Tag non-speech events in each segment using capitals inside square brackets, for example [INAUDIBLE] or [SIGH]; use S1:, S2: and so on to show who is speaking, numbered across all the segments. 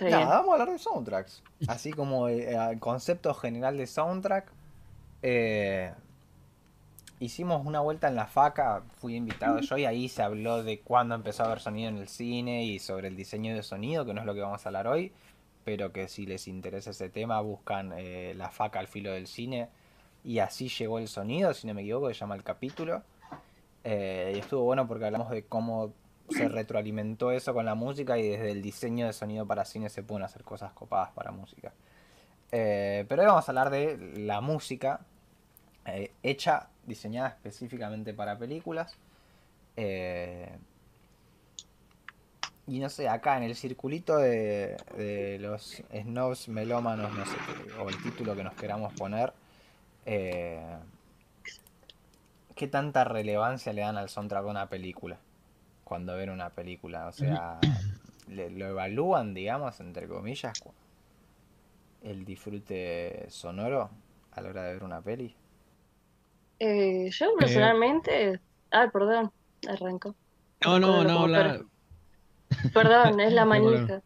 S1: Nada, vamos a hablar de soundtracks. Así como el, el concepto general de soundtrack. Eh, hicimos una vuelta en la faca, fui invitado yo y ahí se habló de cuándo empezó a haber sonido en el cine y sobre el diseño de sonido, que no es lo que vamos a hablar hoy, pero que si les interesa ese tema buscan eh, la faca al filo del cine y así llegó el sonido, si no me equivoco, se llama el capítulo. Eh, y estuvo bueno porque hablamos de cómo se retroalimentó eso con la música y desde el diseño de sonido para cine se pueden hacer cosas copadas para música. Eh, pero hoy vamos a hablar de la música eh, hecha, diseñada específicamente para películas. Eh, y no sé, acá en el circulito de, de los snobs melómanos, no sé, o el título que nos queramos poner, ¿qué tanta relevancia le dan al soundtrack a una película? Cuando ven una película, o sea, le- lo evalúan, digamos, entre comillas, el disfrute sonoro a la hora de ver una peli.
S2: Eh, yo personalmente. Ah, perdón, arranco.
S3: No, no, no,
S2: per- Perdón, es la [LAUGHS] manija.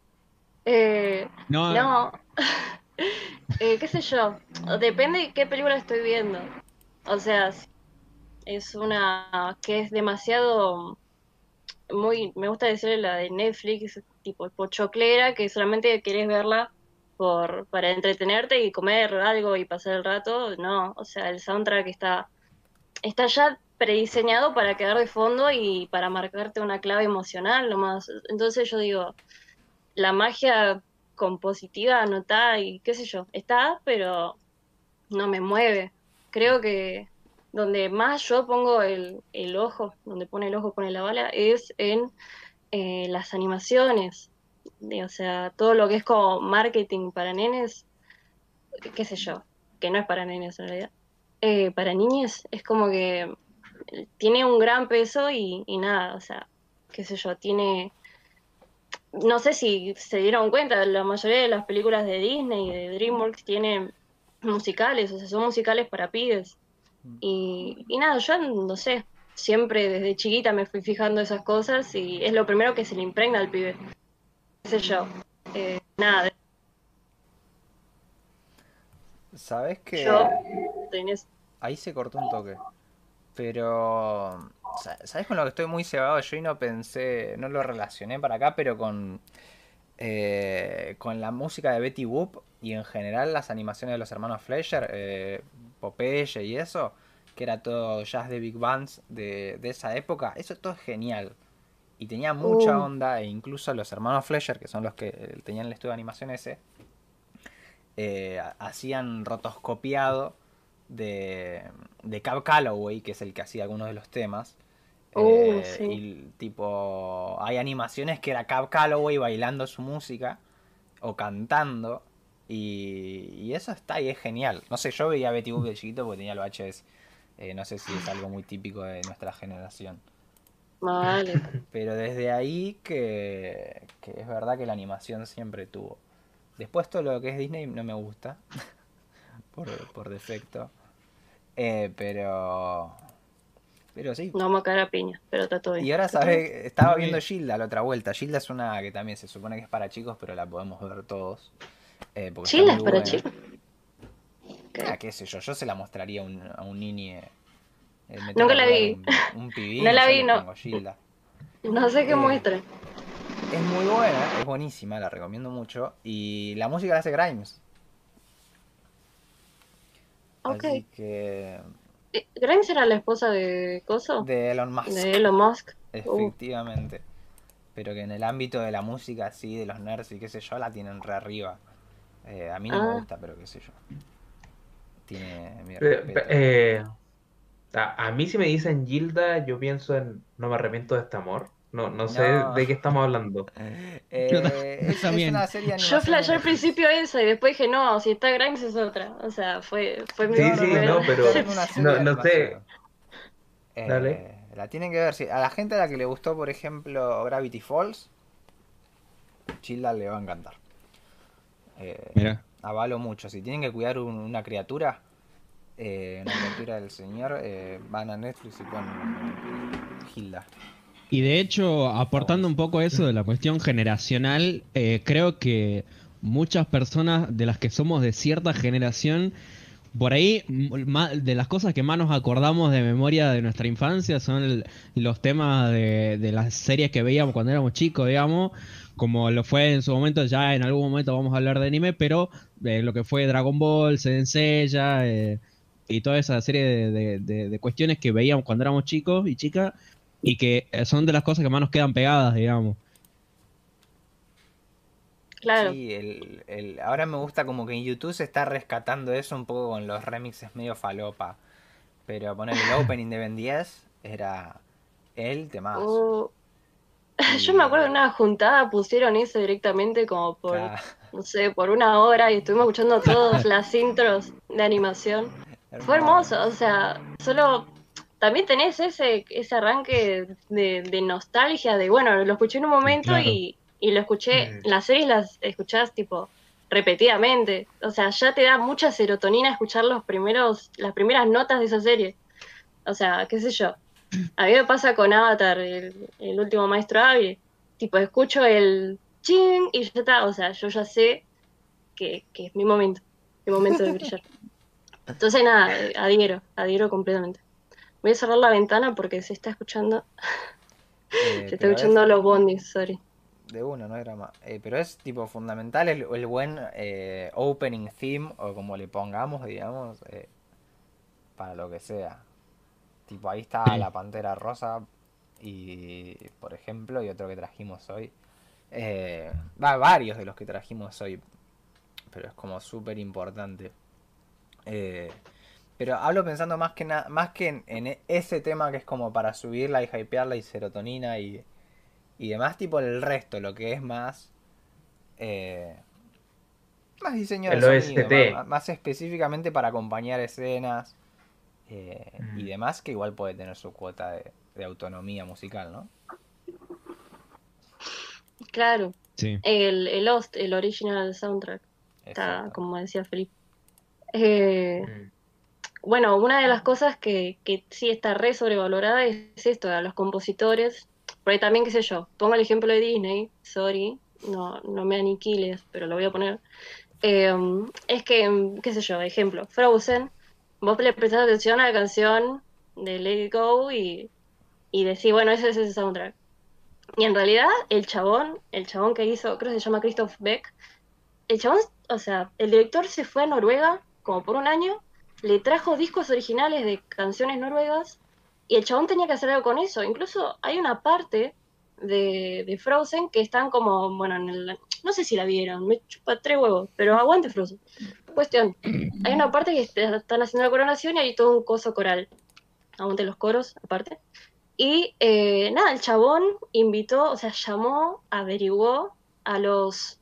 S2: Eh,
S3: no,
S2: no, [LAUGHS] eh, qué sé yo, depende de qué película estoy viendo. O sea, si es una que es demasiado muy, me gusta decirle la de Netflix, tipo pochoclera, que solamente querés verla por, para entretenerte y comer algo y pasar el rato. No, o sea, el soundtrack está, está ya prediseñado para quedar de fondo y para marcarte una clave emocional nomás. Entonces yo digo, la magia compositiva no está y qué sé yo, está, pero no me mueve. Creo que donde más yo pongo el, el ojo, donde pone el ojo, pone la bala, es en eh, las animaciones. O sea, todo lo que es como marketing para nenes, qué sé yo, que no es para nenes en realidad. Eh, para niñas es como que tiene un gran peso y, y nada, o sea, qué sé yo, tiene no sé si se dieron cuenta, la mayoría de las películas de Disney y de DreamWorks tienen musicales, o sea, son musicales para pibes. Y, y nada, yo no sé, siempre desde chiquita me fui fijando esas cosas y es lo primero que se le impregna al pibe. ¿Qué sé yo? Eh, nada,
S1: ¿Sabes que
S2: yo.
S1: Ahí se cortó un toque. Pero, sa- ¿sabes con lo que estoy muy cebado yo y no pensé, no lo relacioné para acá, pero con, eh, con la música de Betty Boop y en general las animaciones de los hermanos Fleischer, eh, Popeye y eso, que era todo jazz de big bands de, de esa época, eso todo es genial. Y tenía mucha
S2: Uh.
S1: onda, e incluso los hermanos Fleischer, que son los que eh, tenían el estudio de animación ese, eh, ha- hacían rotoscopiado de, de Cab Calloway, que es el que hacía algunos de los temas.
S2: Uh,
S1: Eh,
S2: sí.
S1: Y tipo, hay animaciones que era Cab Calloway bailando su música o cantando. Y, y eso está y es genial. No sé, yo veía a Betty Boop de chiquito porque tenía los VHS. Eh, no sé si es algo muy típico de nuestra generación.
S2: Vale. [LAUGHS]
S1: Pero desde ahí que, que es verdad que la animación siempre tuvo. Después todo lo que es Disney no me gusta. [LAUGHS] por, por defecto. Eh, pero. Pero sí.
S2: No vamos a caer a piña, pero está todo bien.
S1: Y ahora. ¿sabes? Estaba viendo. Gilda la otra vuelta. Gilda es una que también se supone que es para chicos, pero la podemos ver todos. Eh,
S2: Chila para
S1: buena.
S2: chicos. Ok.
S1: Ah, qué sé yo, yo se la mostraría a un, a un niñe. eh, me
S2: Nunca la vi.
S1: Un, un [LAUGHS] pibín,
S2: No la vi, no.
S1: pongo.
S2: No sé qué
S1: Eh,
S2: muestra.
S1: Es muy buena, es buenísima, la recomiendo mucho. Y la música la hace Grimes.
S2: Ok.
S1: Así que.
S2: Eh, ¿Grimes era la esposa de Coso?
S1: De Elon Musk.
S2: De Elon Musk. Uh,
S1: Efectivamente. Pero que en el ámbito de la música, así, de los nerds y qué sé yo, la tienen re arriba. Eh, a mí no me
S2: Ah.
S1: gusta, pero qué sé yo. Tiene mi
S4: Eh,
S1: respeto.
S4: eh, a, a mí si me dicen Gilda, yo pienso en No me arrepiento de este amor. No, no sé
S1: No.
S4: de qué estamos hablando. [LAUGHS]
S1: Eh, es, es
S3: también.
S1: una serie de
S2: Yo flashé al principio esa y después dije, no, si está Grimes es otra. O sea, fue, fue mi
S4: Sí,
S1: No,
S4: sí,
S1: no,
S4: pero no, no sé.
S1: Eh,
S4: Dale.
S1: La tienen que ver. sí. A la gente a la que le gustó, por ejemplo, Gravity Falls, Childa le va a encantar. Eh,
S3: Mira.
S1: avalo mucho. Si tienen que cuidar un- una criatura, eh, una criatura del señor, eh, van a Netflix y ponen Hilda.
S3: Y de hecho, aportando un poco eso de la cuestión generacional, creo que muchas personas de las que somos de cierta generación, por ahí de las cosas que más nos acordamos de memoria de nuestra infancia son los temas de, de, las series que veíamos cuando éramos chicos, digamos, como lo fue en su momento, ya en algún momento vamos a hablar de anime, pero de lo que fue Dragon Ball, Senseiya eh, y toda esa serie de, de, cuestiones que veíamos cuando éramos chicos y chicas y que son de las cosas que más nos quedan pegadas, digamos.
S1: Claro. Sí, el, ahora me gusta como que en YouTube se está rescatando eso un poco con los remixes medio falopa. Pero poner el [LAUGHS] opening de Ben 10 era el tema.
S2: Uh, [LAUGHS] yo me acuerdo de una juntada pusieron eso directamente como por, no sé, por una hora y estuvimos escuchando todas las [LAUGHS] intros de animación. Fue hermoso, o sea, solo también tenés ese, ese arranque de, nostalgia, de bueno, lo escuché en un momento y, lo escuché, mm. las series las escuchás tipo repetidamente, o sea, ya te da mucha serotonina escuchar los primeros, las primeras notas de esa serie, o sea, qué sé yo, a mí me pasa con Avatar, el, último maestro Avi, tipo, escucho el ching y ya está, o sea, yo ya sé que, que es mi momento, mi momento de brillar. [LAUGHS] Entonces nada, adhiero, adhiero completamente. Voy a cerrar la ventana porque se está escuchando. Eh, [LAUGHS] se está escuchando los bondis, sorry.
S1: De uno, no era más. Eh, pero es tipo fundamental el, buen eh, opening theme, o como le pongamos, digamos, para lo que sea. Tipo, ahí está la pantera rosa, y por ejemplo, y otro que trajimos hoy. va, varios de los que trajimos hoy, pero es como súper importante. Eh, pero hablo pensando más que nada, más que en, ese tema que es como para subirla y hypearla y serotonina y, y demás, tipo el resto, lo que es más eh, más diseño de sonido, más, específicamente para acompañar escenas eh, y demás, que igual puede tener su cuota de, autonomía musical, ¿no?
S2: Claro. El, el Lost, el original soundtrack. Está, como decía Felipe. Eh, mm bueno, una de las cosas que, que sí está re sobrevalorada es esto, a los compositores. Por ahí también, qué sé yo, pongo el ejemplo de Disney, sorry, no, no me aniquiles, pero lo voy a poner. Eh, es que, qué sé yo, ejemplo, Frozen, vos le prestás atención a la canción de Let It Go y, y decís, bueno, ese es ese soundtrack. Y en realidad, el chabón, el chabón que hizo, creo que se llama Christoph Beck, el chabón, o sea, el director se fue a Noruega como por un año le trajo discos originales de canciones noruegas y el chabón tenía que hacer algo con eso. Incluso hay una parte de, Frozen que están como, bueno, no sé si la vieron, me chupa tres huevos, pero aguante Frozen. Cuestión, hay una parte que están haciendo la coronación y hay todo un coso coral. Aguante los coros, aparte. Y eh, nada, el chabón invitó, o sea, llamó, averiguó a los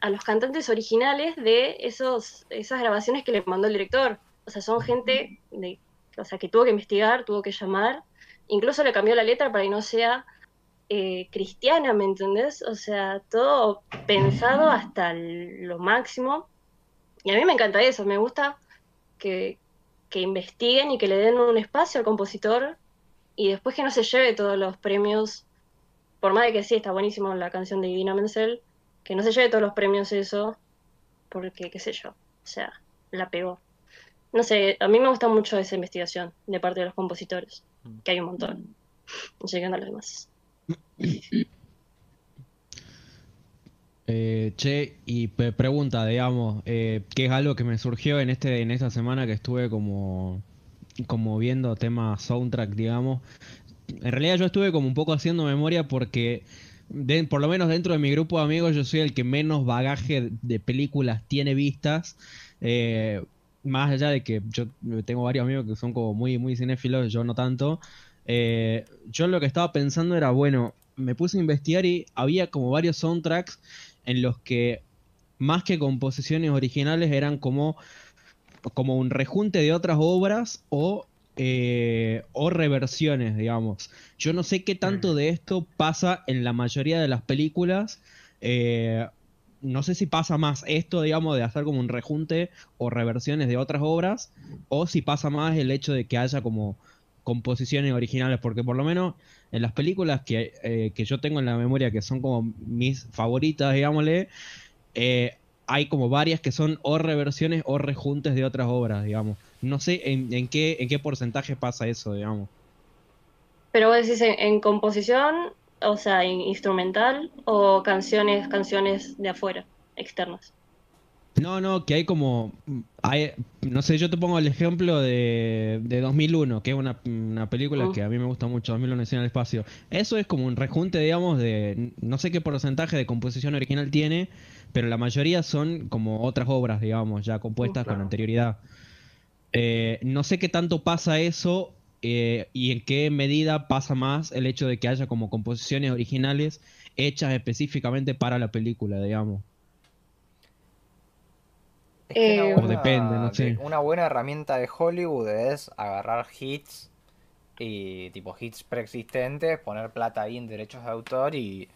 S2: a los cantantes originales de esos, esas grabaciones que le mandó el director. O sea, son gente de, o sea, que tuvo que investigar, tuvo que llamar. Incluso le cambió la letra para que no sea eh, cristiana, ¿me entendés? O sea, todo pensado hasta lo máximo. Y a mí me encanta eso, me gusta que, que investiguen y que le den un espacio al compositor y después que no se lleve todos los premios, por más de que sí está buenísimo la canción de Idina Menzel, que no se lleve todos los premios eso, porque qué sé yo, o sea, la pegó no sé, a mí me gusta mucho esa investigación de parte de los compositores, mm. que hay un montón. No sé qué los demás. [CLEARS THROAT]
S3: Eh, che, y pregunta, digamos, eh, ¿qué es algo que me surgió en este en esta semana que estuve como, como viendo temas soundtrack, digamos? En realidad yo estuve como un poco haciendo memoria porque por lo menos dentro de mi grupo de amigos yo soy el que menos bagaje de películas tiene vistas. Eh, más allá de que yo tengo varios amigos que son como muy, muy cinéfilos, yo no tanto, eh, yo lo que estaba pensando era, bueno, me puse a investigar y había como varios soundtracks en los que más que composiciones originales eran como, como un rejunte de otras obras o, eh, o reversiones, digamos. Yo no sé qué tanto mm. de esto pasa en la mayoría de las películas. Eh, no sé si pasa más esto, digamos, de hacer como un rejunte o reversiones de otras obras, o si pasa más el hecho de que haya como, composiciones originales, porque por lo menos en las películas que, eh, que yo tengo en la memoria, que son como mis favoritas, digámosle, eh, hay como varias que son o reversiones o rejuntes de otras obras, digamos. No sé en, en qué, en qué porcentaje pasa eso, digamos.
S2: Pero vos decís en, en composición, o sea, in- instrumental o canciones, canciones de afuera, externas.
S3: No, no, que hay como. Hay, no sé, yo te pongo el ejemplo de, de 2001, que es una, una película
S2: Mm.
S3: que a mí me gusta mucho, 2001 en el espacio. Eso es como un rejunte, digamos, de. No sé qué porcentaje de composición original tiene, pero la mayoría son como otras obras, digamos, ya compuestas con
S4: Claro.
S3: anterioridad. Eh, no sé qué tanto pasa eso eh, y en qué medida pasa más el hecho de que haya como composiciones originales hechas específicamente para la película, digamos.
S1: Es que
S2: Eh,
S3: depende, no sé.
S1: Una buena herramienta de Hollywood es agarrar hits y tipo hits preexistentes, poner plata ahí en derechos de autor y,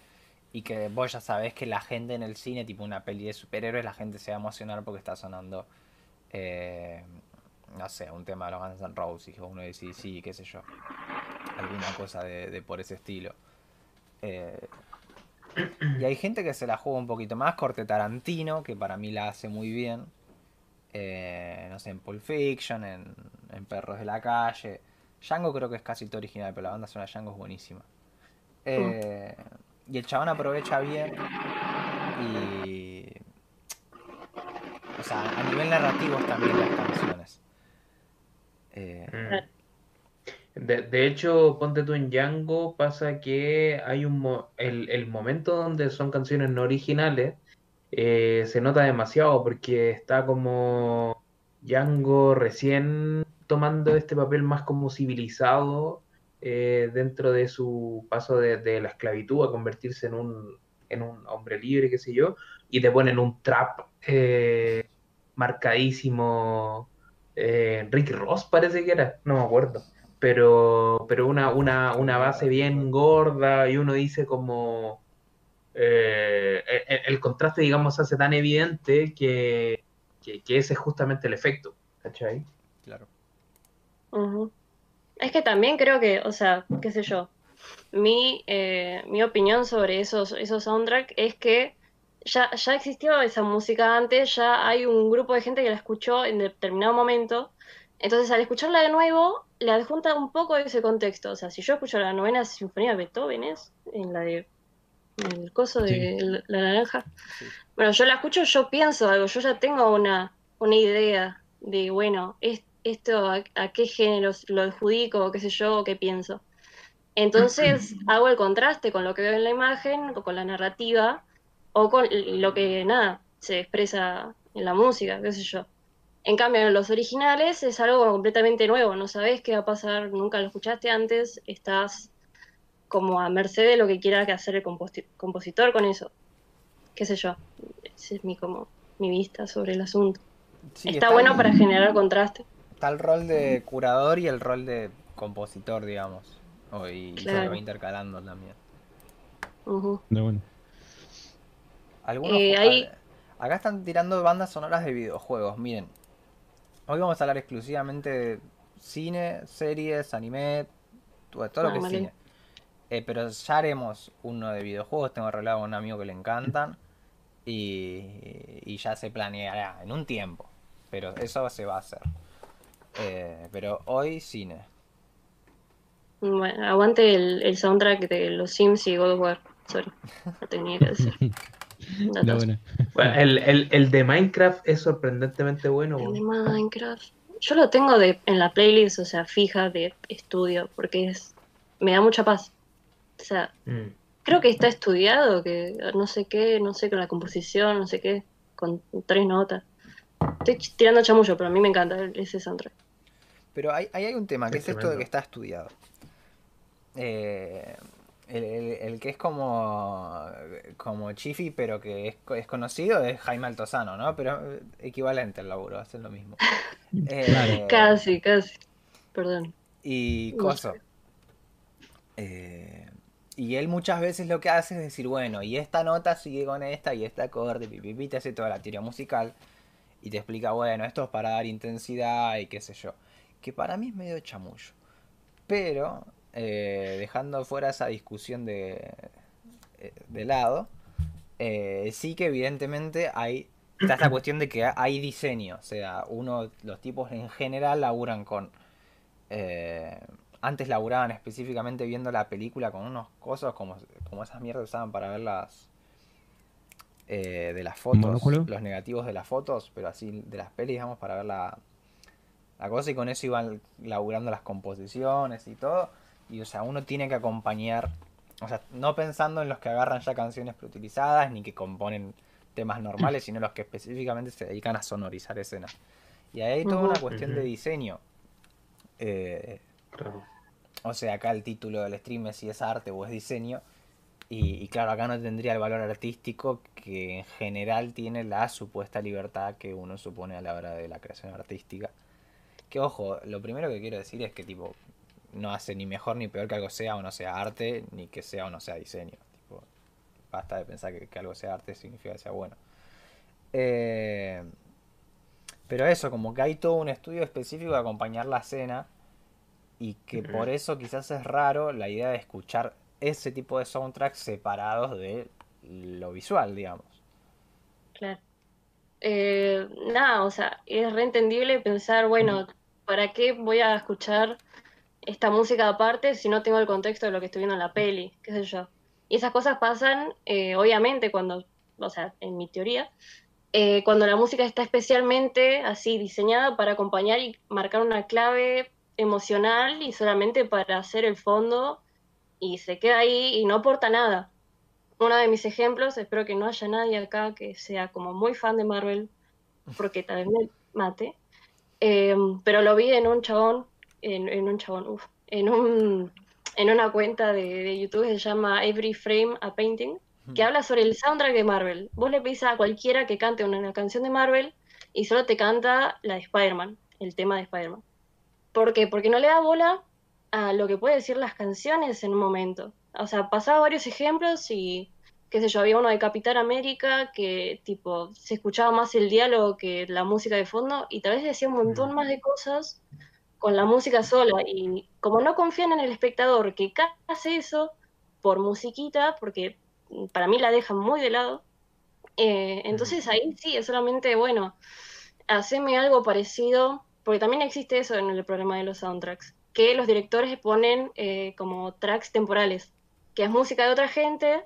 S1: y que vos ya sabés que la gente en el cine, tipo una peli de superhéroes, la gente se va a emocionar porque está sonando, eh, no sé, un tema de los Guns N' Roses o uno de sí, qué sé yo, alguna cosa de, de por ese estilo. Eh, y hay gente que se la juega un poquito más, corte Tarantino, que para mí la hace muy bien. Eh, no sé, en Pulp Fiction, en, en Perros de la Calle. Django creo que es casi todo original, pero la banda sonora de Django es buenísima. Eh, y el chabón aprovecha bien y... O sea, a nivel narrativo también las canciones. Eh,
S4: Mm. De, de hecho, ponte tú en Django, pasa que hay un mo- el, el momento donde son canciones no originales, eh, se nota demasiado porque está como Django recién tomando este papel más como civilizado eh, dentro de su paso de, la esclavitud a convertirse en un, en un hombre libre, qué sé yo, y te ponen un trap eh, marcadísimo. Ricky Ross parece que era, no me acuerdo pero, pero una, una, una base bien gorda y uno dice como eh, el, el contraste, digamos, se hace tan evidente que, que, que ese es justamente el efecto, ¿cachai?
S1: claro.
S2: Es que también creo que, o sea, qué sé yo, mi, eh, mi opinión sobre esos, esos soundtracks es que ya, ya existió esa música antes, ya hay un grupo de gente que la escuchó en determinado momento, entonces al escucharla de nuevo, le adjunta un poco ese contexto. O sea, si yo escucho la novena sinfonía de Beethoven, ¿es? En la de el coso de la, la naranja.
S1: Sí.
S2: Bueno, yo la escucho, yo pienso algo, yo ya tengo una, una idea de, bueno, es, esto a, a qué géneros lo adjudico, qué sé yo, qué pienso. Entonces [CLEARS THROAT] hago el contraste con lo que veo en la imagen, o con la narrativa, o con lo que, nada, se expresa en la música, qué sé yo. En cambio, en los originales es algo completamente nuevo, no sabes qué va a pasar, nunca lo escuchaste antes, estás como a merced de lo que quiera que hacer el composi- compositor con eso. Qué sé yo, esa es mi, como, mi vista sobre el asunto.
S1: Sí,
S2: está, bueno
S1: el-
S2: para generar contraste.
S1: Está el rol de curador y el rol de compositor, digamos. O- y, y se
S2: Claro.
S1: va intercalando también.
S2: Ujú.
S3: De bueno.
S1: Algunos
S2: Eh,
S1: ju-
S2: ahí-
S1: Acá están tirando bandas sonoras de videojuegos. Miren, hoy vamos a hablar exclusivamente de cine, series, anime, todo, todo lo
S2: Ah,
S1: que es
S2: vale.
S1: cine. Eh, pero ya haremos uno de videojuegos. Tengo arreglado con un amigo que le encantan. Y, y ya se planeará en un tiempo. Pero eso se va a hacer. Eh, pero hoy cine.
S2: Bueno, aguante el, el soundtrack de los Sims y God of War. Sorry, lo tenía que decir. [LAUGHS]
S3: Buena.
S4: Bueno, el, el, el de Minecraft es sorprendentemente bueno.
S2: El de. Minecraft. Yo lo tengo de, en la playlist, o sea, fija de estudio, porque es me da mucha paz. O sea,
S4: Mm.
S2: creo que está estudiado, que no sé qué, no sé, con la composición, no sé qué, con tres notas. Estoy ch- tirando chamullo, pero a mí me encanta ese soundtrack.
S1: Pero hay, ahí hay un tema, que
S4: Es
S1: es esto de que está estudiado. Eh, el, el- el que es como, como Chifi, pero que es, co- es conocido, es Jaime Altozano, ¿no? Pero eh, equivalente al laburo, hacen lo mismo. [LAUGHS] Eh.
S2: Casi, casi. Perdón.
S1: Y
S2: No
S1: coso. Eh, y él muchas veces lo que hace es decir, bueno, y esta nota sigue con esta, y este acorde, pipipi, te hace toda la teoría musical. Y te explica, bueno, esto es para dar intensidad y qué sé yo. Que para mí es medio chamullo. Pero, eh, dejando fuera esa discusión de, eh, de lado, eh, sí que evidentemente hay está esta cuestión de que hay diseño. O sea, uno, los tipos en general laburan con. Antes laburaban específicamente viendo la película con unos cosas como, como esas mierdas usaban para ver las. eh, de las fotos,
S3: ¿Monóculo?
S1: los negativos de las fotos, pero así de las pelis, digamos, para ver la, la cosa y con eso iban laburando las composiciones y todo. Y o sea, uno tiene que acompañar, o sea, no pensando en los que agarran ya canciones preutilizadas ni que componen temas normales, [CLEARS THROAT] sino los que específicamente se dedican a sonorizar escenas. Y ahí hay toda una cuestión de diseño. Eh,
S4: Claro.
S1: O sea, acá el título del stream es si es arte o es diseño. Y, y claro, acá no tendría el valor artístico que en general tiene la supuesta libertad que uno supone a la hora de la creación artística. Que ojo, lo primero que quiero decir es que tipo no hace ni mejor ni peor que algo sea o no sea arte, ni que sea o no sea diseño. Tipo, basta de pensar que, que algo sea arte significa que sea bueno. Eh, pero eso, como que hay todo un estudio específico de acompañar la escena y que por eso quizás es raro la idea de escuchar ese tipo de soundtracks separados de lo visual, digamos.
S2: Claro. Eh, nada, o sea, es reentendible pensar, bueno, ¿para qué voy a escuchar esta música aparte si no tengo el contexto de lo que estoy viendo en la peli? ¿Qué sé yo? Y esas cosas pasan, eh, obviamente, cuando, o sea, en mi teoría, eh, cuando la música está especialmente así diseñada para acompañar y marcar una clave emocional y solamente para hacer el fondo y se queda ahí y no aporta nada uno de mis ejemplos, espero que no haya nadie acá que sea como muy fan de Marvel, porque tal vez me mate, eh, pero lo vi en un chabón, en, en un chabón, uf, en, un, en una cuenta de, de YouTube que se llama Every Frame a Painting, que habla sobre el soundtrack de Marvel. Vos le pedís a cualquiera que cante una, una canción de Marvel y solo te canta la de Spider-Man, el tema de Spider-Man. ¿Por qué? Porque no le da bola a lo que puede decir las canciones en un momento. O sea, pasaba varios ejemplos y, qué sé yo, había uno de Capitán América que, tipo, se escuchaba más el diálogo que la música de fondo y tal vez decía un montón más de cosas con la música sola. Y como no confían en el espectador que hace eso por musiquita, porque para mí la dejan muy de lado, eh, entonces ahí sí, es solamente, bueno, haceme algo parecido, porque también existe eso en el programa de los soundtracks, que los directores ponen eh, como tracks temporales, que es música de otra gente,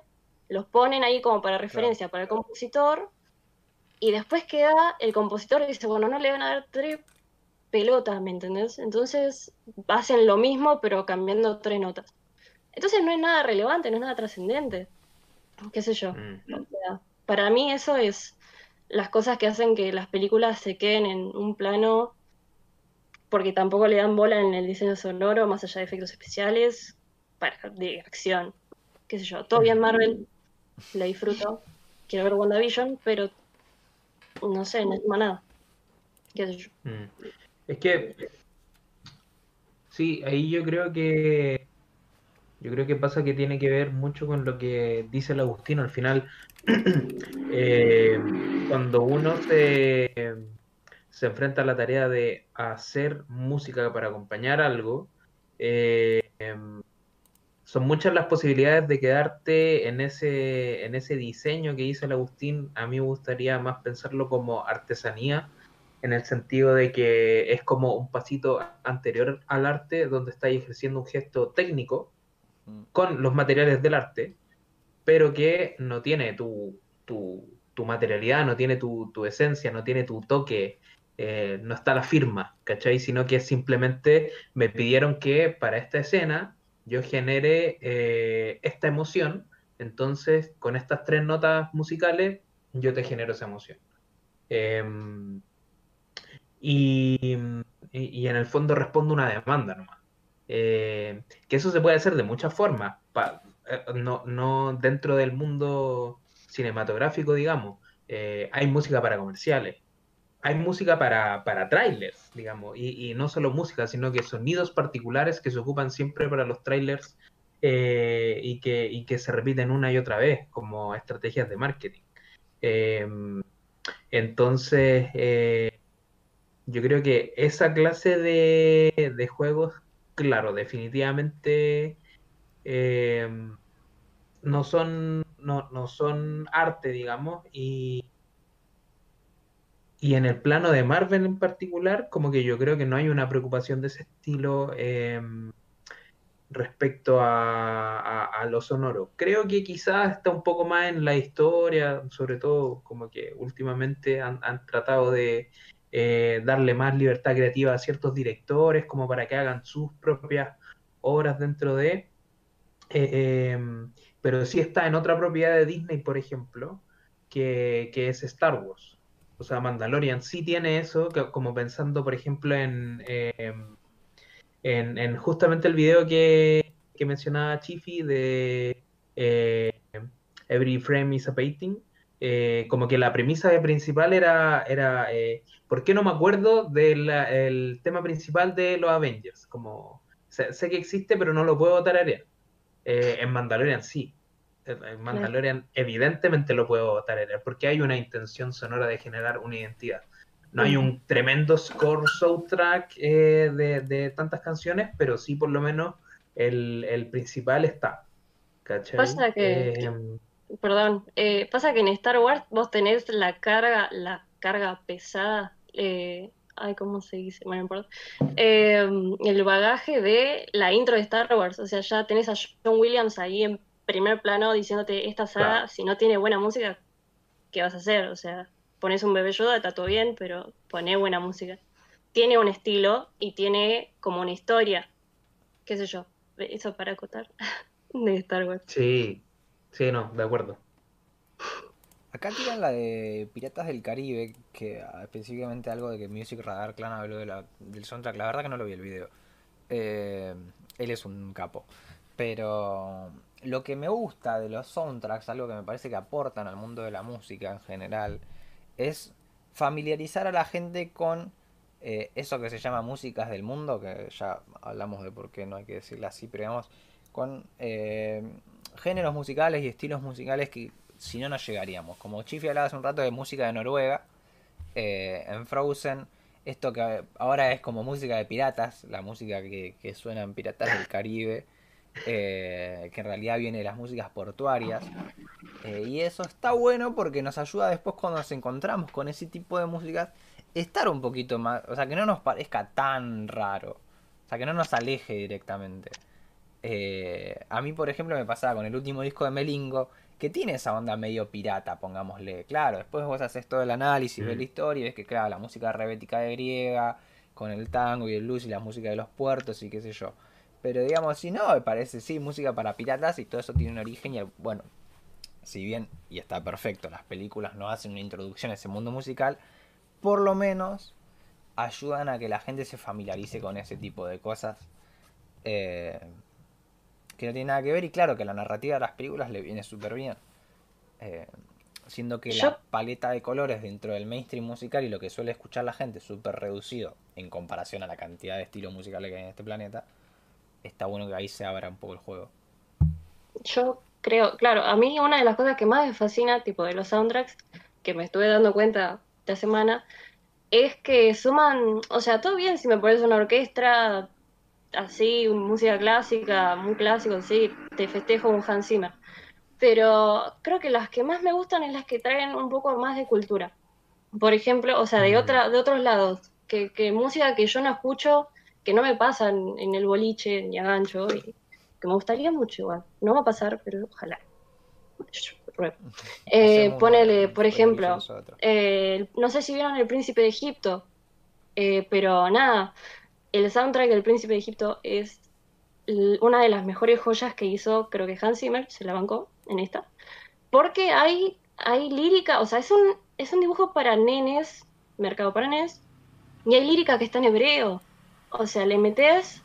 S2: los ponen ahí como para referencia para el compositor, y después queda el compositor y dice, bueno, no le van a dar tres pelotas, ¿me entendés? Entonces hacen lo mismo, pero cambiando tres notas. Entonces no es nada relevante, no es nada trascendente, qué sé yo.
S4: Mm.
S2: O sea, para mí eso es las cosas que hacen que las películas se queden en un plano porque tampoco le dan bola en el diseño sonoro, más allá de efectos especiales, para, de acción. Qué sé yo, todo bien Marvel, la disfruto. Quiero ver WandaVision, pero no sé, no es más nada. Qué sé yo.
S4: Mm. Es que sí, ahí yo creo que yo creo que pasa que tiene que ver mucho con lo que dice el Agustino al final. [CLEARS THROAT] Eh, cuando uno se, se enfrenta a la tarea de hacer música para acompañar algo, eh, em, son muchas las posibilidades de quedarte en ese, en ese diseño que dice el Agustín. A mí me gustaría más pensarlo como artesanía, en el sentido de que es como un pasito anterior al arte, donde estáis ejerciendo un gesto técnico
S1: Mm.
S4: con los materiales del arte, pero que no tiene tu, tu, tu materialidad, no tiene tu, tu esencia, no tiene tu toque, eh, no está la firma, ¿cachai? Sino que simplemente me pidieron que para esta escena yo genere eh, esta emoción, entonces con estas tres notas musicales yo te genero esa emoción. Em, y, en el fondo respondo una demanda nomás. Eh, que eso se puede hacer de muchas formas, no, no dentro del mundo cinematográfico, digamos. Hay música para comerciales, hay música para, para trailers, digamos, y, no solo música, sino que sonidos particulares que se ocupan siempre para los trailers eh, y, que, y que se repiten una y otra vez como estrategias de marketing. Eh, entonces, eh, yo creo que esa clase de, de juegos claro, definitivamente eh, no son, no, no son arte, digamos, y, y en el plano de Marvel en particular, como que yo creo que no hay una preocupación de ese estilo eh, respecto a, a- a lo sonoro. Creo que quizás está un poco más en la historia, sobre todo como que últimamente han, han tratado de eh, darle más libertad creativa a ciertos directores como para que hagan sus propias obras dentro de... eh, em, pero sí está en otra propiedad de Disney, por ejemplo, que, que es Star Wars. O sea, Mandalorian sí tiene eso, como pensando, por ejemplo, en, em, en, en justamente el video que, que mencionaba Chifi de eh, Every Frame is a Painting, eh, como que la premisa principal era, era eh, ¿por qué no me acuerdo del tema principal de los Avengers? Como sé, que existe, pero no lo puedo tararear. En Mandalorian sí. En en Mandalorian evidentemente lo puedo tararear, porque hay una intención sonora de generar una identidad. No hay un tremendo score soundtrack eh, de, de tantas canciones, pero sí por lo menos el, el principal está. ¿Cachai?
S2: Pasa que-
S4: Eh,
S2: Perdón, eh, pasa que en Star Wars vos tenés la carga, la carga pesada, eh, ay, ¿cómo se dice? Bueno, no importa. Eh, el bagaje de la intro de Star Wars, o sea, ya tenés a John Williams ahí en primer plano diciéndote esta saga,
S4: Claro.
S2: si no tiene buena música, ¿qué vas a hacer? O sea, pones un bebé Yoda, está todo bien, pero poné buena música. Tiene un estilo y tiene como una historia, qué sé yo, eso para acotar [LAUGHS] de Star Wars.
S4: sí, sí, no, de acuerdo.
S1: Acá tiran la de Piratas del Caribe, que ah, específicamente algo de que Music Radar Clan habló de la, del soundtrack. La verdad que no lo vi el video. Eh, él es un capo. Pero lo que me gusta de los soundtracks, algo que me parece que aportan al mundo de la música en general, es familiarizar a la gente con eh, eso que se llama músicas del mundo, que ya hablamos de por qué no hay que decirlo así, pero digamos, con eh, géneros musicales y estilos musicales que si no, no llegaríamos. Como Chifi hablaba hace un rato de música de Noruega, eh, en Frozen, esto que ahora es como música de piratas, la música que, que suena en Piratas del Caribe, eh, que en realidad viene de las músicas portuarias. Eh, y eso está bueno porque nos ayuda después cuando nos encontramos con ese tipo de músicas, estar un poquito más, o sea, que no nos parezca tan raro, o sea, que no nos aleje directamente. Eh, a mí, por ejemplo, me pasaba con el último disco de Melingo, que tiene esa onda medio pirata, pongámosle. Claro, después vos haces todo el análisis, ves
S4: Mm.
S1: la historia y ves que, claro, la música rebética de griega, con el tango y el blues y la música de los puertos y qué sé yo. Pero digamos, si no, me parece, sí, música para piratas y todo eso tiene un origen y, bueno, si bien, y está perfecto, las películas no hacen una introducción a ese mundo musical, por lo menos ayudan a que la gente se familiarice con ese tipo de cosas. eh, que no tiene nada que ver y claro que la narrativa de las películas le viene súper bien. Eh, siendo que
S2: Yo-
S1: la paleta de colores dentro del mainstream musical y lo que suele escuchar la gente es súper reducido en comparación a la cantidad de estilos musicales que hay en este planeta, está bueno que ahí se abra un poco el juego.
S2: Yo creo, claro, a mí una de las cosas que más me fascina, tipo de los soundtracks, que me estuve dando cuenta esta semana, es que suman, o sea, todo bien si me pones una orquesta así, música clásica, muy clásico, sí, te festejo un Hans Zimmer. Pero creo que las que más me gustan es las que traen un poco más de cultura. Por ejemplo, o sea, de
S4: Mm.
S2: otra, de otros lados, que, que música que yo no escucho, que no me pasa en, el boliche ni a gancho, y que me gustaría mucho igual. No va a pasar, pero ojalá. [LAUGHS] Eh, ponele, por ejemplo, eh, no sé si vieron El Príncipe de Egipto, eh, pero nada, el soundtrack del Príncipe de Egipto es una de las mejores joyas que hizo, creo que Hans Zimmer se la bancó en esta, porque hay, hay lírica, o sea, es un, es un dibujo para nenes, mercado para nenes, y hay lírica que está en hebreo, o sea, le metes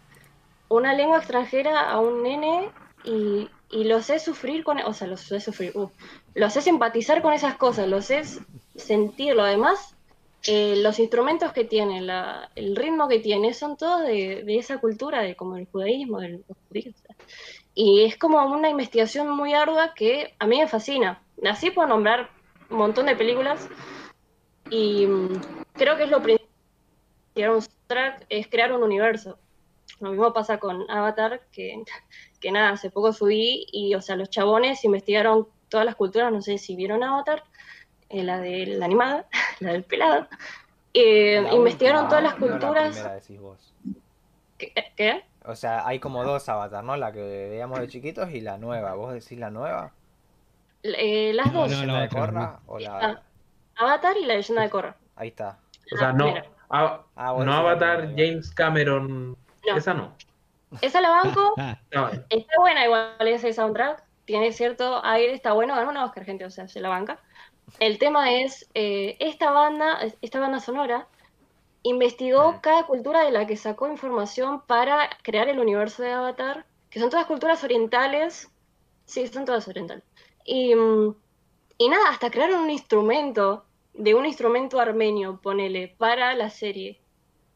S2: una lengua extranjera a un nene y, y lo haces sufrir con, o sea, lo haces sufrir, uh, lo haces empatizar con esas cosas, lo haces sentirlo, además eh, los instrumentos que tiene, la, el ritmo que tiene, son todos de, de esa cultura, de como el judaísmo, de los judíos. Y es como una investigación muy ardua que a mí me fascina. Así puedo nombrar un montón de películas y mm, creo que es lo principal de un soundtrack, es crear un universo. Lo mismo pasa con Avatar, que, que nada, hace poco subí y, o sea, los chabones investigaron todas las culturas, no sé si vieron Avatar, eh, la de la animada, [LAUGHS] la del pelado, eh,
S1: La
S2: investigaron
S1: última,
S2: todas las
S1: no la
S2: culturas.
S1: primera, decís vos.
S2: ¿Qué? qué?
S1: O sea, hay como dos avatar, ¿no? La que veíamos de chiquitos y la nueva. ¿Vos decís la nueva?
S2: Eh, las
S3: No,
S2: dos,
S3: no,
S1: ¿La
S3: la
S1: de Korra o la...?
S2: Ah. Avatar y la leyenda de Korra.
S1: Ahí está.
S4: O sea,
S2: Ah,
S4: no,
S2: mira.
S4: a-
S1: Ah, vos
S4: no Avatar, James Cameron,
S2: No.
S4: esa no.
S2: Esa la banco, [LAUGHS]
S3: Ah,
S4: No,
S2: está buena igual ese soundtrack, tiene cierto aire, está bueno, ganó una Oscar, gente, o sea, se la banca. El tema es, eh, esta banda, esta banda sonora, investigó
S4: Mm.
S2: cada cultura de la que sacó información para crear el universo de Avatar, que son todas culturas orientales, sí, son todas orientales. Y, mm, y nada, hasta crearon un instrumento, de un instrumento armenio, ponele, para la serie.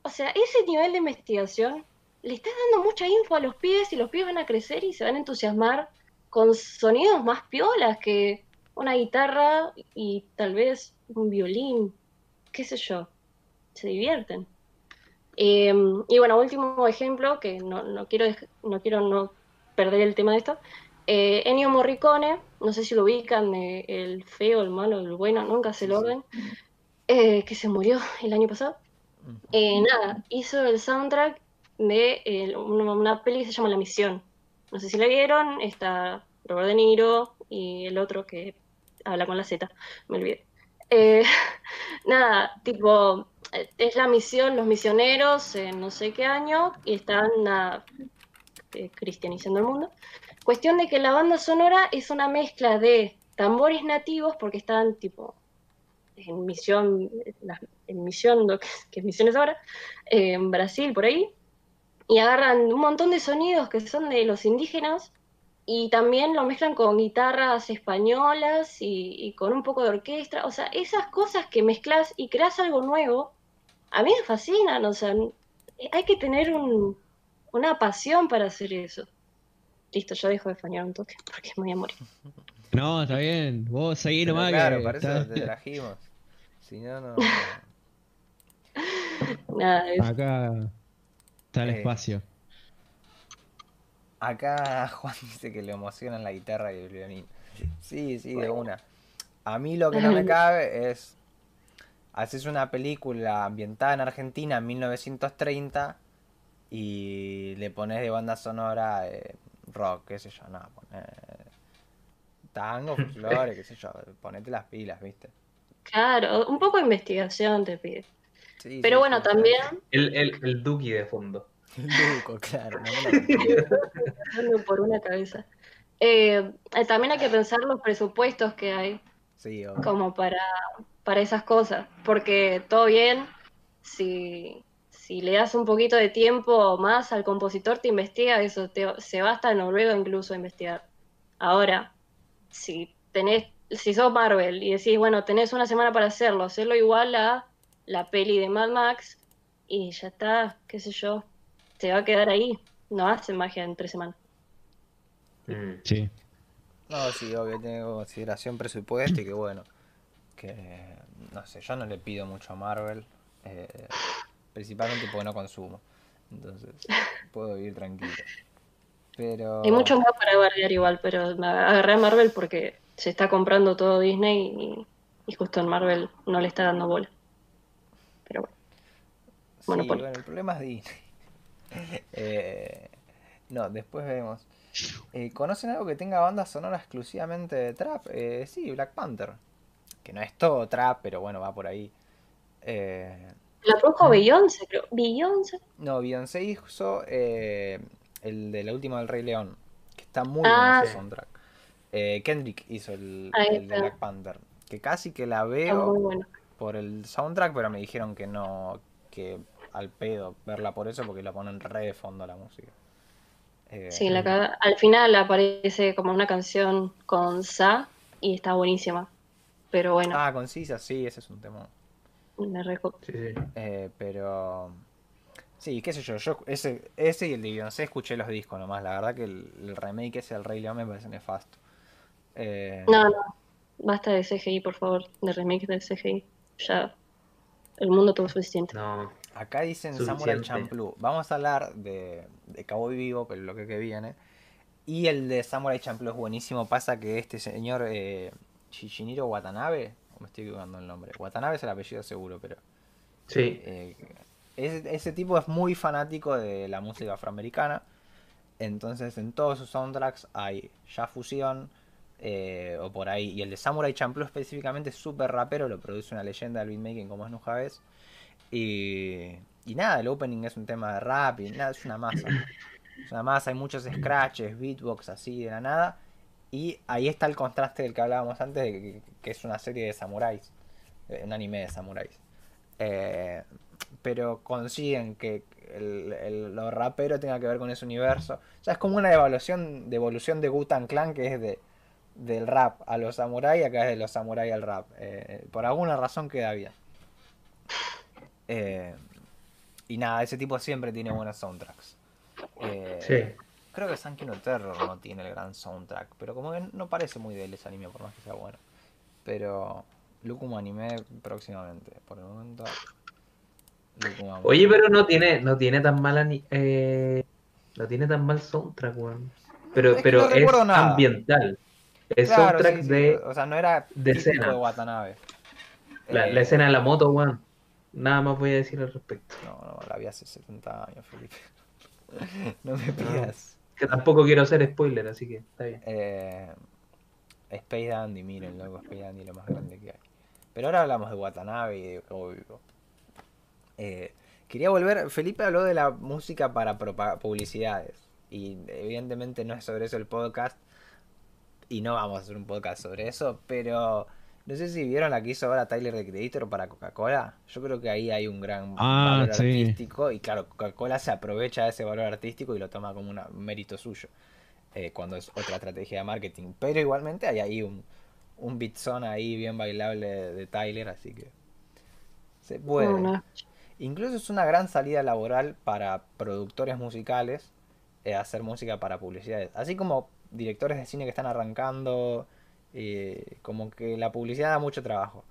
S2: O sea, ese nivel de investigación le estás dando mucha info a los pibes y los pibes van a crecer y se van a entusiasmar con sonidos más piolas que una guitarra y tal vez un violín, qué sé yo, se divierten. Eh, y bueno, último ejemplo, que no, no quiero, no quiero no perder el tema de esto, eh, Ennio Morricone, no sé si lo ubican, eh, el feo, el malo, el bueno, nunca
S1: Sí, sí.
S2: orden, eh, que se murió el año pasado. Eh, nada, hizo el soundtrack de eh, una, una peli que se llama La Misión. No sé si la vieron, está Robert De Niro y el otro que habla con la Z, me olvidé. [LAUGHS] Nada, tipo, es la misión, los misioneros en no sé qué año y están nada, cristianizando el mundo. Cuestión de que la banda sonora es una mezcla de tambores nativos, porque están tipo en misión, en misión, que, ahora, en Brasil, por ahí, y agarran un montón de sonidos que son de los indígenas y también lo mezclan con guitarras españolas y, con un poco de orquesta. O sea, esas cosas que mezclas y creas algo nuevo, a mí me fascinan. O sea, hay que tener un- una pasión para hacer eso. Listo, yo dejo de fañar un toque porque me voy a morir.
S3: No, está bien. Vos seguí
S1: Pero
S3: nomás.
S1: claro,
S3: que
S1: para eso te trajimos. Si no, no. [LAUGHS]
S2: Nada, es-
S3: Acá está el
S1: Eh,
S3: espacio.
S1: Acá [LAUGHS] Juan dice que le emocionan la guitarra y el violín. Sí, sí, de una. A mí lo que no me cabe es. Haces una película ambientada en Argentina en 1930 y le pones de banda sonora eh, rock, qué sé yo, no, poné tango, [LAUGHS] folclore, qué sé yo, ponete las pilas, ¿viste?
S2: claro, un poco de investigación te pide.
S1: Sí,
S2: Pero
S1: sí,
S2: bueno,
S1: sí,
S2: también
S4: el, el, el Duki de fondo. [LAUGHS]
S1: El Duco, claro, no [LAUGHS]
S2: por una cabeza. Eh, eh, también hay que pensar los presupuestos que hay
S1: Sí, obvio.
S2: como para, para esas cosas, porque todo bien, si, si le das un poquito de tiempo más al compositor, te investiga eso, te- se va hasta Noruega incluso a investigar. Ahora, si tenés, si sos Marvel y decís, bueno, tenés una semana para hacerlo, hacerlo igual a la peli de Mad Max y ya está, qué sé yo, te va a quedar ahí, no hace magia en tres semanas.
S4: Mm.
S3: Sí.
S1: No, sí, obvio, tengo consideración presupuesto y que bueno, que no sé, yo no le pido mucho a Marvel, eh, principalmente porque no consumo, entonces [LAUGHS] puedo vivir tranquilo. Pero
S2: Hay mucho más para bardear igual, pero agarré a Marvel porque se está comprando todo Disney y, y justo en Marvel no le está dando bola. Pero bueno,
S1: sí,
S2: Monopoly.
S1: bueno, el problema es Disney. [LAUGHS] Eh, no, después vemos. Eh, ¿Conocen algo que tenga banda sonora exclusivamente de trap? Eh, sí, Black Panther, que no es todo trap, pero bueno, va por ahí.
S2: La produjo Beyoncé, creo. Beyoncé.
S1: No, Beyoncé hizo eh, el de la última del Rey León, que está muy
S2: Ah,
S1: bueno ese soundtrack. Eh, Kendrick hizo el, de. Black Panther, que casi que la veo
S2: bueno.
S1: por el soundtrack, pero me dijeron que no, que al pedo verla por eso, porque la ponen re de fondo a la música. Eh,
S2: Sí, la caga- Al final aparece como una canción con Sa y está buenísima. Pero bueno,
S1: Ah, concisa, sí, ese es un tema.
S2: Reco-
S4: Sí, sí.
S1: Eh, pero sí, qué sé yo, yo ese, ese y el de Beyoncé escuché los discos nomás, la verdad que el, el remake ese del Rey León me parece nefasto. Eh,
S2: No, no. Basta de CGI, por favor, de remake del CGI. Ya el mundo tuvo suficiente.
S4: No,
S1: Acá dicen Samurai. Champloo. Vamos a hablar de, de Cowboy Vivo, que es lo que, que viene. Y el de Samurai Champloo es buenísimo. Pasa que este señor eh, Shichiniro Watanabe, o me estoy equivocando el nombre. Watanabe es el apellido seguro, pero
S4: Sí.
S1: eh, ese, ese tipo es muy fanático de la música afroamericana. Entonces en todos sus soundtracks hay ya fusión eh, o por ahí. Y el de Samurai Champloo específicamente es súper rapero, lo produce una leyenda del beatmaking como es Nujabes. Y, y nada, el opening es un tema de rap y nada, es una masa. Es una masa, hay muchos scratches, beatbox así de la nada. Y ahí está el contraste del que hablábamos antes, de que, es una serie de samuráis, eh, un anime de samuráis. Eh, pero consiguen que el, el- lo rapero tenga que ver con ese universo. O sea, es como una evaluación de evolución de Gutan Clan que es de del rap a los samuráis, acá es de los samuráis al rap. Eh, por alguna razón queda bien. Y nada, ese tipo siempre tiene buenos soundtracks.
S4: Sí.
S1: Creo que Sankey no Terror no tiene el gran soundtrack, pero como que no parece muy de él ese anime, por más que sea bueno. Pero Lucuma anime próximamente, por el momento.
S4: Oye, pero no tiene, no tiene tan mal eh, no tiene tan mal soundtrack, weón. Pero,
S1: Es
S4: pero
S1: no
S4: es
S1: nada.
S4: ambiental. Es
S1: Claro,
S4: soundtrack
S1: sí, sí,
S4: de
S1: O sea, no era
S4: de escena.
S1: de Watanabe.
S4: la,
S1: Eh,
S4: la escena de la moto, weón. Nada más voy a decir al respecto.
S1: No, no, la vi hace 70 años, Felipe. [LAUGHS] no me pidas.
S4: Que tampoco quiero hacer spoiler, así que está bien.
S1: Eh, Space Dandy, miren, loco, Space Dandy lo más grande que hay. Pero ahora hablamos de Watanabe y de Cowboy Vivo. Eh, quería volver, Felipe habló de la música para publicidades. Y evidentemente no es sobre eso el podcast. Y no vamos a hacer un podcast sobre eso. Pero no sé si vieron la que hizo ahora Tyler de Creator para Coca-Cola. Yo creo que ahí hay un gran
S3: Ah,
S1: valor
S3: sí.
S1: artístico. Y claro, Coca-Cola se aprovecha de ese valor artístico y lo toma como un mérito suyo. eh, cuando es otra estrategia de marketing. Pero igualmente hay ahí un, un beatzón ahí bien bailable de, de Tyler. Así que se puede.
S2: No, no.
S1: Incluso es una gran salida laboral para productores musicales eh, hacer música para publicidades. Así como directores de cine que están arrancando, eh, como que la publicidad da mucho trabajo.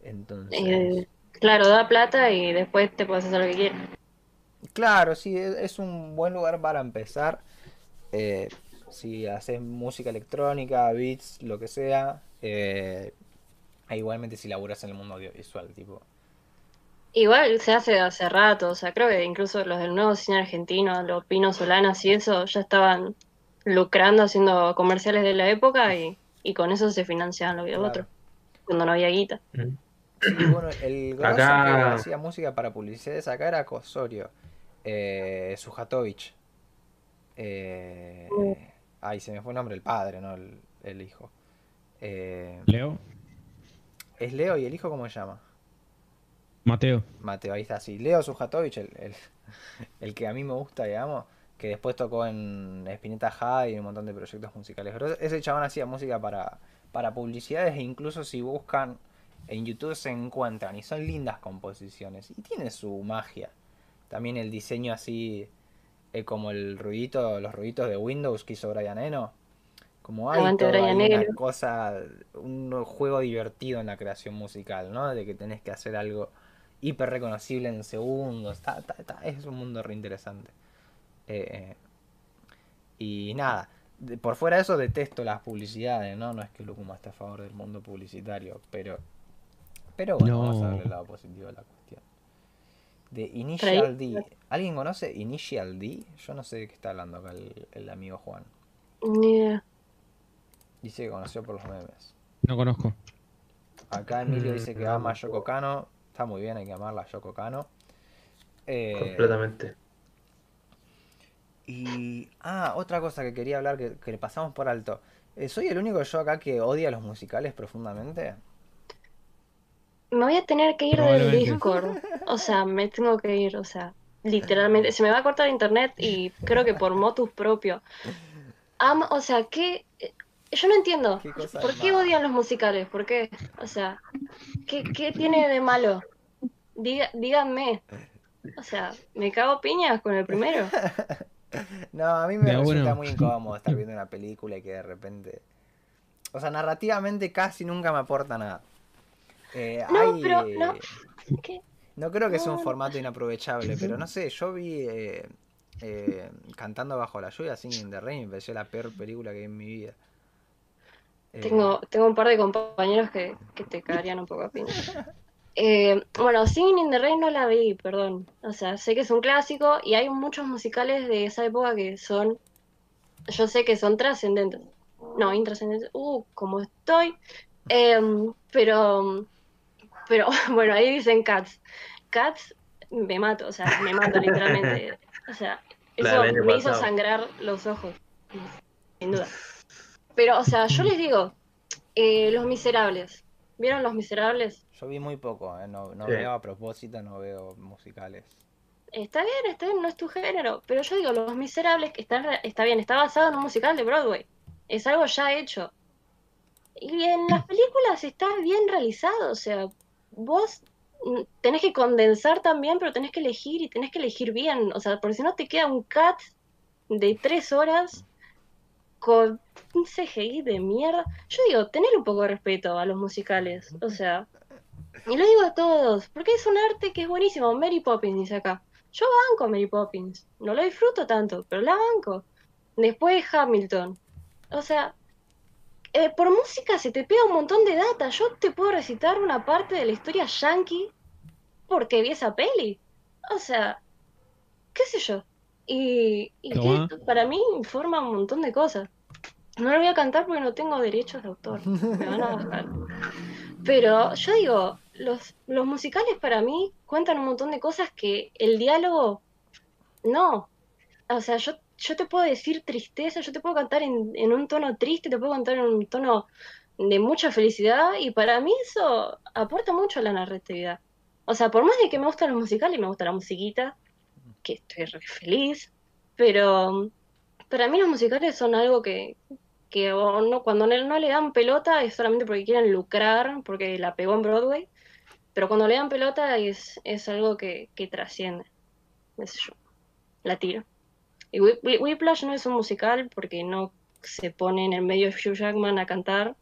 S1: Entonces,
S2: Eh, claro, da plata y después te puedes hacer lo que quieras.
S1: claro, sí, es, es un buen lugar para empezar. Eh, si haces música electrónica, beats, lo que sea, e igualmente si laburas en el mundo audiovisual, tipo.
S2: Igual se hace hace rato, o sea, creo que incluso los del nuevo cine argentino, los Pino Solanas y eso, ya estaban lucrando haciendo comerciales de la época y, y con eso se financiaban lo que
S1: Claro.
S2: otro, cuando no había guita.
S4: Mm.
S1: Sí, bueno, el grosso
S4: Acá-
S1: que hacía música para publicidades acá era Kosorio, eh, Sujatovich. Eh,
S2: Mm.
S1: ay, se me fue el nombre, el padre, no el, el hijo. Eh,
S3: Leo,
S1: ¿Es Leo y el hijo cómo se llama?
S3: Mateo.
S1: Mateo, ahí está, sí. Leo Sujatovich, el, el, [LAUGHS] el que a mí me gusta, digamos, que después tocó en Spinetta High y un montón de proyectos musicales. Pero ese chabón hacía música para, para publicidades e incluso si buscan en YouTube se encuentran y son lindas composiciones y tiene su magia. También el diseño así, eh, como el ruidito, los ruiditos de Windows que hizo Brian Eno. Como hay ahí
S2: Brian
S1: una cosa, un juego divertido en la creación musical, ¿no? De que tenés que hacer algo hiper reconocible en segundos. Está- está- está- es un mundo re interesante. Eh, y nada, de- por fuera de eso detesto las publicidades, ¿no? No es que Lucuma esté a favor del mundo publicitario, pero pero bueno,
S3: No.
S1: vamos a ver el lado positivo de la cuestión. De Initial D. ¿Alguien conoce Initial D? Yo no sé de qué está hablando acá el, el amigo Juan. Dice que conoció por los memes.
S3: No conozco.
S1: Acá Emilio
S4: Mm,
S1: dice que
S4: no,
S1: ama a. Yoko Kano. Está muy bien, hay que amarla a Yoko Kano. Eh,
S4: Completamente.
S1: Y. Ah, otra cosa que quería hablar que, que le pasamos por alto. Eh, ¿Soy el único yo acá que odia los musicales profundamente?
S2: Me voy a tener que ir del. Discord. O sea, me tengo que ir, o sea, literalmente. Se me va a cortar internet y creo que por motus propio. O sea, ¿qué? Yo no entiendo.
S1: ¿Qué cosa
S2: ¿Por qué
S1: malo?
S2: odian los musicales? ¿Por qué? O sea, ¿qué, qué tiene de malo? Diga- díganme. O sea, me cago piñas con el primero. [LAUGHS]
S1: No, a mí me
S3: Ya,
S1: resulta
S3: bueno.
S1: muy incómodo estar viendo una película y que de repente. O sea, narrativamente casi nunca me aporta nada. Eh,
S2: No,
S1: hay-
S2: pero no. ¿Qué?
S1: No creo que sea un formato inaprovechable, pero no sé, yo vi eh, eh, Cantando bajo la lluvia, Singing the Rain, me pareció la peor película que vi en mi vida. Eh,
S2: Tengo, tengo un par de compañeros que, que te cagarían un poco a piña. [LAUGHS] Eh, bueno, Singing in the Rain no la vi, perdón. O sea, sé que es un clásico y hay muchos musicales de esa época que son, yo sé que son trascendentes. No, intrascendentes. Uh, como estoy. Em, pero, pero [LAUGHS] bueno, ahí dicen Cats. Cats me mato, o sea, me mato literalmente. O sea, [LAUGHS] eso me hizo sangrar los ojos, sin duda. Pero, o sea, yo les digo, eh, Los Miserables. ¿Vieron Los Miserables?
S1: Yo vi muy poco, eh, no, no
S4: Sí.
S1: veo a propósito, no veo musicales.
S2: Está bien, está bien, no es tu género. Pero yo digo, Los Miserables, que está, está bien, está basado en un musical de Broadway. Es algo ya hecho. Y en las películas está bien realizado. O sea, vos tenés que condensar también, pero tenés que elegir y tenés que elegir bien. O sea, porque si no te queda un cat de tres horas con un CGI de mierda. Yo digo, tenés un poco de respeto a los musicales. O sea, y lo digo a todos, porque es un arte que es buenísimo. Mary Poppins dice acá. Yo banco Mary Poppins. No lo disfruto tanto, pero la banco. Después Hamilton. O sea, eh, por música se te pega un montón de data. Yo te puedo recitar una parte de la historia yankee porque vi esa peli. O sea, qué sé yo. Y, y que para mí informa un montón de cosas. No lo voy a cantar porque no tengo derechos de autor. Me van a bajar. Pero yo digo, los, los musicales para mí cuentan un montón de cosas que el diálogo no. O sea, yo, yo te puedo decir tristeza, yo te puedo cantar en, en un tono triste, te puedo cantar en un tono de mucha felicidad y para mí eso aporta mucho a la narratividad. O sea, por más de que me gustan los musicales y me gusta la musiquita, que estoy re feliz, pero para mí los musicales son algo que, que no, cuando no le dan pelota es solamente porque quieren lucrar, porque la pegó en Broadway, pero cuando le dan pelota es, es algo que, que trasciende, qué sé yo, la tiro. Y Whip- Whip- Whiplash no es un musical porque no se pone en el medio de Hugh Jackman a cantar.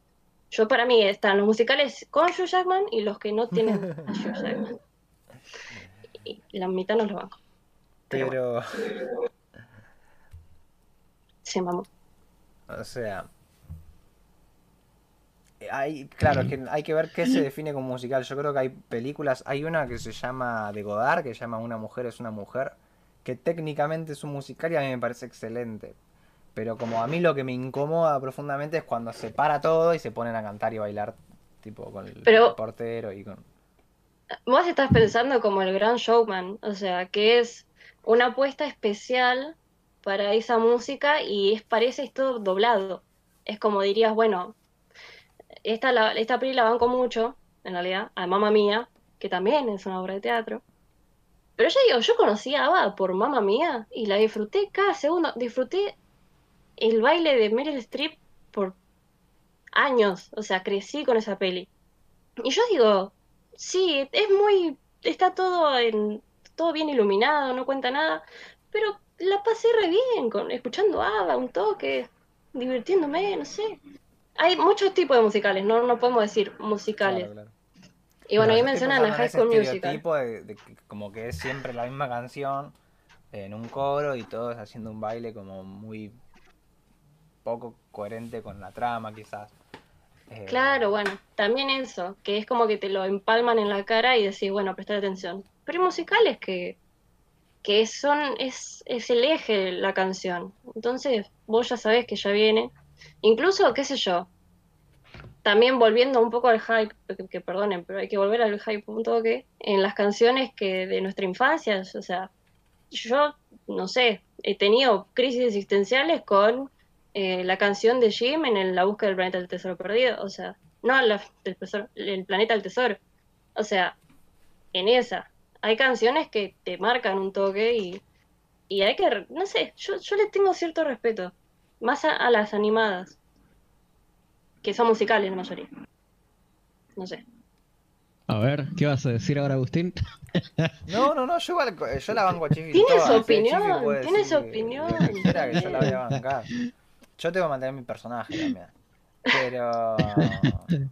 S2: Yo para mí están los musicales con Hugh Jackman y los que no tienen a Hugh Jackman. Y la mitad no los banco. Pero
S1: Pero,
S2: Se mamó.
S1: o sea, hay, claro, es que hay que ver qué se define como musical. Yo creo que hay películas, hay una que se llama de Godard, que se llama Una mujer es una mujer, que técnicamente es un musical y a mí me parece excelente. Pero como a mí lo que me incomoda profundamente es cuando se para todo y se ponen a cantar y bailar, tipo con el
S2: Pero-
S1: portero y con...
S2: Vos estás pensando como el gran showman, o sea, que es una apuesta especial para esa música y es parece esto doblado. Es como dirías, bueno, esta, la, esta peli la banco mucho, en realidad, a Mamma Mía, que también es una obra de teatro. Pero yo digo, yo conocí a ABBA por Mamma Mía y la disfruté cada segundo. Disfruté el baile de Meryl Streep por años, o sea, crecí con esa peli. Y yo digo, sí, es muy, está todo en, todo bien iluminado, no cuenta nada, pero la pasé re bien con, escuchando ABBA, un toque, divirtiéndome, no sé. Hay muchos tipos de musicales, no, no podemos decir musicales.
S1: Claro, claro.
S2: Y bueno,
S1: No,
S2: ahí mencionan a High School Musical.
S1: de, de como que es siempre la misma canción en un coro y todos haciendo un baile como muy poco coherente con la trama quizás. Eh,
S2: Claro, bueno, también eso, que es como que te lo empalman en la cara y decís, bueno, prestar atención. Pero hay musicales que, que son, es, es el eje de la canción. Entonces, vos ya sabés que ya viene. Incluso, qué sé yo, también volviendo un poco al hype, que, perdonen, pero hay que volver al hype un toque, en las canciones que de nuestra infancia, o sea, yo, no sé, he tenido crisis existenciales con eh, la canción de Jim en el- la búsqueda del planeta del tesoro perdido, o sea, no la, del tesoro- el planeta del tesoro, o sea, en esa. Hay canciones que te marcan un toque y, y hay que, no sé, yo, yo le tengo cierto respeto, más a, a las animadas, que son musicales la mayoría. No sé.
S3: A ver, ¿qué vas a decir ahora, Agustín? [LAUGHS]
S1: No, no, no, yo, igual, yo la banco a Chifi
S2: Tiene
S1: toda,
S2: su opinión,
S1: Chifi
S2: tiene
S1: decir
S2: su opinión,
S1: lo que yo la voy a [LAUGHS] bancar. Yo tengo que mantener mi personaje también. Pero. [LAUGHS]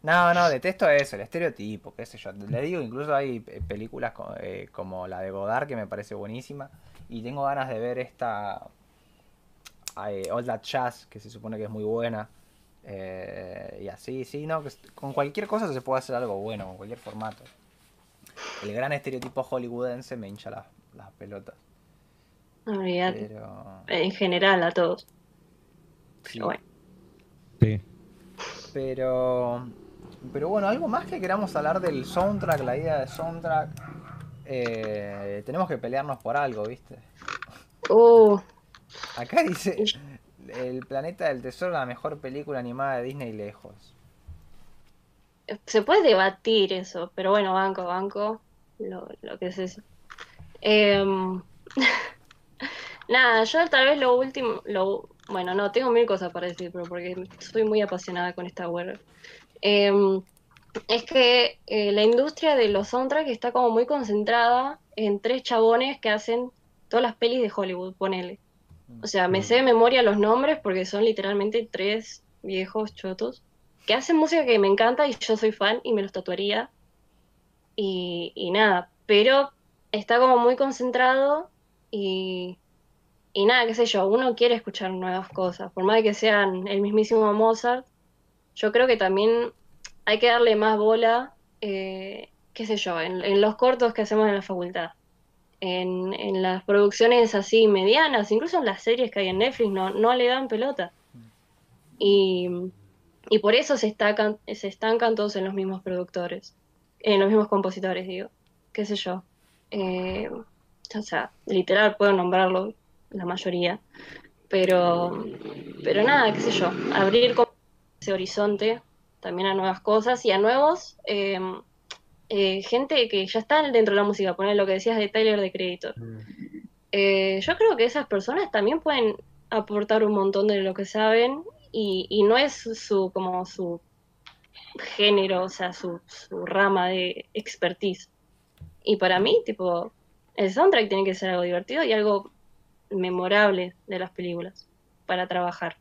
S1: No, no, detesto eso, el estereotipo, qué sé yo. Le digo, incluso hay eh, películas co- eh, como la de Godard que me parece buenísima. Y tengo ganas de ver esta eh, All That Jazz, que se supone que es muy buena. Eh, y así, sí, no, que con cualquier cosa se puede hacer algo bueno, con cualquier formato. El gran estereotipo hollywoodense me hincha las, las pelotas. Pero.
S2: En general, a todos.
S1: sí.
S2: Pero bueno.
S3: Sí.
S1: Pero. Pero bueno, algo más que queramos hablar del soundtrack, la idea de soundtrack. eh, tenemos que pelearnos por algo, ¿viste?
S2: Uh,
S1: Acá dice: El planeta del tesoro, la mejor película animada de Disney lejos.
S2: se puede debatir eso, pero bueno, banco, banco, lo, lo que es eso. Em, [LAUGHS] nada, yo tal vez lo último, lo, bueno, no, tengo mil cosas para decir, pero porque soy muy apasionada con esta web. Em, es que eh, la industria de los soundtracks está como muy concentrada en tres chabones que hacen todas las pelis de Hollywood, ponele. O sea, me sé de memoria los nombres porque son literalmente tres viejos chotos que hacen música que me encanta y yo soy fan y me los tatuaría. Y, y nada, pero está como muy concentrado y, y nada, qué sé yo, uno quiere escuchar nuevas cosas, por más de que sean el mismísimo Mozart, yo creo que también hay que darle más bola, eh, qué sé yo, en, en los cortos que hacemos en la facultad. En, en las producciones así medianas, incluso en las series que hay en Netflix, no, no le dan pelota. Y, y por eso se estancan, se estancan todos en los mismos productores, en los mismos compositores, digo, qué sé yo. Eh, o sea, literal puedo nombrarlo, la mayoría, pero, pero nada, qué sé yo, abrir ese horizonte también a nuevas cosas y a nuevos, eh, eh, gente que ya está dentro de la música, poner lo que decías de Tyler de Creator.
S4: Mm.
S2: Eh, yo creo que esas personas también pueden aportar un montón de lo que saben y, y no es su como su género, o sea, su, su rama de expertise. Y para mí, tipo, el soundtrack tiene que ser algo divertido y algo memorable de las películas para trabajar.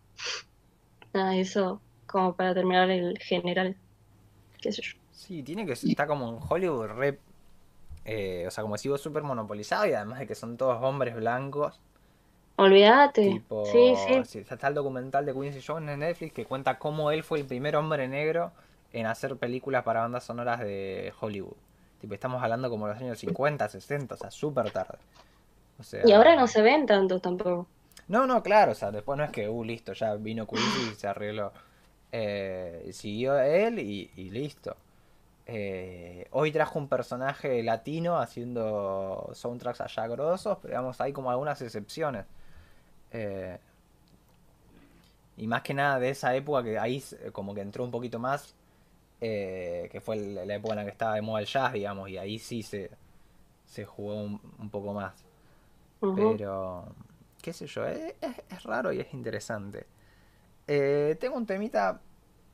S2: Nada, eso como para terminar el general. ¿Qué sé yo?
S1: Sí, tiene que está como en Hollywood re. eh, o sea, como si vos súper monopolizado y además de que son todos hombres blancos.
S2: Olvídate.
S1: Tipo,
S2: Sí, sí.
S1: sí, está el documental de Quincy Jones en Netflix que cuenta cómo él fue el primer hombre negro en hacer películas para bandas sonoras de Hollywood. Tipo, estamos hablando como los años 50, 60, o sea, súper tarde. O sea,
S2: Y ahora no se ven tanto tampoco.
S1: No, no, claro, o sea, después no es que, uh, listo, ya vino Quincy y se arregló. Eh, siguió él y, y listo. Eh, hoy trajo un personaje latino haciendo soundtracks allá grosos, pero digamos, hay como algunas excepciones. Eh, y más que nada de esa época que ahí s- como que entró un poquito más, eh, que fue la época en la que estaba de moda el jazz, digamos, y ahí sí se, se jugó un, un poco más. Pero, qué sé yo, es, es- es raro y es interesante. Eh, tengo un temita,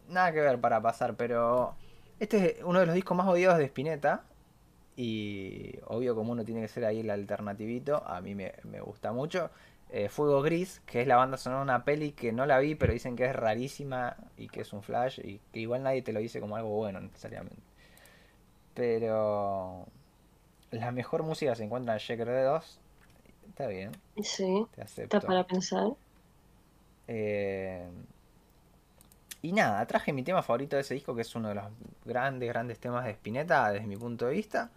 S1: nada que ver para pasar, pero este es uno de los discos más odiados de Spinetta. Y obvio como uno tiene que ser ahí el alternativito, a mí me, me gusta mucho. Eh, Fuego Gris, que es la banda sonora de una peli que no la vi, pero dicen que es rarísima y que es un flash y que igual nadie te lo dice como algo bueno necesariamente. Pero la mejor música se encuentra en Shaker de 2. Está bien,
S2: Sí,
S1: te acepto.
S2: está para pensar.
S1: Eh, y nada, traje mi tema favorito de ese disco, que es uno de los grandes, grandes temas de Spinetta desde mi punto de vista,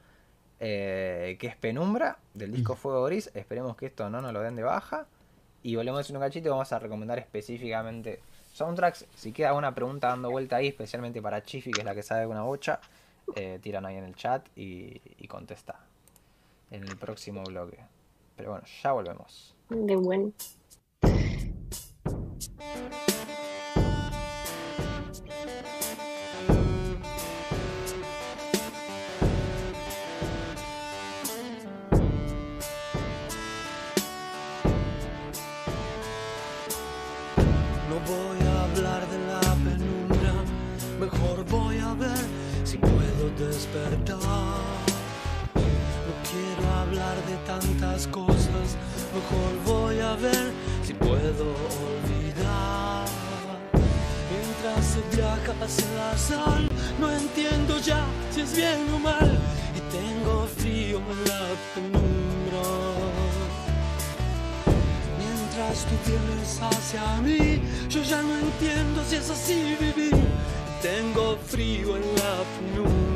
S1: eh, que es Penumbra, del disco Fuego Gris. Esperemos que esto no nos lo den de baja. Y volvemos en un cachito y vamos a recomendar específicamente soundtracks. Si queda alguna pregunta dando vuelta ahí, especialmente para Chifi, que es la que sabe de una bocha, eh, tiran ahí en el chat y, y contesta en el próximo bloque. Pero bueno, ya volvemos.
S2: De buen.
S5: No quiero hablar de tantas cosas, mejor voy a ver si puedo olvidar. Mientras se viaja hacia la sal, no entiendo ya si es bien o mal. Y tengo frío en la penumbra. Mientras tú vienes hacia mí, yo ya no entiendo si es así vivir. Tengo frío en la penumbra.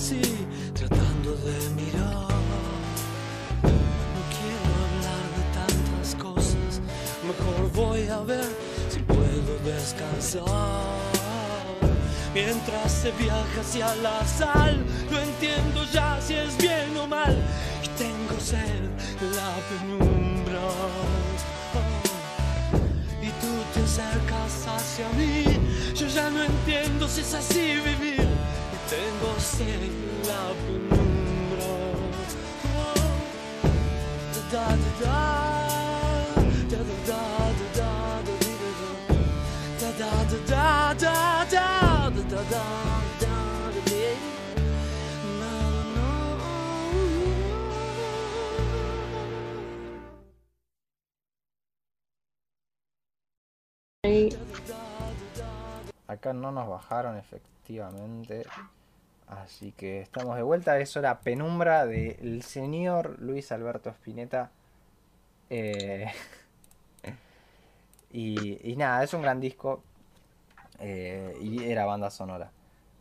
S5: así, tratando de mirar. No quiero hablar de tantas cosas, mejor voy a ver si puedo descansar. Mientras se viaja hacia la sal, no entiendo ya si es bien o mal, y tengo sed la penumbra. Oh y tú te acercas hacia mí. Yo ya no entiendo si es así vivir. Tengo sed la penumbra. Oh, da.
S1: Acá no nos bajaron efectivamente. Así que estamos de vuelta. Eso era Penumbra del señor Luis Alberto Spinetta. Eh, [LAUGHS] y, y nada, es un gran disco. eh, y era banda sonora.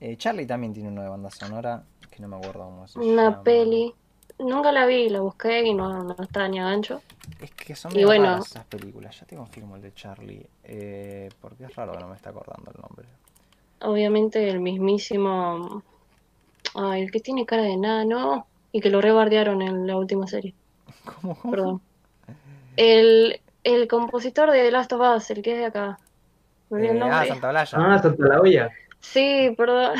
S1: Eh, Charlie también tiene uno de banda sonora. Que no me acuerdo cómo se
S2: Una
S1: llama.
S2: peli. Nunca la vi, la busqué y no, no estaba ni a gancho.
S1: Es que son
S2: Y
S1: medio
S2: bueno.
S1: raras esas películas. Ya te confirmo el de Charlie. Porque es raro que no me está acordando el nombre.
S2: Obviamente el mismísimo. Ay, el que tiene cara de nano y que lo rebardearon en la última serie.
S1: ¿Cómo? [LAUGHS]
S2: Perdón. El, el compositor de The Last of Us, el que es de acá. Me el
S1: Eh, ah. Santa Blaya.
S4: Ah, Santa la olla.
S2: Sí, perdón.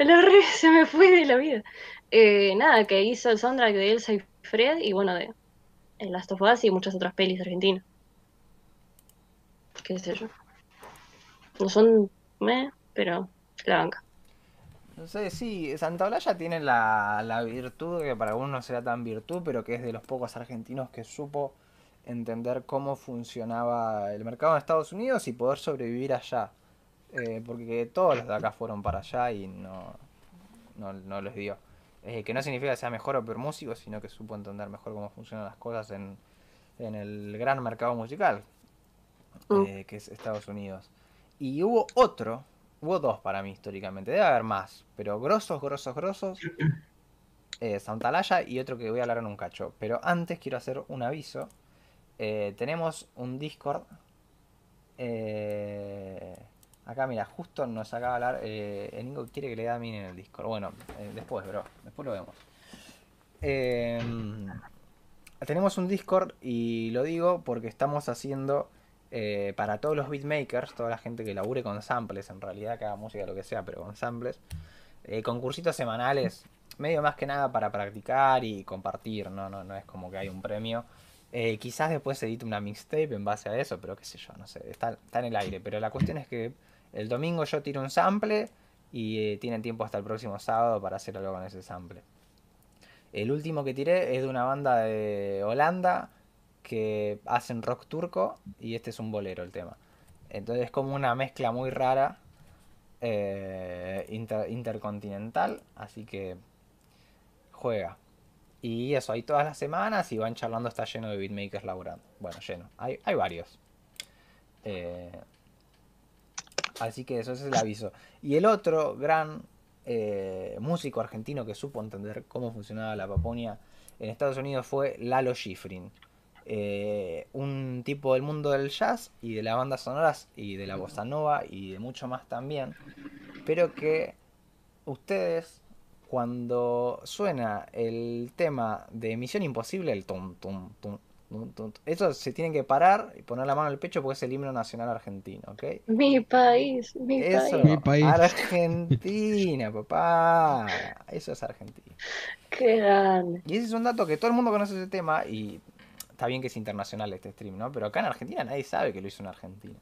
S2: El [LAUGHS] horrible se me fue de la vida. Eh, nada, que hizo el soundtrack de Elsa y Fred y bueno, de The Last of Us y muchas otras pelis argentinas. Qué sé yo. No son meh, pero la banca.
S1: No sé, sí, Santa Olalla tiene la, la virtud que para algunos no será tan virtud, pero que es de los pocos argentinos que supo entender cómo funcionaba el mercado en Estados Unidos y poder sobrevivir allá. Eh, porque todos los de acá fueron para allá y no, no, no les dio. Eh, que no significa que sea mejor o peor músico, sino que supo entender mejor cómo funcionan las cosas en, en el gran mercado musical,
S2: Mm.
S1: eh, que es Estados Unidos. Y hubo otro, hubo dos para mí históricamente, debe haber más, pero grosos, grosos, grosos, [CLEARS THROAT] eh, Santalaya y otro que voy a hablar en un cacho. Pero antes quiero hacer un aviso. Eh, tenemos un Discord. eh, acá, mira, justo nos acaba de hablar. Eh, el Nico quiere que le dé a mí en el Discord. Bueno, después, bro. Después lo vemos. Tenemos un Discord y lo digo porque estamos haciendo eh, para todos los beatmakers, toda la gente que labure con samples, en realidad que haga música lo que sea, pero con samples, eh, concursitos semanales, medio más que nada para practicar y compartir, no, no, no es como que hay un premio. Eh, quizás después se edite una mixtape en base a eso, pero qué sé yo, no sé, está, en el aire. Pero la cuestión es que el domingo yo tiro un sample y tienen tiempo hasta el próximo sábado para hacer algo con ese sample. El último que tiré es de una banda de Holanda que hacen rock turco y este es un bolero el tema. Entonces es como una mezcla muy rara, eh, inter- intercontinental, así que juega. Y eso, hay todas las semanas y van charlando, está lleno de beatmakers laburando. Bueno, lleno, hay, hay varios. Eh, así que eso es el aviso. Y el otro gran eh, músico argentino que supo entender cómo funcionaba la Paponia en Estados Unidos fue Lalo Schifrin. Eh, un tipo del mundo del jazz y de las bandas sonoras y de la bossa nova y de mucho más también. Pero que ustedes cuando suena el tema de Misión Imposible, el tum, tum, tum, tum, tum, eso se tienen que parar y poner la mano al pecho porque es el himno nacional argentino, ¿ok?
S2: Mi país, mi
S1: Eso,
S2: país.
S3: Mi país.
S1: Argentina, papá. Eso es Argentina.
S2: Qué grande.
S1: Y ese es un dato que todo el mundo conoce ese tema y está bien que es internacional este stream, ¿no? Pero acá en Argentina nadie sabe que lo hizo en Argentina.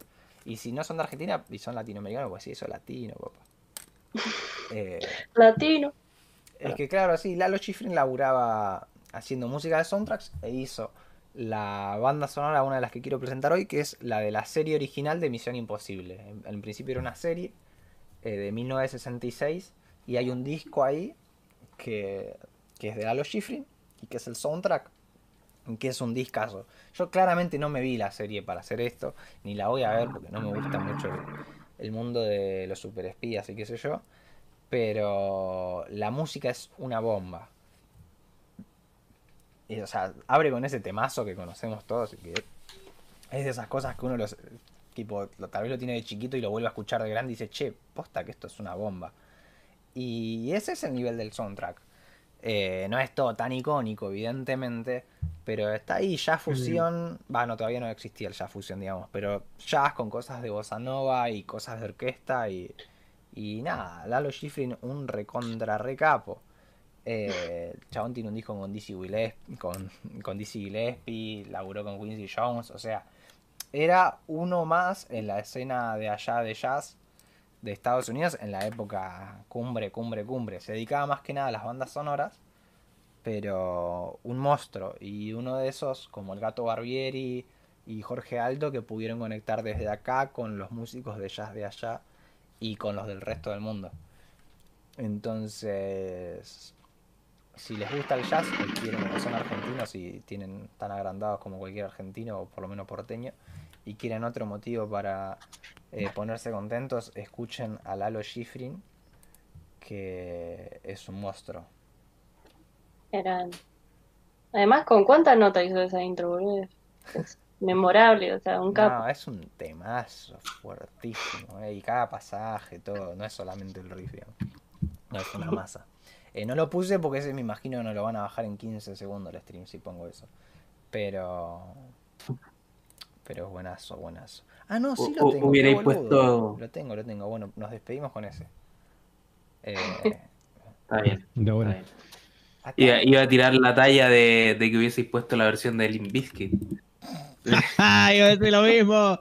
S1: Y si no son de Argentina y son latinoamericanos, pues sí, eso es latino, papá. [LAUGHS] Eh,
S2: Latino.
S1: es que claro, sí, Lalo Schifrin laburaba haciendo música de soundtracks e hizo la banda sonora, una de las que quiero presentar hoy, que es la de la serie original de Misión Imposible. En, en principio era una serie eh, de 1966 y hay un disco ahí que, que es de Lalo Schifrin y que es el soundtrack, que es un discazo. Yo claramente no me vi la serie para hacer esto, ni la voy a ver porque no me gusta mucho el, mundo de los superespías y qué sé yo. Pero la música es una bomba. Y, o sea, abre con ese temazo que conocemos todos y que es de esas cosas que uno los, tipo, tal vez lo tiene de chiquito y lo vuelve a escuchar de grande y dice, che, posta que esto es una bomba. Y ese es el nivel del soundtrack. Eh, no es todo tan icónico, evidentemente, pero está ahí jazz fusión. Va, no, todavía no existía el jazz fusión, digamos, pero jazz con cosas de bossa nova y cosas de orquesta y, y nada, Lalo Schifrin, un recontra recapo. Eh, el chabón tiene un disco con Dizzy Gillespie, con, con Dizzy Gillespie, laburó con Quincy Jones, o sea, era uno más en la escena de allá de jazz de Estados Unidos en la época cumbre, cumbre, cumbre. Se dedicaba más que nada a las bandas sonoras, pero un monstruo. Y uno de esos, como el gato Barbieri y Jorge Aldo, que pudieron conectar desde acá con los músicos de jazz de allá y con los del resto del mundo. Entonces, si les gusta el jazz, o son argentinos y tienen tan agrandados como cualquier argentino, o por lo menos porteño, y quieren otro motivo para eh, ponerse contentos, escuchen a Lalo Schifrin, que es un monstruo.
S2: Eran. Además, ¿con cuántas notas hizo esa intro, boludo? Es memorable, o sea, un capo.
S1: No, es un temazo fuertísimo, eh, y cada pasaje, todo, no es solamente el riff, digamos. no es una masa. Eh, no lo puse porque ese me imagino que no lo van a bajar en 15 segundos el stream si pongo eso. Pero. Pero es buenazo, buenazo. Ah, no, sí lo tengo.
S4: hubierais puesto-
S1: Lo tengo, lo tengo. Bueno, nos despedimos con ese. Eh, [LAUGHS]
S4: Está bien.
S3: De
S4: está
S3: bueno.
S4: bien.
S1: acá-
S4: Iba, iba a tirar la talla de, de que hubieseis puesto la versión de Limp Bizkit.
S3: ¡Ah! [LAUGHS] Iba a decir lo mismo.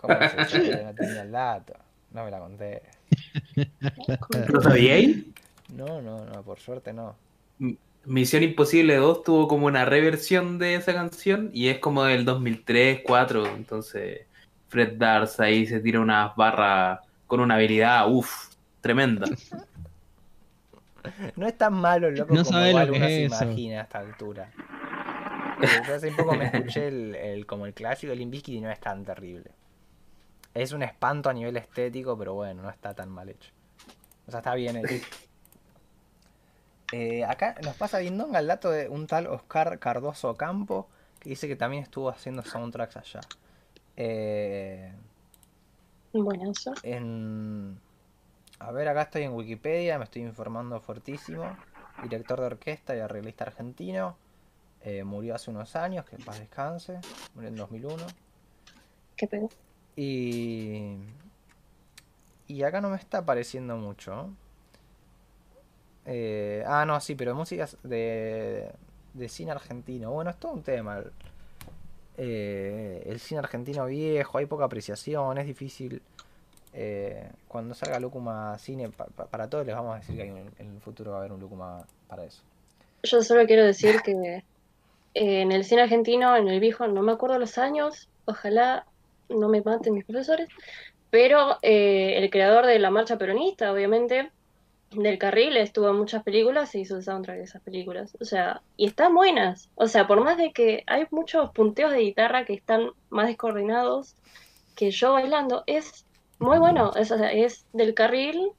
S1: ¿Cómo se llama? No tenía el dato. No me la conté.
S4: ¿Lo sabíais?
S1: No, no, no, por suerte no.
S4: Misión Imposible 2 tuvo como una reversión de esa canción y es como del 2003, 2004. Entonces, Fred Dars ahí se tira unas barras con una habilidad, uff, tremenda.
S1: No es tan malo, loco,
S3: No
S1: como igual
S3: lo
S1: uno se
S3: eso.
S1: imagina a esta altura. Yo hace poco me escuché el, el- como el clásico de Bizkit y no es tan terrible. Es un espanto a nivel estético, pero bueno, no está tan mal hecho. O sea, está bien hecho. [LAUGHS] Eh, acá nos pasa Bindonga el dato de un tal Oscar Cardoso Campo, que dice que también estuvo haciendo soundtracks allá. Eh,
S2: Buenazo.
S1: en... A ver, acá estoy en Wikipedia, me estoy informando fuertísimo. Director de orquesta y arreglista argentino. Eh, murió hace unos años, que en paz descanse. Murió en 2001.
S2: ¿Qué pedo?
S1: Y... Y acá no me está apareciendo mucho. Eh, ah, no, sí, pero músicas de, de cine argentino. Bueno, es todo un tema. Eh, el cine argentino viejo, hay poca apreciación, es difícil. Eh, cuando salga Lucuma Cine, pa- pa- para todos les vamos a decir que en el futuro va a haber un Lucuma para eso.
S2: Yo solo quiero decir que eh, en el cine argentino, en el viejo, no me acuerdo los años, ojalá no me maten mis profesores, pero eh, el creador de la marcha peronista, obviamente, del carril, estuvo en muchas películas e hizo el soundtrack de esas películas. O sea, y están buenas. O sea, por más de que hay muchos punteos de guitarra que están más descoordinados que yo bailando, es muy bueno. Es, o sea, es del carril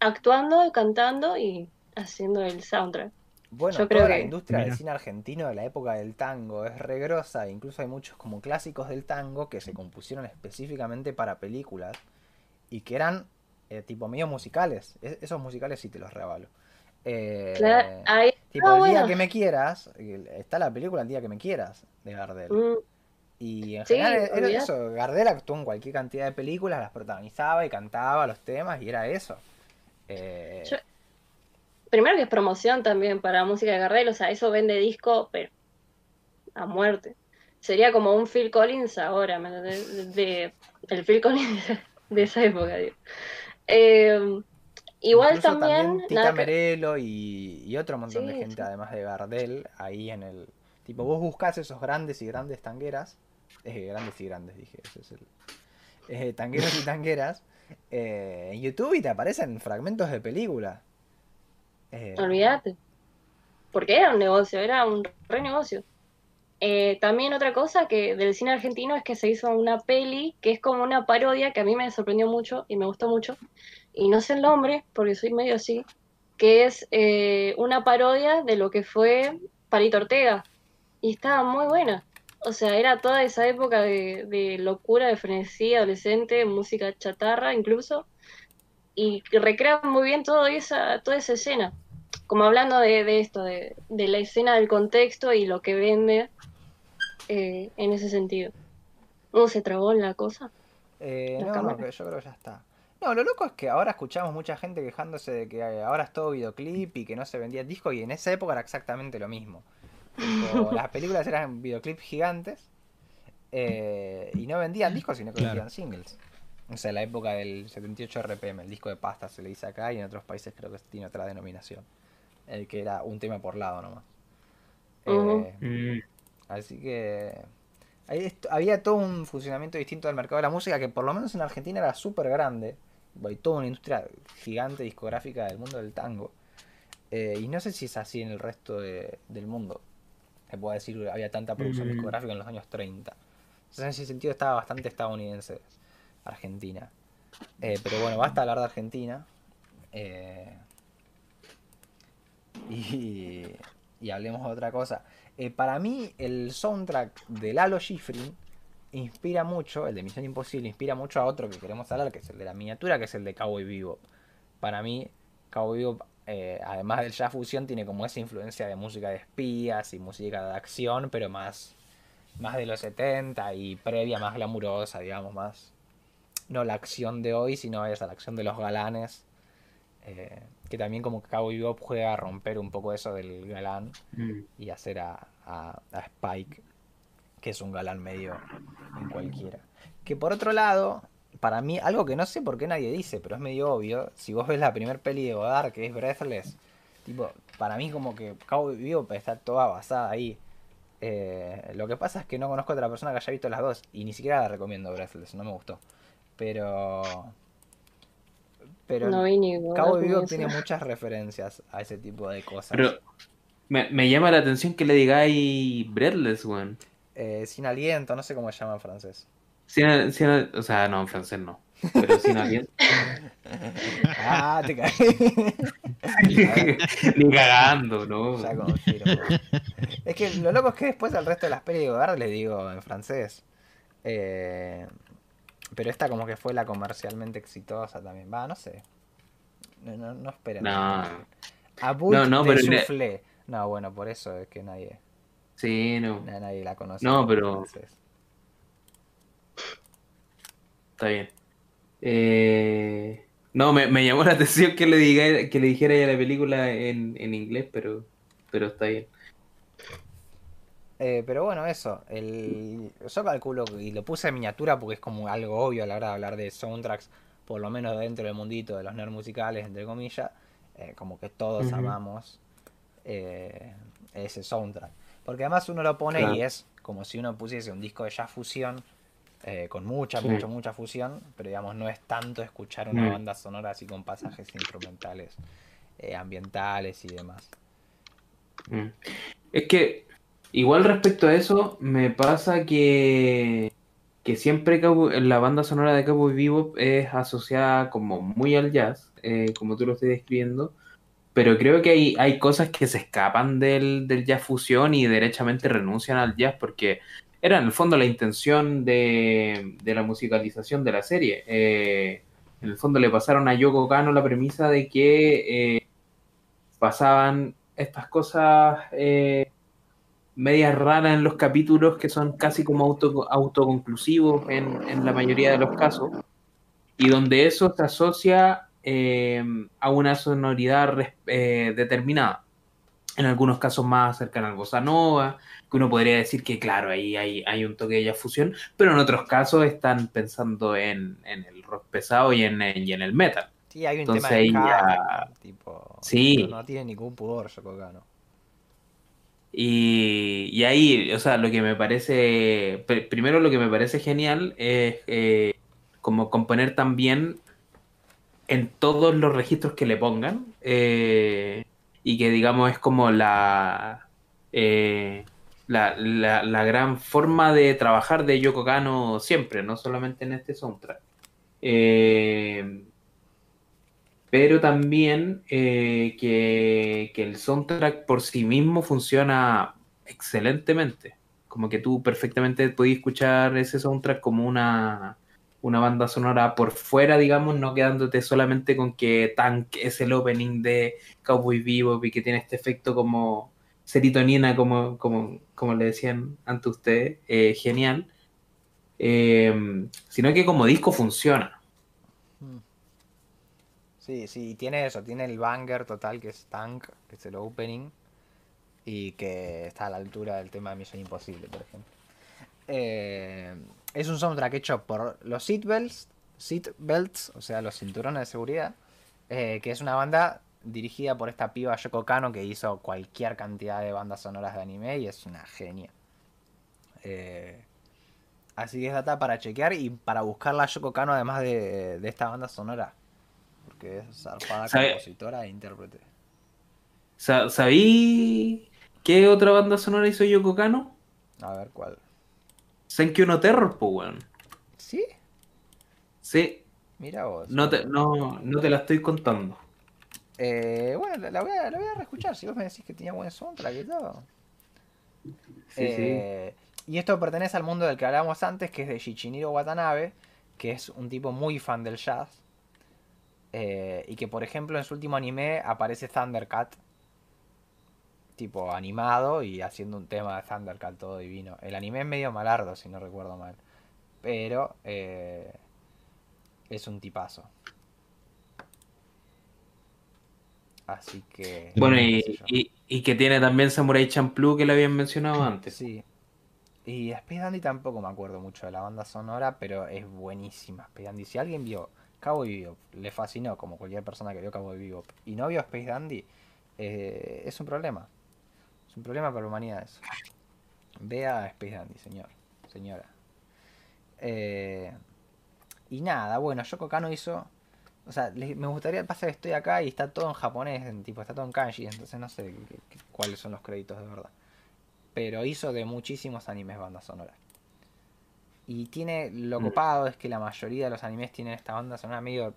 S2: actuando, cantando y haciendo el soundtrack.
S1: Bueno,
S2: Yo
S1: toda
S2: creo
S1: la
S2: que-
S1: industria del
S3: Mira.
S1: cine argentino de la época del tango es regrosa, incluso hay muchos como clásicos del tango que se compusieron específicamente para películas y que eran eh, tipo medio musicales. E- esos musicales sí te los regalo. Eh,
S2: Claro, ahí-
S1: tipo,
S2: ah,
S1: el día
S2: bueno.
S1: que me quieras, está la película El día que me quieras de Gardel.
S2: Mm,
S1: Y en
S2: Sí,
S1: general era eso, Gardel actuó en cualquier cantidad de películas, las protagonizaba y cantaba los temas y era eso. Eh,
S2: Yo- Primero que es promoción también para música de Gardel, o sea, eso vende disco, pero a muerte. Sería como un Phil Collins ahora, ¿me entendés? De, el Phil Collins [LAUGHS] de esa época, digo. Eh, igual
S1: incluso
S2: también,
S1: Tita Merelo y, y otro montón de gente,
S2: sí.
S1: además de Gardel, ahí en el... Tipo, vos buscás esos grandes y grandes tangueras, eh, grandes y grandes, dije, ese es el... eh, tangueros y [LAUGHS] tangueras, eh, en YouTube y te aparecen fragmentos de película. Eh,
S2: Olvídate. Porque era un negocio, era un re negocio. Eh, también otra cosa que del cine argentino es que se hizo una peli que es como una parodia que a mí me sorprendió mucho y me gustó mucho. Y no sé el nombre, porque soy medio así, que es eh, una parodia de lo que fue Palito Ortega. Y estaba muy buena. O sea, era toda esa época de, de locura, de frenesí, adolescente, música chatarra incluso. Y recrea muy bien todo esa, toda esa escena como hablando de, de esto, de, de la escena del contexto y lo que vende eh, en ese sentido. ¿No se trabó en la cosa?
S1: Eh,
S2: La
S1: no,
S2: cámara.
S1: yo creo que ya está. No, lo loco es que ahora escuchamos mucha gente quejándose de que eh, ahora es todo videoclip y que no se vendía disco y en esa época era exactamente lo mismo. Tipo, [LAUGHS] las películas eran videoclips gigantes eh, y no vendían discos sino que
S3: Claro.
S1: vendían singles. O sea, la época del 78 RPM, el disco de pasta se le dice acá y en otros países creo que tiene otra denominación. El que era un tema por lado nomás. Eh, Así que había todo un funcionamiento distinto del mercado de la música que por lo menos en Argentina era súper grande. Hay toda una industria gigante discográfica del mundo del tango. Eh, y no sé si es así en el resto de- del mundo. Se puede decir que había tanta producción
S4: Mm.
S1: discográfica en los años 30. Entonces en ese sentido estaba bastante estadounidense Argentina. Eh, pero bueno, basta hablar de Argentina. Eh, y, y hablemos de otra cosa. Eh, para mí, el soundtrack de Lalo Schifrin inspira mucho, el de Misión Imposible, inspira mucho a otro que queremos hablar, que es el de la miniatura, que es el de Cowboy Vivo. Para mí, Cowboy Vivo, eh, además del jazz fusión, tiene como esa influencia de música de espías y música de acción, pero más, más de los 70 y previa, más glamurosa, digamos, más. No la acción de hoy, sino esa, la acción de los galanes. eh, que también como que Cowboy Bebop juega a romper un poco eso del galán
S4: Mm.
S1: y hacer a, a- a Spike, que es un galán medio en cualquiera. Que por otro lado, para mí, algo que no sé por qué nadie dice, pero es medio obvio, si vos ves la primer peli de Godard, que es Breathless, tipo, para mí como que Cowboy Bebop está toda basada ahí. Eh, lo que pasa es que no conozco a otra persona que haya visto las dos y ni siquiera la recomiendo Breathless, no me gustó. Pero... Pero
S2: No vi ni
S1: Cowboy
S2: ni
S1: Bebop
S2: eso.
S1: tiene muchas referencias a ese tipo de cosas.
S4: Pero me, me llama la atención que le digáis breadless, weón.
S1: Eh, sin aliento, no sé cómo se llama en francés.
S4: Sin, sin- o sea, no, en francés no. Pero sin aliento. [LAUGHS]
S1: Ah, te caí. [LAUGHS]
S4: Ni cagando, ¿no?
S1: Ya confirmo. Es que lo loco es que después al resto de las pelis de Godard les digo en francés. Eh, pero esta como que fue la comercialmente exitosa también. Va, no sé. No, no, no esperen.
S4: No. No, no, pero le-.
S1: No, bueno, por eso es que nadie,
S4: Sí, no.
S1: na- nadie la conoce.
S4: No, pero-. Está bien. Eh, no, me, me llamó la atención que le diga, que le dijera ya la película en, en inglés, pero, pero está bien.
S1: Eh, pero bueno, eso. El... Yo calculo y lo puse en miniatura porque es como algo obvio a la hora de hablar de soundtracks, por lo menos dentro del mundito de los nerds musicales, entre comillas. eh, como que todos
S4: Ujú.
S1: amamos eh, ese soundtrack. Porque además uno lo pone
S4: Claro.
S1: y es como si uno pusiese un disco de jazz fusión, con mucha,
S4: Sí.
S1: mucha, mucha fusión, pero digamos, no es tanto escuchar una
S4: Mm.
S1: banda sonora así con pasajes instrumentales, ambientales y demás.
S4: Mm. Es que, igual respecto a eso, me pasa que, que siempre la banda sonora de Cowboy Bebop es asociada como muy al jazz, eh, como tú lo estás describiendo, pero creo que hay, hay cosas que se escapan del, del jazz fusión y derechamente renuncian al jazz porque era en el fondo la intención de, de la musicalización de la serie. Eh, en el fondo le pasaron a Yoko Kano la premisa de que... eh, pasaban estas cosas medias raras en los capítulos que son casi como auto, autoconclusivos en, en la mayoría de los casos, y donde eso se asocia eh, a una sonoridad eh, determinada. En algunos casos más cercana al bossa nova, que uno podría decir que, claro, ahí hay, hay un toque de jazz fusión, pero en otros casos están pensando en, en el rock pesado y en, y en el metal.
S1: Sí, hay un
S4: Entonces
S1: tema de
S4: ya-
S1: tipo.
S4: Sí.
S1: No, no tiene ningún pudor, Yoko Kano.
S4: Y, ahí, o sea, lo que me parece, pr- primero lo que me parece genial es eh, como componer también en todos los registros que le pongan eh, y que digamos es como la, eh, la, la, la gran forma de trabajar de Yoko Kano siempre, no solamente en este soundtrack. Eh, pero también eh, que, que el soundtrack por sí mismo funciona excelentemente. Como que tú perfectamente podías escuchar ese soundtrack como una, una banda sonora por fuera, digamos, no quedándote solamente con que Tank es el opening de Cowboy Bebop y que tiene este efecto como serotonina, como, como, como le decían ante ustedes, eh, genial. Eh, sino que como disco funciona.
S1: Sí, sí, tiene eso, tiene el banger total que es Tank, que es el opening, y que está a la altura del tema de Misión Imposible, por ejemplo. Eh, es un soundtrack hecho por los Seatbelts, Seatbelts, o sea, los cinturones de seguridad, eh, que es una banda dirigida por esta piba Yoko Kano que hizo cualquier cantidad de bandas sonoras de anime y es una genia. Eh, así que es data para chequear y para buscar la Yoko Kano además de, de esta banda sonora. Porque es zarpada compositora e intérprete.
S4: Sa- ¿Sabí qué otra banda sonora hizo Yoko Kano?
S1: A ver cuál.
S4: Senkyu no Terror, pues, weón.
S1: ¿Sí?
S4: Sí,
S1: Mira vos.
S4: no te, no, no te la estoy contando.
S1: Eh, bueno, la, la voy a, la voy a reescuchar. Si vos me decís que tenía buen soundtrack y todo.
S4: Sí,
S1: Eh, Y esto pertenece al mundo del que hablábamos antes, que es de Shichiniro Watanabe, que es un tipo muy fan del jazz. Eh, y que, por ejemplo, en su último anime aparece Thundercat. Tipo animado y haciendo un tema de Thundercat todo divino. El anime es medio malardo, si no recuerdo mal. Pero eh, es un tipazo. Así que.
S4: Bueno, y, y, y que tiene también Samurai Champloo que lo habían mencionado [LAUGHS] antes.
S1: Sí. Y Space Dandy tampoco me acuerdo mucho de la banda sonora, pero es buenísima Space Dandy. Si alguien vio Cowboy Bebop, le fascinó como cualquier persona que vio Cowboy Bebop y no vio Space Dandy, eh, es un problema. Es un problema para la humanidad eso. Vea Space Dandy, señor, señora. Eh, y nada, bueno, Yoko Kano hizo... O sea, me gustaría pasar estoy acá y está todo en japonés, tipo, está todo en kanji, entonces no sé cuáles son los créditos de verdad pero hizo de muchísimos animes banda sonora. Y tiene lo
S4: Mm.
S1: copado es que la mayoría de los animes tienen esta banda sonora medio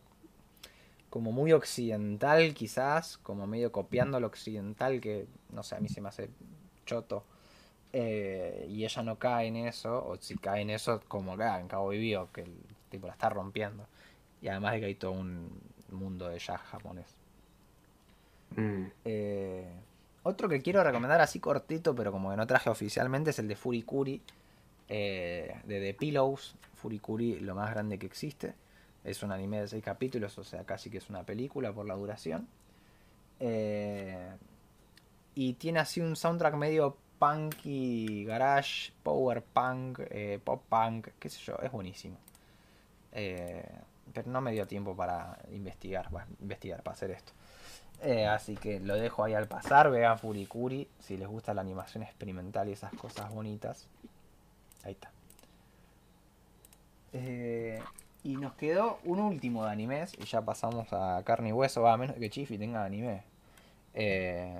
S1: como muy occidental quizás, como medio copiando lo occidental que no sé, a mí se me hace choto. Eh, y ella no cae en eso, o si cae en eso como cae en Cabo Vivo, que el tipo la está rompiendo. Y además de que hay todo un mundo de jazz japonés.
S4: Mm.
S1: Eh, otro que quiero recomendar así cortito, pero como que no traje oficialmente, es el de Furikuri, eh, de The Pillows. Furikuri, lo más grande que existe. Es un anime de 6 capítulos, o sea, casi que es una película por la duración. Eh, y tiene así un soundtrack medio punky, garage, power punk, eh, pop punk, qué sé yo, es buenísimo. Pero no me dio tiempo para investigar, bueno, investigar, para hacer esto. Así que lo dejo ahí al pasar. Vean Furikuri si les gusta la animación experimental y esas cosas bonitas. Ahí está. Eh, y nos quedó un último de animes y ya pasamos a carne y hueso. Va, a menos que Chifi tenga anime. Eh,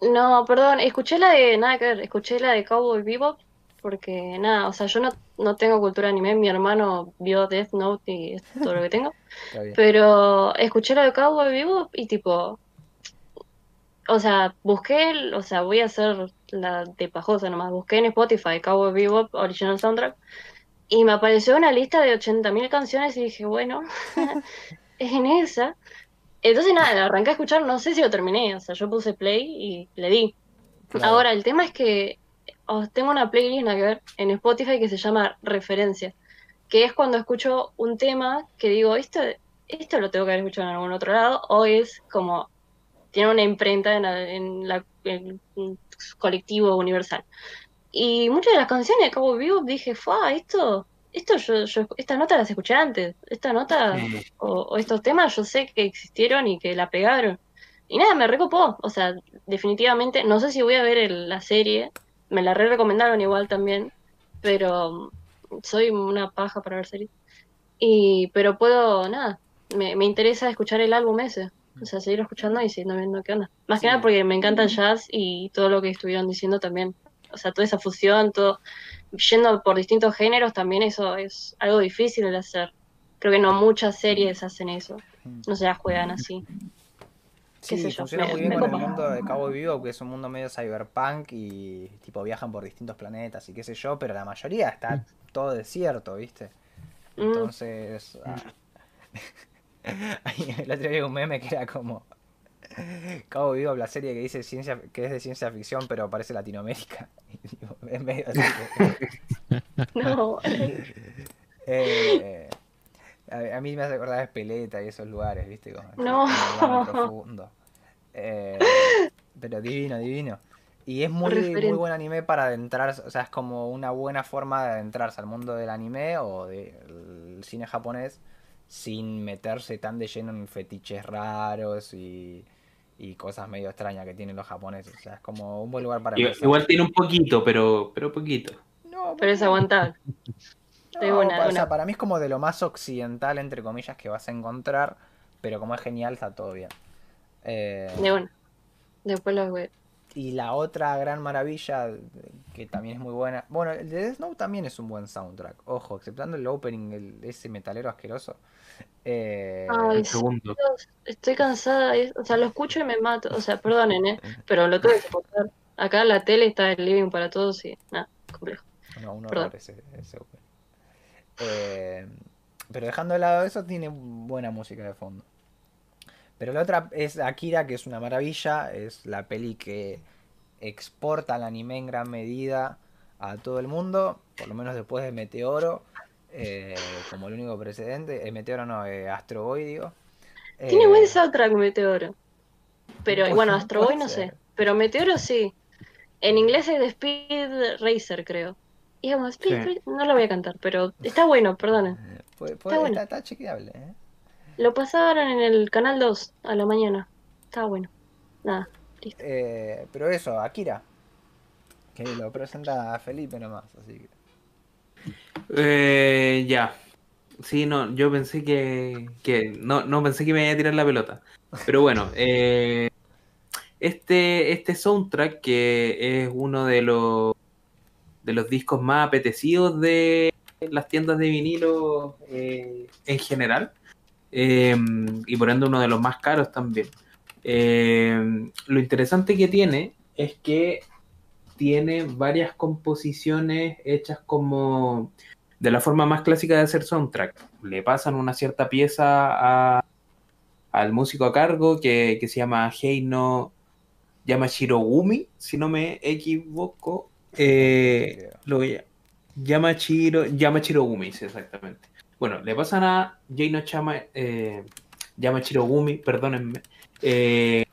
S2: No, perdón, escuché la de, nada que ver, escuché la de Cowboy Bebop, porque nada, o sea, yo no, no tengo cultura anime, mi hermano vio Death Note y es todo lo que tengo, [LAUGHS] pero escuché la de Cowboy Bebop y tipo, o sea, busqué, o sea, voy a hacer la de pajosa nomás, busqué en Spotify Cowboy Bebop Original Soundtrack y me apareció una lista de 80.000 canciones y dije, bueno, [LAUGHS] es en esa. Entonces nada, arranqué a escuchar, no sé si lo terminé, o sea, yo puse play y le di.
S1: Claro.
S2: Ahora, el tema es que oh, tengo una playlist en Spotify que se llama Referencia, que es cuando escucho un tema que digo, esto, esto lo tengo que haber escuchado en algún otro lado, o es como, tiene una imprenta en, la- en la- colectivo universal. Y muchas de las canciones de Cowboy Bebop dije, fue esto, esto yo, yo, esta nota las escuché antes, esta nota
S4: Sí.
S2: o, o estos temas yo sé que existieron y que la pegaron. Y nada, me recopó. O sea, definitivamente, no sé si voy a ver el- la serie, me la re recomendaron igual también, pero mm, soy una paja para ver series. Y, pero puedo, nada, me, me interesa escuchar el álbum ese. O sea, seguir escuchando y siguiendo viendo qué onda. Más que nada porque me encanta el jazz y todo lo que estuvieron diciendo también. O sea, toda esa fusión, todo, yendo por distintos géneros, también eso es algo difícil de hacer. Creo que no muchas series hacen eso.
S1: Mm.
S2: No se las juegan así. qué
S1: Sí,
S2: sé yo,
S1: funciona
S2: me-
S1: muy bien
S2: me
S1: con el mundo de Cabo Vivo, que es un mundo medio cyberpunk y tipo viajan por distintos planetas y qué sé yo, pero la mayoría está todo desierto, ¿viste?
S2: Mm,
S1: Entonces, ah, ahí [LAUGHS] [LAUGHS] el otro día un meme que era como Cabo Vivo, la serie que dice ciencia, que es de ciencia ficción, pero parece Latinoamérica. [LAUGHS] Es medio así que- [LAUGHS]
S2: no,
S1: Eh, a, mí me hace acordar de Espeleta y esos lugares, ¿viste? Como,
S2: No.
S1: como lugar profundo. Eh, pero divino, divino. Y es muy, muy buen anime para adentrarse, o sea, es como una buena forma de adentrarse al mundo del anime o del cine japonés sin meterse tan de lleno en fetiches raros y, y cosas medio extrañas que tienen los japoneses. O sea, es como un buen lugar para
S4: Igual, igual tiene un poquito, pero, pero poquito.
S1: No,
S2: pero es aguantable. [LAUGHS]
S1: No,
S2: de una,
S1: pa-
S2: de
S1: o sea,
S2: una.
S1: para mí es como de lo más occidental, entre comillas, que vas a encontrar, pero como es genial, está todo bien. Eh,
S2: De una. Después lo veo.
S1: Y la otra gran maravilla, que también es muy buena, bueno, el de Death Note también es un buen soundtrack, ojo, exceptando el opening, el, ese metalero asqueroso. Eh,
S2: Ay,
S4: segundo.
S2: Dios, estoy cansada. O sea, lo escucho y me mato. O sea, perdonen, ¿eh? [LAUGHS] Pero lo tengo que soportar. Acá la tele está el living para todos y nada, complejo.
S1: no, un
S2: perdón.
S1: horror ese, ese opening. Eh, pero dejando de lado eso, tiene buena música de fondo. Pero la otra es Akira, que es una maravilla. Es la peli que exporta el anime en gran medida a todo el mundo. Por lo menos después de Meteoro. eh, como el único precedente. Eh, Meteoro no, eh, Astro Boy, digo.
S2: Tiene
S1: Eh,
S2: buen soundtrack Meteoro. Pero bueno, Astro Boy no sé. Pero Meteoro sí. En inglés es de Speed Racer, creo. Y como Speed
S4: Sí.
S2: Racer, no lo voy a cantar, pero está bueno,
S1: puede- puede-
S2: bueno.
S1: está, está chequeable. ¿eh?
S2: Lo pasaron en el canal 2 a la mañana. Estaba bueno. Nada, listo.
S1: Eh, pero eso, Akira. Que lo presenta Felipe nomás. Así que.
S4: Eh, ya. Sí, no, yo pensé que, que no, no pensé que me iba a tirar la pelota. Pero bueno, [LAUGHS] eh, este, este soundtrack que es uno de los de los discos más apetecidos de las tiendas de vinilo eh, en general. Eh, y por ende uno de los más caros también. Eh, lo interesante que tiene es que tiene varias composiciones hechas como de la forma más clásica de hacer soundtrack. Le pasan una cierta pieza a- al músico a cargo que, que se llama Heino Yamashiro-gumi, si no me equivoco. Eh, lo Yamashiro, Yamashiro-gumi, sí, exactamente. Bueno, le pasan a Heino Chama, eh, Yamashiro-gumi, perdónenme. eh,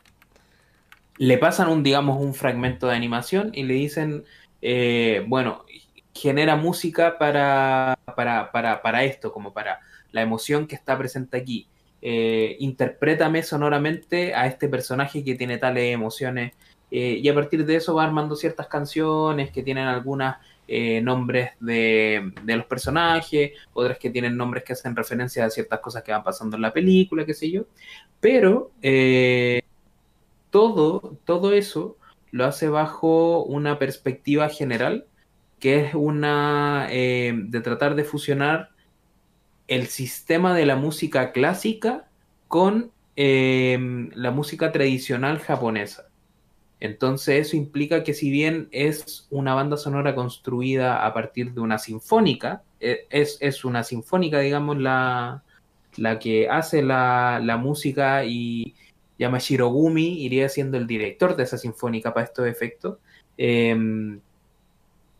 S4: le pasan un, digamos, un fragmento de animación y le dicen, eh, bueno, genera música para, para, para, para esto, como para la emoción que está presente aquí. Eh, interprétame sonoramente a este personaje que tiene tales emociones. eh, y a partir de eso va armando ciertas canciones que tienen algunos nombres de, de los personajes, otras que tienen nombres que hacen referencia a ciertas cosas que van pasando en la película, qué sé yo. Pero eh, todo, todo eso lo hace bajo una perspectiva general que es una eh, de tratar de fusionar el sistema de la música clásica con eh, la música tradicional japonesa. Entonces eso implica que si bien es una banda sonora construida a partir de una sinfónica, eh, es, es una sinfónica, digamos, la, la que hace la, la música y llama Shirogumi, iría siendo el director de esa sinfónica para estos efectos. Em,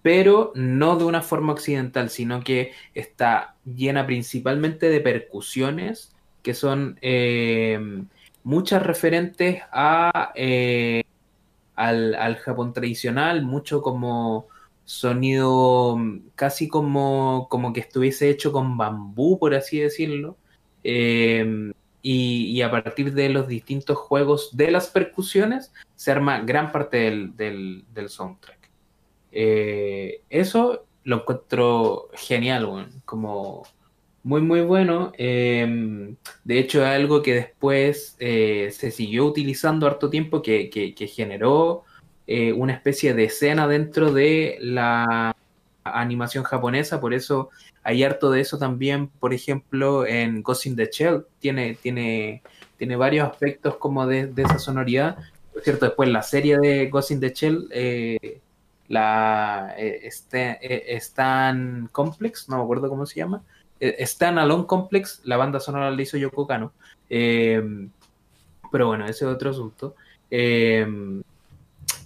S4: pero no de una forma occidental, sino que está llena principalmente de percusiones que son em, muchas referentes a, eh, al, al, Japón tradicional, mucho como sonido casi como, como que estuviese hecho con bambú, por así decirlo. Eh, y, y, a partir de los distintos juegos de las percusiones se arma gran parte del, del, del soundtrack. Eh, eso lo encuentro genial, bueno, como muy muy bueno. Eh, de hecho es algo que después eh, se siguió utilizando harto tiempo, que, que, generó eh, una especie de escena dentro de la animación japonesa, por eso hay harto de eso también, por ejemplo, en Ghost in the Shell, tiene, tiene, tiene varios aspectos como de, esa sonoridad. Por cierto, después la serie de Ghost in the Shell, eh, la este, eh, Stan Complex, no me acuerdo cómo se llama, eh, Stan Alone Complex, la banda sonora la hizo Yoko Kano. pero bueno, ese es otro asunto.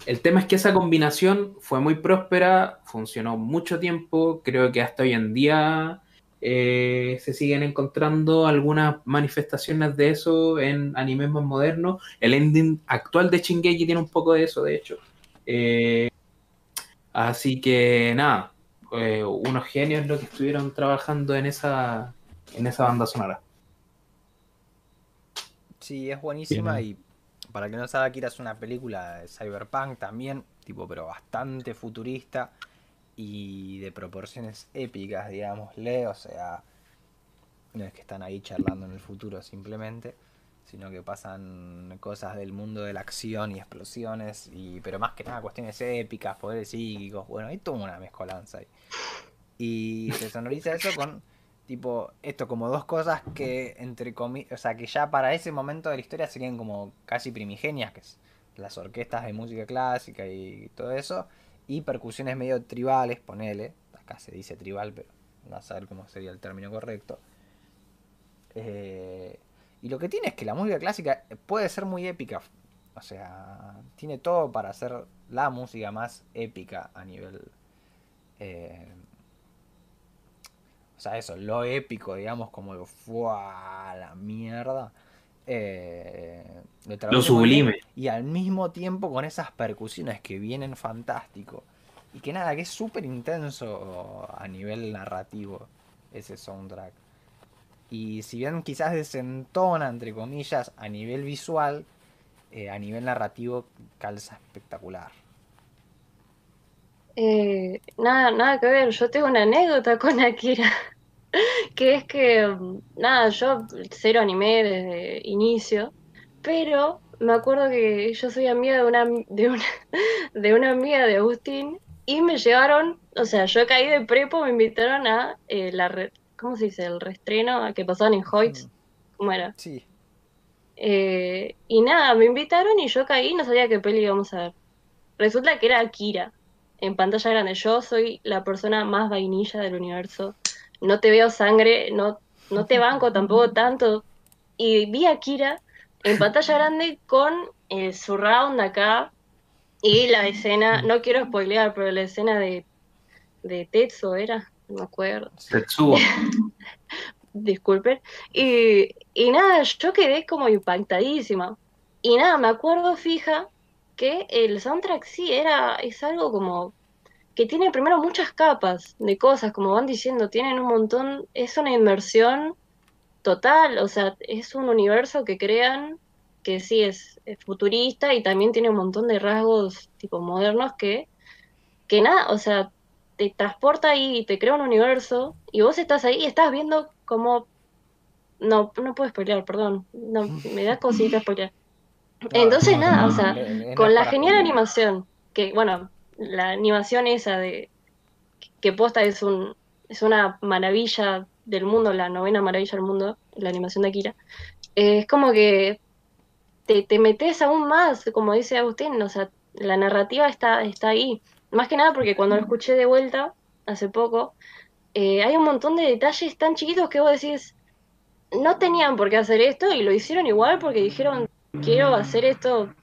S4: El tema es que esa combinación fue muy próspera, funcionó mucho tiempo, creo que hasta hoy en día eh, se siguen encontrando algunas manifestaciones de eso en animes más modernos. El ending actual de Shingeki tiene un poco de eso, de hecho. Eh, así que nada, eh, unos genios los que estuvieron trabajando en esa, en esa banda sonora.
S1: Sí, es buenísima Bien. y para que no sabe, Akira es una película de cyberpunk también, tipo, pero bastante futurista y de proporciones épicas, digámosle. O sea, no es que están ahí charlando en el futuro simplemente, sino que pasan cosas del mundo de la acción y explosiones, y pero más que nada cuestiones épicas, poderes psíquicos. Bueno, hay toda una mezcolanza ahí. Y se sonoriza eso con tipo esto como dos cosas que entre comillas, o sea, que ya para ese momento de la historia serían como casi primigenias, que es las orquestas de música clásica y todo eso, y percusiones medio tribales, ponele, acá se dice tribal, pero no a saber cómo sería el término correcto. Eh, y lo que tiene es que la música clásica puede ser muy épica, o sea, tiene todo para ser la música más épica a nivel eh, o sea, eso, lo épico, digamos, como el ¡fua! la mierda. Eh,
S4: lo, lo sublime.
S1: Y al mismo tiempo con esas percusiones que vienen fantástico. Y que nada, que es súper intenso a nivel narrativo ese soundtrack. Y si bien quizás desentona, entre comillas, a nivel visual, eh, a nivel narrativo calza espectacular.
S2: Eh, nada, nada que ver, yo tengo una anécdota con Akira, [LAUGHS] que es que, nada, yo cero anime desde inicio, pero me acuerdo que yo soy amiga de una, de una, [LAUGHS] de una amiga de Agustín y me llevaron, o sea, yo caí de prepo, me invitaron a eh, la, ¿cómo se dice? El reestreno que pasaban en Hoyts, ¿cómo era?
S1: Sí.
S2: Eh, y nada, me invitaron y yo caí y no sabía qué peli íbamos a ver. Resulta que era Akira en pantalla grande. Yo soy la persona más vainilla del universo. No te veo sangre, no, no te banco tampoco [LAUGHS] tanto. Y vi a Kira en pantalla grande con el surround acá y la escena, no quiero spoilear, pero la escena de, de Tetsuo era, no me acuerdo.
S4: Tetsuo. [LAUGHS]
S2: Disculpen. Y, y nada, yo quedé como impactadísima. Y nada, me acuerdo fija que el soundtrack sí era, es algo como que tiene primero muchas capas de cosas, como van diciendo, tienen un montón, es una inmersión total, o sea, es un universo que crean que sí es, es futurista y también tiene un montón de rasgos tipo modernos que, que nada, o sea, te transporta ahí y te crea un universo y vos estás ahí y estás viendo como... No, no puedo spoilear, perdón, no, [LAUGHS] me da cosita spoilear. Entonces, nada, o sea, con la genial animación, que bueno, la animación esa de que posta es un es una maravilla del mundo, la novena maravilla del mundo, la animación de Akira. Eh, es como que te, te, metes aún más, como dice Agustín, o sea, la narrativa está, está ahí. Más que nada porque cuando lo escuché de vuelta, hace poco, eh, hay un montón de detalles tan chiquitos que vos decís, no tenían por qué hacer esto y lo hicieron igual porque dijeron, quiero hacer esto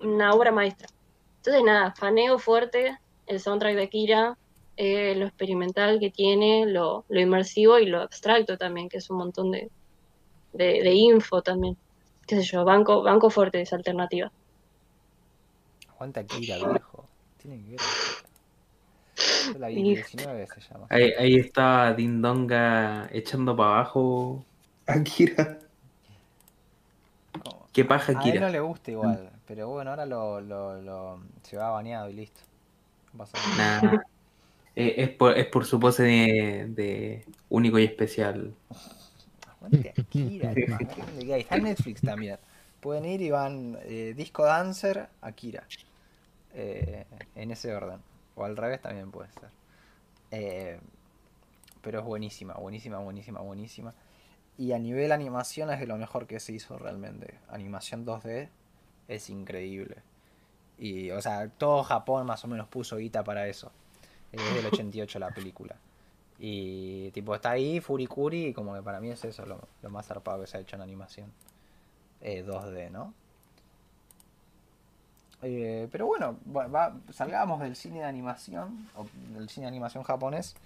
S2: una obra maestra. Entonces nada, faneo fuerte el soundtrack de Akira, eh, lo experimental que tiene, lo, lo, inmersivo y lo abstracto también, que es un montón de, de, de info también. Qué sé yo, banco, banco fuerte esa alternativa.
S1: Aguanta Akira, viejo. Tiene que ver. Yo la vi 19 se llama.
S6: Ahí, ahí está Dindonga echando para abajo Akira. ¿Qué paja
S1: A él
S6: Akira?
S1: no le gusta igual, pero bueno, ahora lo, lo, lo se va bañado y listo.
S6: Nah. [LAUGHS] Eh, es, por, es por su pose de, de único y especial.
S1: Aguante Akira. Está en Netflix también. Pueden ir y van eh, Disco Dancer, Akira. Eh, en ese orden. O al revés también puede ser. Eh, pero es buenísima, buenísima, buenísima, buenísima. Y a nivel animación es de lo mejor que se hizo realmente. Animación 2D es increíble. Y, o sea, todo Japón más o menos puso guita para eso. Es del [LAUGHS] 88 la película. Y tipo, está ahí Furikuri y como que para mí es eso lo, lo más zarpado que se ha hecho en animación. Eh, 2D, ¿no? Eh, pero bueno, va- va- salgamos del cine de animación, o del cine de animación japonés,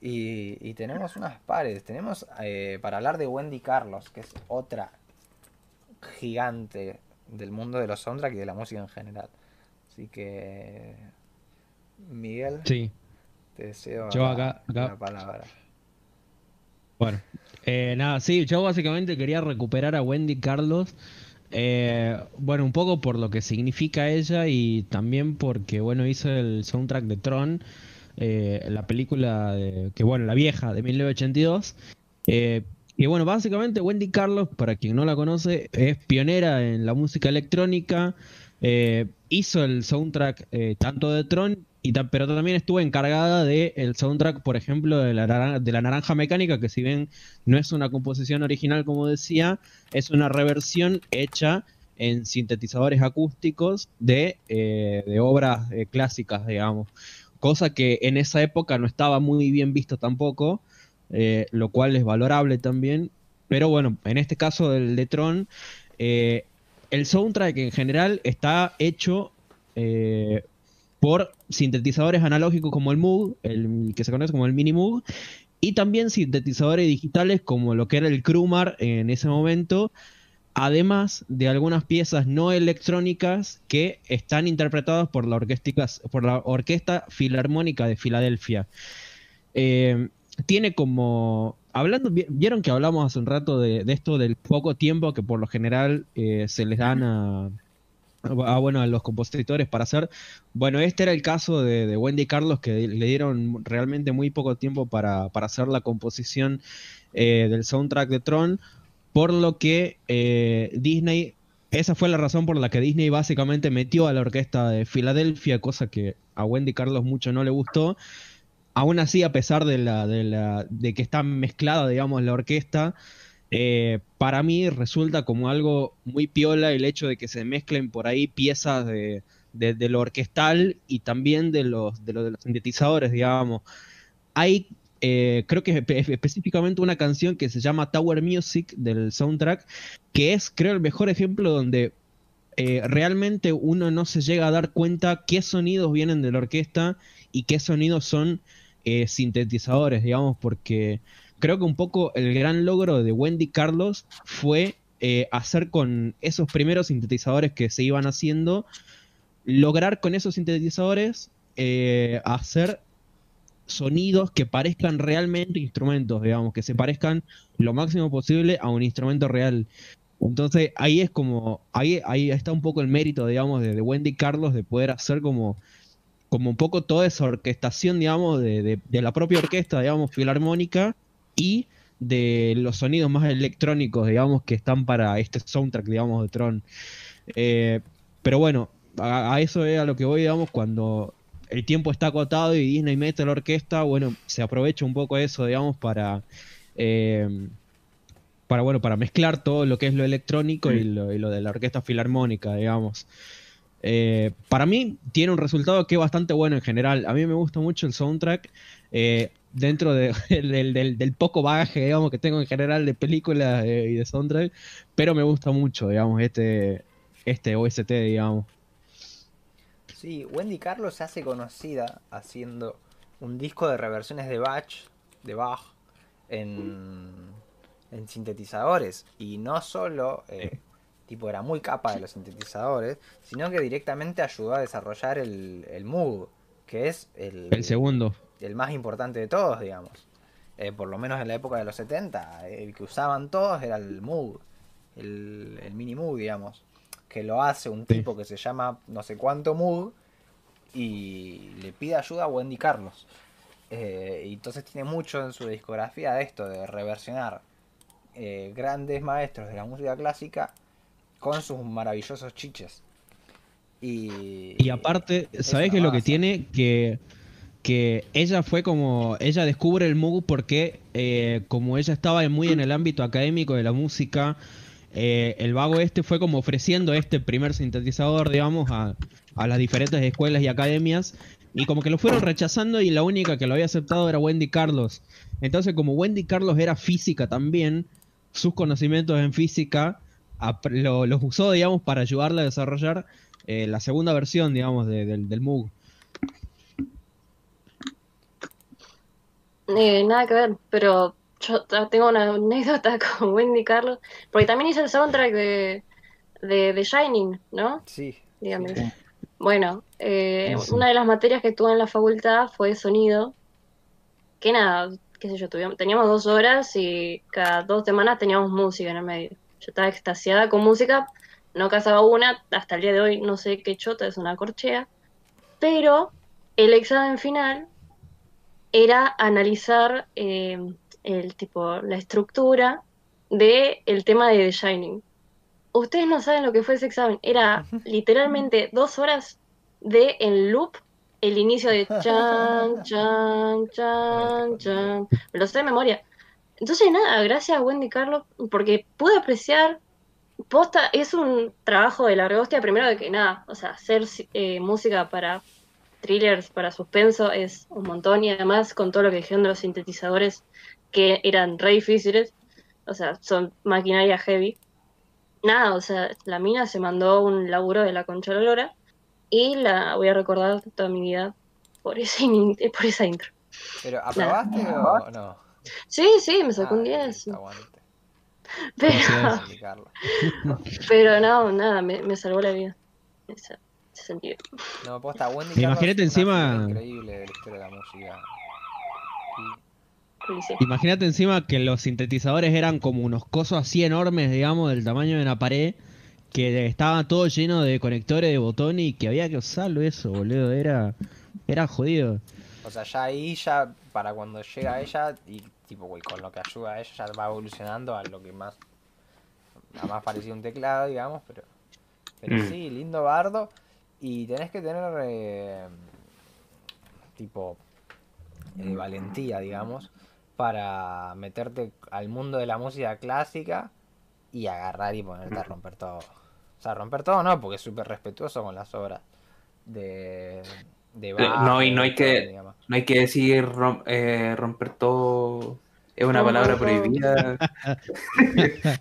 S1: y, y tenemos unas pares. Tenemos eh, para hablar de Wendy Carlos, que es otra gigante del mundo de los soundtrack y de la música en general. Así que, Miguel,
S3: Sí.
S1: te deseo
S3: Yo
S1: la-
S3: acá- acá.
S1: la palabra.
S3: Bueno, eh, nada, sí, yo básicamente quería recuperar a Wendy Carlos. Eh, bueno, un poco por lo que significa ella y también porque, bueno, hizo el soundtrack de Tron, eh, la película de- que, bueno, la vieja de 1982. eh, y bueno, básicamente Wendy Carlos, para quien no la conoce, es pionera en la música electrónica. hizo el soundtrack tanto de Tron, pero también estuvo encargada del el soundtrack, por ejemplo, de la, Nara- de la Naranja Mecánica, que si bien no es una composición original, como decía, es una reversión hecha en sintetizadores acústicos de, eh, de obras eh, clásicas, digamos. Cosa que en esa época no estaba muy bien visto tampoco, eh, lo cual es valorable también. Pero bueno, en este caso del de Tron, el soundtrack en general está hecho por sintetizadores analógicos como el Moog, el que se conoce como el Mini Moog, y también sintetizadores digitales como lo que era el Krumar en ese momento, además de algunas piezas no electrónicas que están interpretadas por la, por la Orquesta Filarmónica de Filadelfia. Eh, tiene como... Hablando, vi- vieron que hablamos hace un rato de, de esto del poco tiempo que por lo general eh, se les dan a, a, bueno, a los compositores para hacer. Bueno, este era el caso de, de Wendy Carlos, que le dieron realmente muy poco tiempo para, para hacer la composición eh, del soundtrack de Tron, por lo que eh, Disney, esa fue la razón por la que Disney básicamente metió a la orquesta de Filadelfia, cosa que a Wendy Carlos mucho no le gustó. Aún así, a pesar de, la, de, la, de que está mezclada, digamos, la orquesta, eh, para mí resulta como algo muy piola el hecho de que se mezclen por ahí piezas de, de, lo orquestal y también de los, de, lo, de los sintetizadores, digamos. Hay, eh, creo que espe- específicamente una canción que se llama Tower Music del soundtrack, que es, creo, el mejor ejemplo donde eh, realmente uno no se llega a dar cuenta qué sonidos vienen de la orquesta y qué sonidos son eh, sintetizadores, digamos, porque creo que un poco el gran logro de Wendy Carlos fue eh, hacer con esos primeros sintetizadores que se iban haciendo, lograr con esos sintetizadores eh, hacer sonidos que parezcan realmente instrumentos, digamos, que se parezcan lo máximo posible a un instrumento real. Entonces ahí es como, ahí, ahí está un poco el mérito, digamos, de, Wendy Carlos de poder hacer como, como un poco toda esa orquestación, digamos, de, de- de la propia orquesta, digamos, filarmónica y de los sonidos más electrónicos, digamos, que están para este soundtrack, digamos, de Tron. Eh, pero bueno, a, a eso es a lo que voy, digamos, cuando el tiempo está acotado y Disney mete la orquesta, bueno, se aprovecha un poco eso, digamos, para... eh, para bueno, para mezclar todo lo que es lo electrónico y lo, y lo de la orquesta filarmónica, digamos. Eh, para mí tiene un resultado que es bastante bueno en general. A mí me gusta mucho el soundtrack. Eh, dentro de- [LAUGHS] del, del- del poco bagaje, digamos, que tengo en general de películas eh, y de soundtrack, pero me gusta mucho, digamos, este, este OST, digamos.
S1: Sí, Wendy Carlos se hace conocida haciendo un disco de reversiones de Bach, de Bach en, en sintetizadores. Y no solo, eh, tipo, era muy capa de los sintetizadores, sino que directamente ayudó a desarrollar el, el Moog, que es el,
S3: El segundo.
S1: El más importante de todos, digamos. Eh, por lo menos en la época de los 70, el que usaban todos era el Moog, el, el mini Moog, digamos. Que lo hace un
S3: Sí.
S1: tipo que se llama no sé cuánto Moog y le pide ayuda a Wendy Carlos. Eh, y entonces tiene mucho en su discografía de esto, de reversionar eh, grandes maestros de la música clásica con sus maravillosos chiches. Y,
S3: Y aparte, ¿sabés qué es lo que tiene? Que, que ella fue como, ella descubre el Moog porque eh, como ella estaba muy en el ámbito académico de la música, eh, el vago este fue como ofreciendo este primer sintetizador, digamos, a, a las diferentes escuelas y academias, y como que lo fueron rechazando y la única que lo había aceptado era Wendy Carlos. Entonces, como Wendy Carlos era física también, sus conocimientos en física los usó, digamos, para ayudarla a desarrollar eh, la segunda versión, digamos, de- del, del.
S2: Eh, nada que ver, pero yo tengo una anécdota [LAUGHS] con Wendy Carlos, porque también hice el soundtrack de, de, de Shining, ¿no?
S1: Sí.
S2: Dígame.
S1: sí.
S2: Bueno, eh,
S3: Sí.
S2: una de las materias que tuve en la facultad fue sonido, que nada, qué sé yo, tuvimos, teníamos dos horas y cada dos semanas teníamos música en el medio. Yo estaba extasiada con música, no cazaba una, hasta el día de hoy no sé qué chota, es una corchea, pero el examen final era analizar eh, el tipo, la estructura de el tema de The Shining. Ustedes no saben lo que fue ese examen. Era literalmente dos horas de en loop el inicio de [LAUGHS] chan, chan, chan, chan. Me lo sé de memoria. Entonces, nada, gracias a Wendy Carlos, porque pude apreciar. Posta, es un trabajo de la hostia, primero de que nada, o sea, hacer eh, música para thrillers, para suspenso, es un montón, y además con todo lo que dijeron de los sintetizadores, que eran re difíciles, o sea, son maquinaria heavy. Nada, o sea, la mina se mandó un laburo de la concha de lora y la voy a recordar toda mi vida por, ese, por esa intro.
S1: ¿Pero aprobaste o no?
S2: Sí, sí, me sacó un
S1: Ah,
S2: 10.
S1: listo, aguante.
S2: Pero, [LAUGHS] pero no, nada, me, me salvó la vida. En ese, ese sentido.
S1: No, posta, Wendy
S3: imagínate encima-
S1: increíble de la historia de la música. Y-
S2: Y sí.
S3: Imagínate encima que los sintetizadores eran como unos cosos así enormes, digamos, del tamaño de una pared, que estaba todo lleno de conectores de botones y que había que usarlo eso, boludo. Era, era jodido.
S1: O sea, ya ahí, ya para cuando llega ella, y tipo, güey, con lo que ayuda a ella, ya va evolucionando a lo que más. a más parecido a un teclado, digamos, pero. Pero
S6: Mm.
S1: sí, lindo bardo. Y tenés que tener. eh, tipo. eh, valentía, digamos, para meterte al mundo de la música clásica y agarrar y ponerte a romper todo. O sea, romper todo no, porque es súper respetuoso con las obras de. de Bach,
S6: no, y no hay que-
S1: digamos.
S6: No hay que decir rom- eh, romper todo. Es una palabra prohibida. [LAUGHS] [LAUGHS]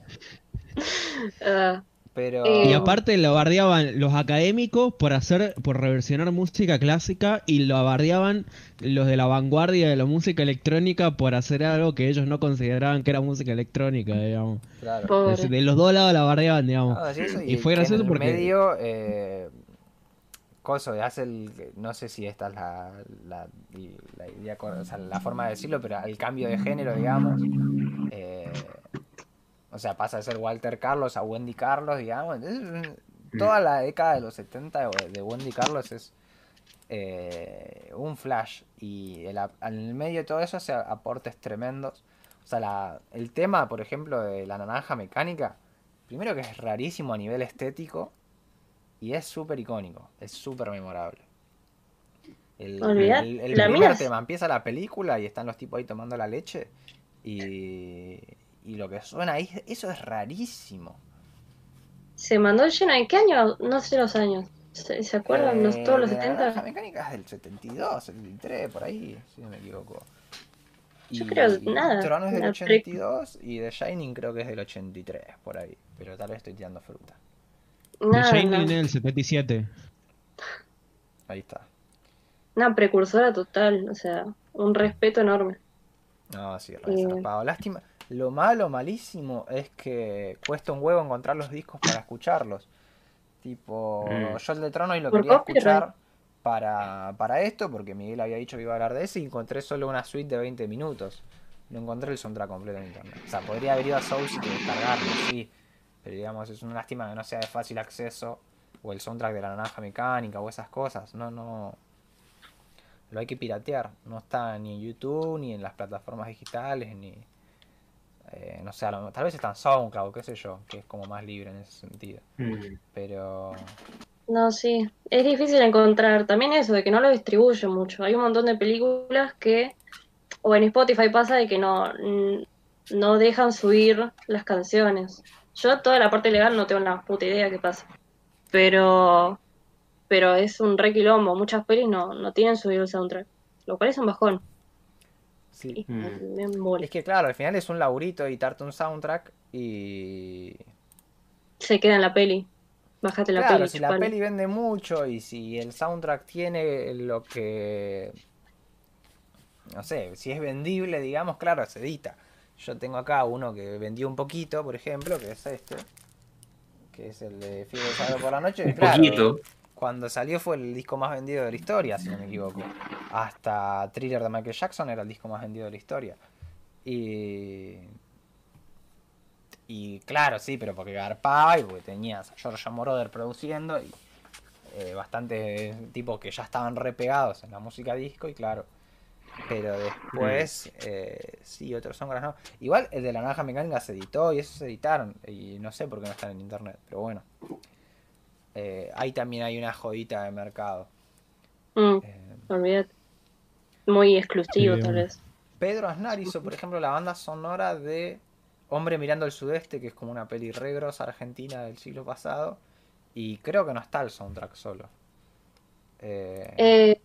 S2: Ah,
S1: Pero.
S2: Eh,
S3: Y aparte lo bardeaban los académicos por hacer, por reversionar música clásica y lo bardeaban los de la vanguardia de la música electrónica por hacer algo que ellos no consideraban que era música electrónica, digamos.
S1: Claro.
S3: De, los dos lados la bardeaban, digamos.
S1: No, sí, eso,
S3: Y fue gracioso
S1: en el
S3: porque-
S1: medio, eh, coso, hace el, no sé si esta es la, la, la idea, cor- o sea, la forma de decirlo, pero el cambio de género, digamos, eh, o sea, pasa de ser Walter Carlos a Wendy Carlos, digamos, toda la década de los 70 de- Wendy Carlos es eh, un flash y en el medio de todo eso hace aportes tremendos. O sea, la- el tema, por ejemplo, de la naranja mecánica, primero que es rarísimo a nivel estético y es súper icónico, es súper memorable. El, el- el primer tema empieza la película y están los tipos ahí tomando la leche y, y lo que suena ahí, eso es rarísimo.
S2: Se mandó lleno. ¿En qué año? No sé los años. ¿Se, se acuerdan? ¿Los-
S1: Eh,
S2: ¿Todos los
S1: de la naranja
S2: 70?
S1: mecánica es del 72, 73, por ahí, si no me equivoco.
S2: Yo creo nada.
S1: Tron es del
S2: la
S1: 82 y The Shining creo que es del 83, por ahí. Pero tal vez estoy tirando fruta.
S3: The
S2: Nada,
S3: Shining
S2: nada.
S3: es del 77.
S1: Ahí está.
S2: Una precursora total, o sea, un respeto enorme.
S1: No, sí, re
S2: Eh.
S1: Lástima. Lo malo, malísimo, es que cuesta un huevo encontrar los discos para escucharlos. Tipo,
S4: Mm.
S1: yo el de Trono y lo quería escuchar para, para esto, porque Miguel había dicho que iba a hablar de ese y encontré solo una suite de 20 minutos. No encontré el soundtrack completo en internet. O sea, podría haber ido a Source y descargarlo, sí. Pero digamos, es una lástima que no sea de fácil acceso. O el soundtrack de la naranja mecánica o esas cosas. No, no. Lo hay que piratear. No está ni en YouTube, ni en las plataformas digitales, ni. Eh, no sé, a lo- tal vez está en SoundCloud, qué sé yo, que es como más libre en ese sentido.
S4: Mm.
S1: Pero.
S2: No, sí, es difícil encontrar. También eso, de que no lo distribuyen mucho. Hay un montón de películas que, o en Spotify pasa de que no, no dejan subir las canciones. Yo toda la parte legal no tengo una puta idea qué pasa. Pero, pero es un re quilombo. Muchas pelis no, no tienen subido el soundtrack. Lo cual es un bajón.
S1: Sí.
S2: Y
S4: Mm.
S2: me.
S1: Es que claro, al final es un laburito editarte un soundtrack y.
S2: Se queda en la peli. Bájate la
S1: Claro,
S2: peli.
S1: si la peli vende mucho y si el soundtrack tiene lo que. No sé, si es vendible, digamos, claro, se edita. Yo tengo acá uno que vendió un poquito, por ejemplo, que es este. Que es el de Fiebre de Sábado por la Noche.
S4: Un
S1: claro,
S4: poquito.
S1: Cuando salió fue el disco más vendido de la historia, si no me equivoco. Hasta Thriller de Michael Jackson era el disco más vendido de la historia. Y. Y claro, sí, pero porque garpaba y porque tenías a George Moroder produciendo y eh, bastantes tipos que ya estaban repegados en la música disco y claro. Pero después, eh, sí, otros son no. Igual el de la naranja mecánica se editó y esos se editaron. Y no sé por qué no están en internet, pero bueno. Eh, ahí también hay una jodita de mercado.
S2: Mm,
S1: Eh,
S2: olvídate. Muy exclusivo, tal vez.
S1: Pedro Aznar hizo, por ejemplo, la banda sonora de Hombre mirando al sudeste, que es como una peli re grosa argentina del siglo pasado. Y creo que no está el soundtrack solo. Eh,
S2: Eh,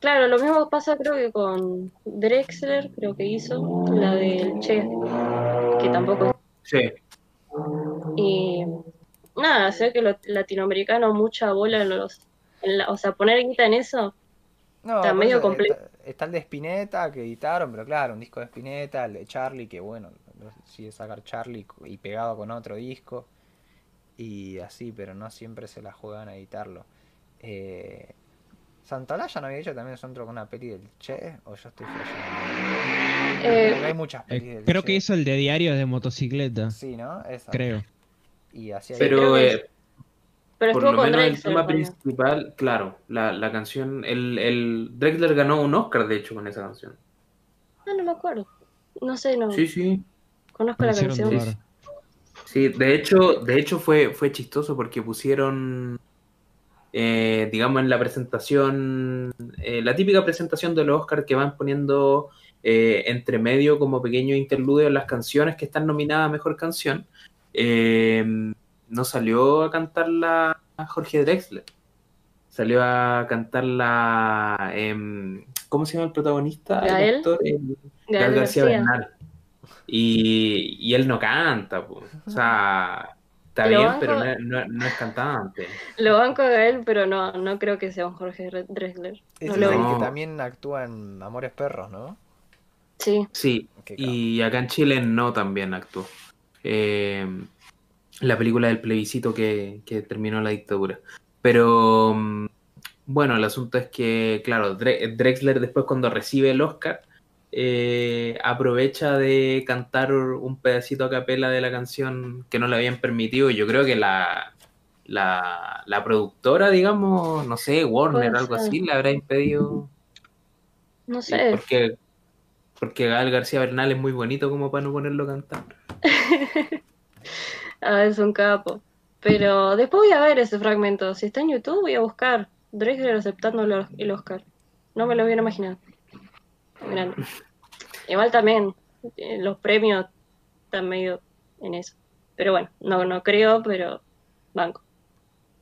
S2: claro, lo mismo pasa creo que con Drexler, creo que hizo, la del Che, que tampoco...
S4: Sí.
S2: Y nada, sé que lo latinoamericano mucha bola en los... en la- o sea, poner guita en eso,
S1: no,
S2: está medio complejo.
S1: Está, está el de Spinetta que editaron, pero claro, un disco de Spinetta, el de Charlie, que bueno, sigue sacar Charlie y pegado con otro disco. Y así, pero no siempre se la juegan a editarlo. Eh, Santolaya no había hecho también soundtrack con una peli del Che, o yo estoy flasheando.
S2: Eh,
S1: Porque hay muchas
S3: Eh,
S1: pelis del
S3: creo
S1: Che.
S3: que hizo el de diario de motocicleta.
S1: Sí, ¿no? Esa.
S3: Creo.
S1: Y
S4: Pero
S2: que
S4: eh,
S2: pero
S4: por lo
S2: con
S4: menos el tema principal, claro, la, la canción, el, el Drexler ganó un Oscar de hecho con esa canción.
S2: Ah, no me acuerdo. No sé, no
S4: Sí, sí.
S2: conozco la canción.
S4: Sí, de hecho, de hecho fue, fue chistoso porque pusieron, eh, digamos, en la presentación, eh, la típica presentación de los Oscars que van poniendo eh, entre medio como pequeño interludio en las canciones que están nominadas a Mejor Canción, eh, no salió a cantarla Jorge Drexler. Salió a cantarla, em, ¿cómo se llama el protagonista? El
S2: ¿Gael?
S4: actor, el-
S2: Gael
S4: Gael García
S2: García.
S4: Bernal. Y, y él no canta, po. o sea, está
S2: Lo
S4: bien,
S2: banco-
S4: pero no, es- no- no es cantante.
S2: Lo banco a él, pero no, no creo que sea un Jorge Re- Drexler. No
S1: es el que también actúa en Amores Perros, ¿no?
S2: Sí,
S4: Sí, y acá en Chile no también actuó. Eh, la película del plebiscito que, que terminó la dictadura. Pero mm, bueno, el asunto es que, claro, Dre- Drexler después cuando recibe el Oscar, eh, aprovecha de cantar un pedacito a capela de la canción que no le habían permitido. Yo creo que la, la, la productora, digamos, no sé, Warner,
S2: Puede
S4: algo así, le habrá impedido.
S2: no sé.
S4: porque, porque Gael García Bernal es muy bonito como para no ponerlo a cantar. [LAUGHS]
S2: Ah, es un capo. Pero después voy a ver ese fragmento. Si está en YouTube, voy a buscar. Drexler aceptando el Oscar. No me lo hubiera imaginado. Igual también, eh, los premios están medio en eso. Pero bueno, no, no creo, pero banco.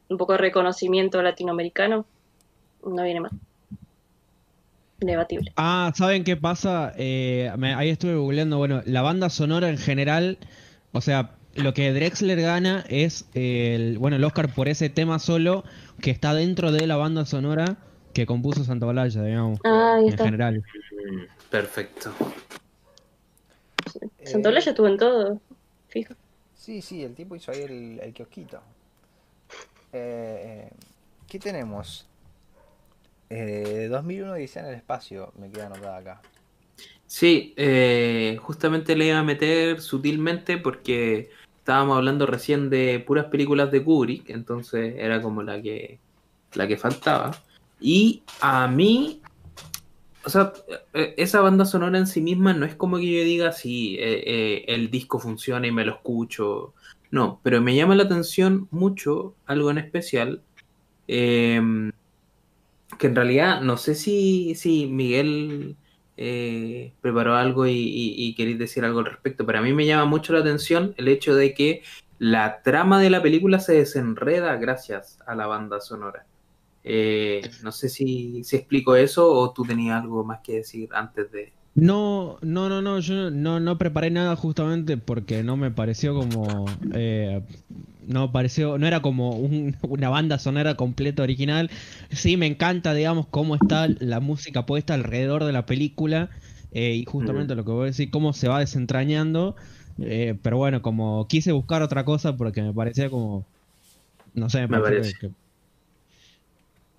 S2: Un poco de reconocimiento latinoamericano. No viene mal. Debatible.
S3: Ah, ¿saben qué pasa? Eh, me- ahí estuve googleando, bueno, la banda sonora en general, o sea, lo que Drexler gana es el, bueno, el Oscar por ese tema solo que está dentro de la banda sonora que compuso Santa Olalla, digamos,
S2: Ah, ahí
S3: en
S2: está.
S3: general.
S4: Mm, Perfecto.
S2: Santolaya estuvo en todo, fijo.
S1: Sí, sí, el tipo hizo ahí el, el kiosquito. Eh, ¿Qué tenemos? Eh, 2001 dice en el espacio, me queda anotada acá.
S4: Sí, eh, justamente le iba a meter sutilmente porque estábamos hablando recién de puras películas de Kubrick, entonces era como la que la que faltaba. Y a mí, o sea, eh, esa banda sonora en sí misma no es como que yo diga si el disco funciona y me lo escucho. No, pero me llama la atención mucho algo en especial. em, que en realidad no sé si, si Miguel eh, preparó algo y, y, queréis decir algo al respecto, pero a mí me llama mucho la atención el hecho de que la trama de la película se desenreda gracias a la banda sonora. Eh, no sé si, si explico eso o tú tenías algo más que decir antes de...
S3: No, no, no, no, yo no, no preparé nada justamente porque no me pareció como, eh, no pareció, no era como un- una banda sonora completa original. Sí, me encanta, digamos, cómo está la música puesta alrededor de la película eh, y justamente lo que voy a decir, cómo se va desentrañando. eh, pero bueno, como quise buscar otra cosa porque me parecía como, no sé, me,
S4: parece.
S3: que- que-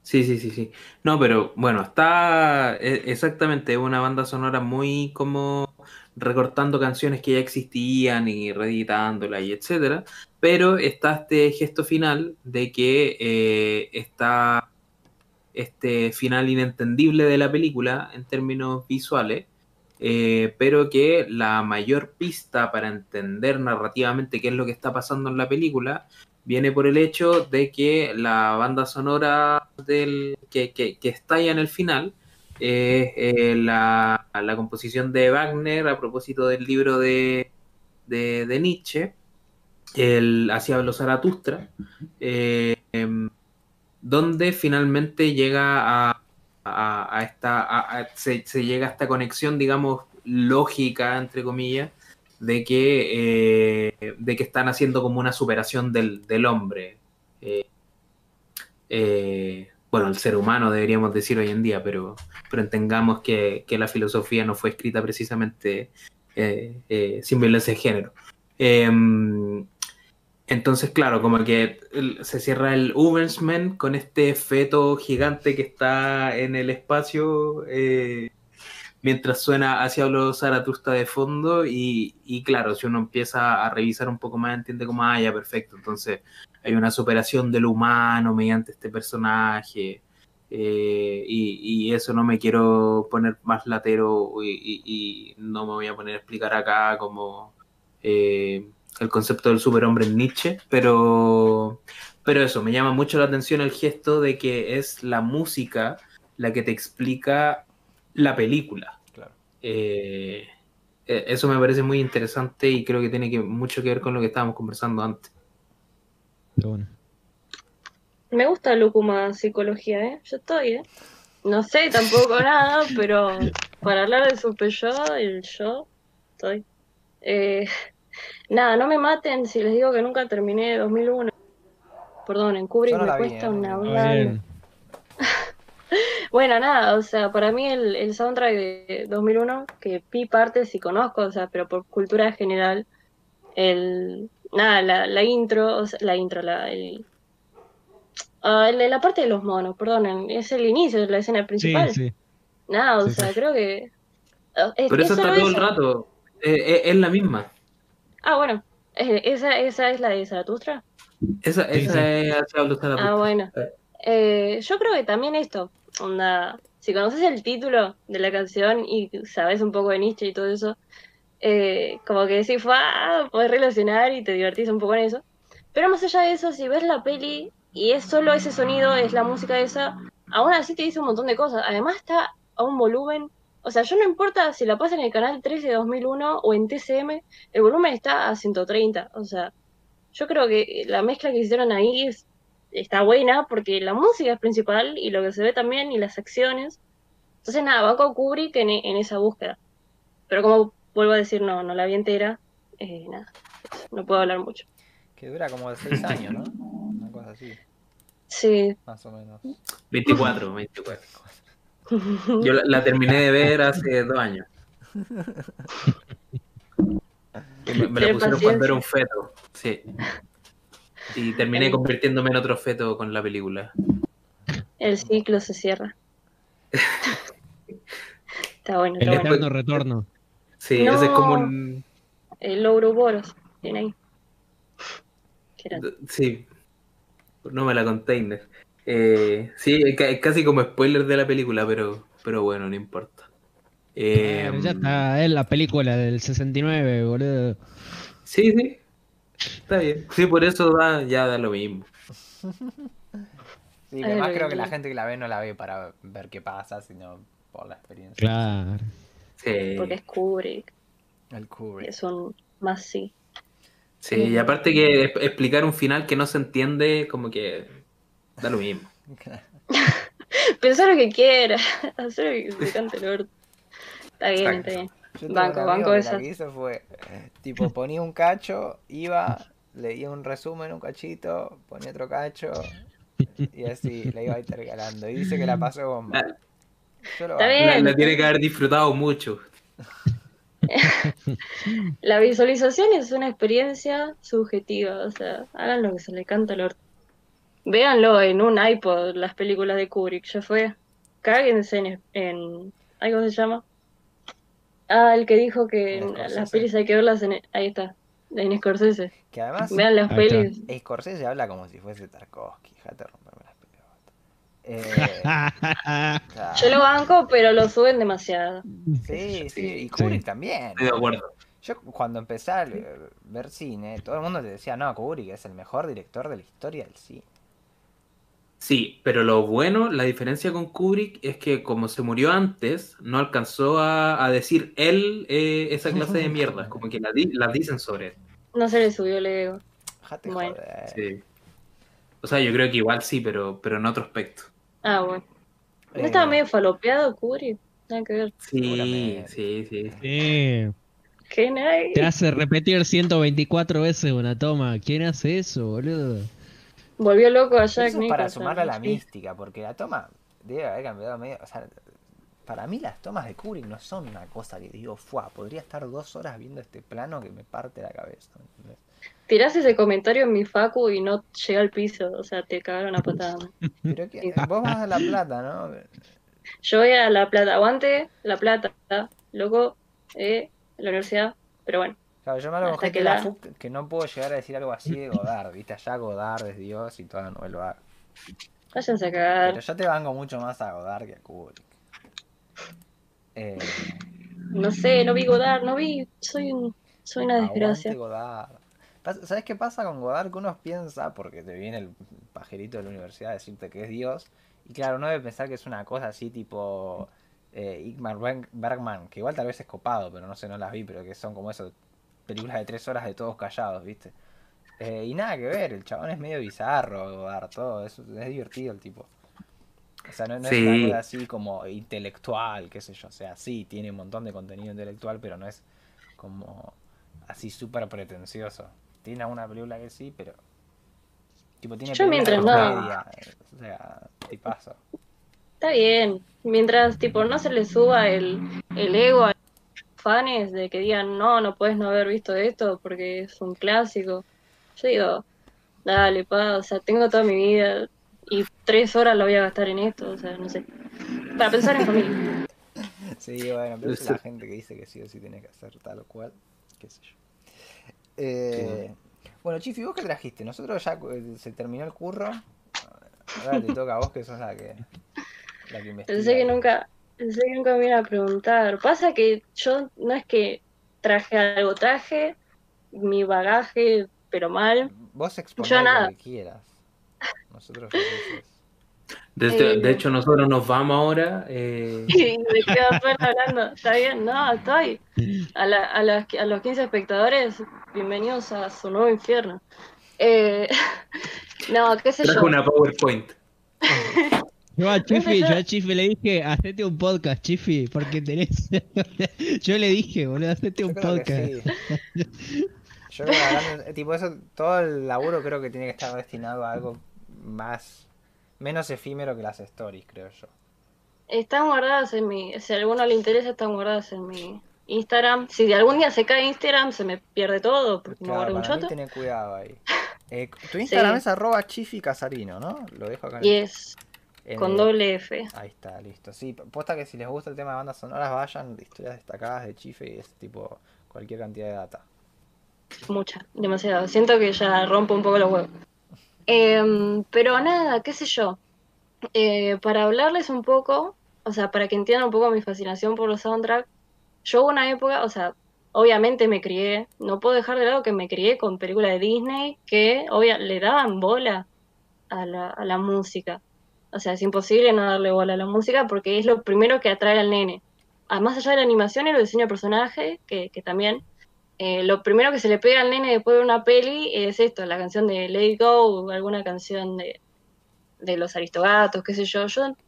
S4: Sí, sí, sí, sí. No, pero bueno, está e- exactamente una banda sonora muy como recortando canciones que ya existían y reeditándolas y etcétera. Pero está este gesto final de que eh, está este final inentendible de la película en términos visuales, eh, pero que la mayor pista para entender narrativamente qué es lo que está pasando en la película viene por el hecho de que la banda sonora del, que, que, que estalla en el final es eh, la, la composición de Wagner a propósito del libro de, de, de Nietzsche, el Así habló Zaratustra, eh, em, donde finalmente llega a, a, a esta, se, se llega a esta conexión, digamos, lógica, entre comillas, de que, eh, de que están haciendo como una superación del, del hombre. Eh, eh, bueno, el ser humano deberíamos decir hoy en día, pero, pero entendamos que, que la filosofía no fue escrita precisamente sin violencia de género. Em, entonces, claro, como que se cierra el Ubersman con este feto gigante que está en el espacio mientras suena hacia los Zaratustra de fondo y, y claro, si uno empieza a revisar un poco más entiende como, ah, ya, perfecto, entonces hay una superación de lo humano mediante este personaje eh, y, y eso no me quiero poner más latero y no me voy a poner a explicar acá como eh, el concepto del superhombre en Nietzsche, pero, pero eso, me llama mucho la atención el gesto de que es la música la que te explica la película.
S1: Claro.
S4: Eh, eh, eso me parece muy interesante y creo que tiene que, mucho que ver con lo que estábamos conversando antes.
S3: pero bueno.
S2: Me gusta Lúcuma Psicología, ¿eh? Yo estoy, ¿eh? No sé tampoco [LAUGHS] nada, pero para hablar de su yo, el yo, estoy. Eh, nada, no me maten si les digo que nunca terminé 2001. Perdón, en Kubrick
S1: no
S2: me
S1: vi,
S2: cuesta
S1: ¿eh?
S2: una. [LAUGHS] Bueno, nada, o sea, para mí el, el soundtrack de 2001, que vi partes y conozco, o sea, pero por cultura general, el, nada, la, la intro, o sea, la intro, la, el, ah, el la parte de los monos, perdonen, es el inicio de la escena
S3: Sí,
S2: principal.
S3: sí.
S2: Nada, o
S3: Sí,
S2: sea,
S3: sí.
S2: creo que... ah, Es,
S4: Pero
S2: es
S4: eso está todo el rato, eh, eh, es la misma.
S2: Ah, bueno, eh, esa, esa es la de Zaratustra.
S4: Esa,
S3: Sí,
S4: esa
S3: sí.
S4: es.
S2: Ah, bueno. Eh, yo creo que también esto, onda, si conoces el título de la canción y sabes un poco de Nietzsche y todo eso, eh, como que decís, ah, podés relacionar y te divertís un poco en eso. Pero más allá de eso, si ves la peli y es solo ese sonido, es la música esa, aún así te dice un montón de cosas. Además está a un volumen, o sea, yo no importa si la pasa en el canal 13 de 2001 o en TCM, el volumen está a 130, o sea, yo creo que la mezcla que hicieron ahí es- está buena porque la música es principal y lo que se ve también y las acciones. Entonces nada, banco a Kubrick en, en esa búsqueda. Pero como vuelvo a decir, no, no la vi entera, eh, nada, no puedo hablar mucho.
S1: Que dura como de 6 [LAUGHS] años, ¿no? Una cosa así,
S2: Sí,
S1: más o menos.
S4: 24, 24. [LAUGHS] Yo la, la terminé de ver hace dos años. [LAUGHS] Me, me la pusieron cuando era
S2: paciencia.
S4: un feto, sí. Y terminé convirtiéndome en otro feto con la película.
S2: el ciclo se cierra. [LAUGHS] está bueno,
S3: El
S2: está bueno.
S3: eterno retorno.
S4: Sí,
S2: No.
S4: ese es como un...
S2: El Ouroboros, tiene ahí.
S4: Sí, no me la container. Eh, sí, es ca- es casi como spoiler de la película, pero, pero bueno, no importa. Eh,
S3: ya está, es la película del 69, boludo.
S4: Sí, sí. Está bien. Sí, por eso da, ya da lo mismo.
S1: Sí, además creo que la gente que la ve no la ve para ver qué pasa, sino por la experiencia.
S3: Claro.
S4: Sí,
S2: Porque es Kubrick,
S1: El Kubrick.
S2: es un más sí.
S4: sí, y aparte que explicar un final que no se entiende, como que da lo mismo. [LAUGHS]
S2: Pensar lo que quiera, [LAUGHS] hacer lo que se cante el orto. Está bien,
S4: Exacto.
S2: está bien.
S1: Yo tengo
S2: Banco,
S1: un
S2: banco esa.
S1: Lo que hizo fue, tipo, ponía un cacho, iba, leía un resumen, un cachito, ponía otro cacho, y así la iba intercalando. Y dice que la pasó bomba.
S4: La,
S1: Yo lo
S2: Está bien.
S4: la- la tiene que haber disfrutado mucho. [LAUGHS]
S2: La visualización es una experiencia subjetiva, o sea, hagan lo que se le canta el orto. Véanlo en un iPod, las películas de Kubrick, ya fue. Cáguense en, en ¿ay, ¿cómo se llama? Ah, el que dijo que las pelis hay que verlas en, ahí está, en Scorsese.
S1: Que además,
S2: Vean las pelis.
S1: Scorsese habla como si fuese Tarkovsky. Déjate romperme las pelotas. Eh, [LAUGHS]
S2: Yo lo banco, pero lo suben demasiado.
S1: Sí, sí, y Kubrick
S3: Sí.
S1: también.
S4: Estoy de acuerdo.
S1: Yo cuando empecé a ver cine, todo el mundo te decía, no, Kubrick es el mejor director de la historia del cine.
S4: Sí, pero lo bueno, la diferencia con Kubrick es que como se murió antes, no alcanzó a, a decir él eh, esa clase de mierdas, como que las di- las dicen sobre él.
S2: No se le subió el ego. Bueno.
S1: joder.
S4: Sí. O sea, yo creo que igual sí, pero, pero en otro aspecto.
S2: Ah, bueno. ¿No
S1: Eh,
S2: estaba medio falopeado Kubrick? Nada que ver.
S4: Sí, sí, sí.
S3: Sí.
S2: ¿Qué nadie?
S3: Te hace repetir 124 veces una toma. ¿Quién hace eso, boludo?
S2: Volvió loco a Jack
S1: eso es para
S2: Nicholson,
S1: sumar a la mística, porque la toma debe haber cambiado medio. O sea, para mí las tomas de Kubrick no son una cosa que digo, fuá, podría estar dos horas viendo este plano que me parte la cabeza. ¿entendés?
S2: Tirás ese comentario en mi facu y no llega al piso, o sea, te cagaron a patada. [LAUGHS]
S1: Pero que, vos vas a La Plata, ¿no?
S2: Yo voy a La Plata, aguante La Plata, loco, eh, la universidad, pero bueno,
S1: Claro, yo me gente
S2: que
S1: la
S2: la-
S1: que no puedo llegar a decir algo así de Godard, ¿viste? Allá Godard es Dios y todavía no lo hago.
S2: váyanse a
S1: Pero
S2: cagar.
S1: yo te banco mucho más a Godard que a Kubrick. Eh,
S2: No sé, no vi Godard, no vi, soy un, soy una desgracia.
S1: Godard. ¿Sabes qué pasa con Godard? Que uno piensa, porque te viene el pajerito de la universidad a decirte que es Dios, y claro, uno debe pensar que es una cosa así tipo eh, Igmar Berg- Bergman, que igual tal vez es copado, pero no sé, no las vi, pero que son como eso, películas de tres horas de todos callados, ¿viste? Eh, y nada que ver, el chabón es medio bizarro, Godard, todo, es, es divertido el tipo. O sea, no, no es
S4: Sí.
S1: una cosa así como intelectual, qué sé yo, o sea, sí, tiene un montón de contenido intelectual, pero no es como así súper pretencioso. Tiene alguna película que sí, pero. Tipo, tiene
S2: Yo mientras no-
S1: O sea, tipazo.
S2: Está bien, mientras tipo no se le suba el, el ego fans de que digan, no, no puedes no haber visto esto porque es un clásico. Yo digo, dale, pa, o sea, tengo toda mi vida y tres horas lo voy a gastar en esto, o sea, no sé. Para pensar en familia. [LAUGHS]
S1: Sí, bueno, pero es la gente que dice que sí o sí tiene que hacer tal o cual. Qué sé yo. Eh, Bueno, Chifi, ¿vos qué trajiste? Nosotros ya eh, se terminó el curro. Ahora te toca a vos que sos la que. La que investiga.
S2: Pensé que nunca, pensé que nunca me a preguntar. Pasa que yo no es que traje algo, traje mi bagaje, pero mal.
S1: Vos exponés
S2: Yo
S1: lo
S2: nada.
S1: que quieras. Nosotros.
S4: Desde-
S2: Eh.
S4: de hecho, nosotros nos vamos ahora. eh, [LAUGHS]
S2: Y me quedo hablando. Está bien, no, estoy. A, la- a, las- a los 15 espectadores, bienvenidos a su nuevo infierno. Eh, [LAUGHS] no, qué sé
S4: traje
S2: yo.
S4: una PowerPoint. [LAUGHS]
S3: Yo a Chifi,
S2: yo-
S3: a Chifi le dije, hacete un podcast, Chifi, porque tenés... [LAUGHS] yo le dije, boludo, hacete
S1: Yo
S3: un
S1: creo
S3: podcast.
S1: que sí. [LAUGHS] Yo creo que hablando- eh, tipo eso, todo el laburo creo que tiene que estar destinado a algo más, menos efímero que las stories, creo yo.
S2: Están guardadas en mi, si a alguno le interesa, están guardadas en mi Instagram. Si de algún día se cae Instagram, se me pierde todo porque no
S1: Claro,
S2: guardo un choto.
S1: tener cuidado ahí. [LAUGHS] Eh, tu Instagram
S2: Sí.
S1: es arroba chifi casarino, ¿no? Lo dejo acá en
S2: Y
S1: el-
S2: es
S1: en
S2: con
S1: el-
S2: doble F.
S1: Ahí está, listo. Sí, posta que si les gusta el tema de bandas sonoras, vayan, historias destacadas de Chife y es tipo cualquier cantidad de data.
S2: Mucha, demasiado. Siento que ya rompo un poco los huevos. Em, pero nada, qué sé yo. Eh, para hablarles un poco, o sea, para que entiendan un poco mi fascinación por los soundtracks, yo hubo una época, o sea, obviamente me crié, no puedo dejar de lado que me crié con películas de Disney que obvia, le daban bola a la, a la música. O sea, es imposible no darle bola a la música porque es lo primero que atrae al nene. Además allá de la animación y el diseño de personaje, que, también eh, lo primero que se le pega al nene después de una peli es esto, la canción de Let It Go, alguna canción de, de los Aristogatos, qué sé yo.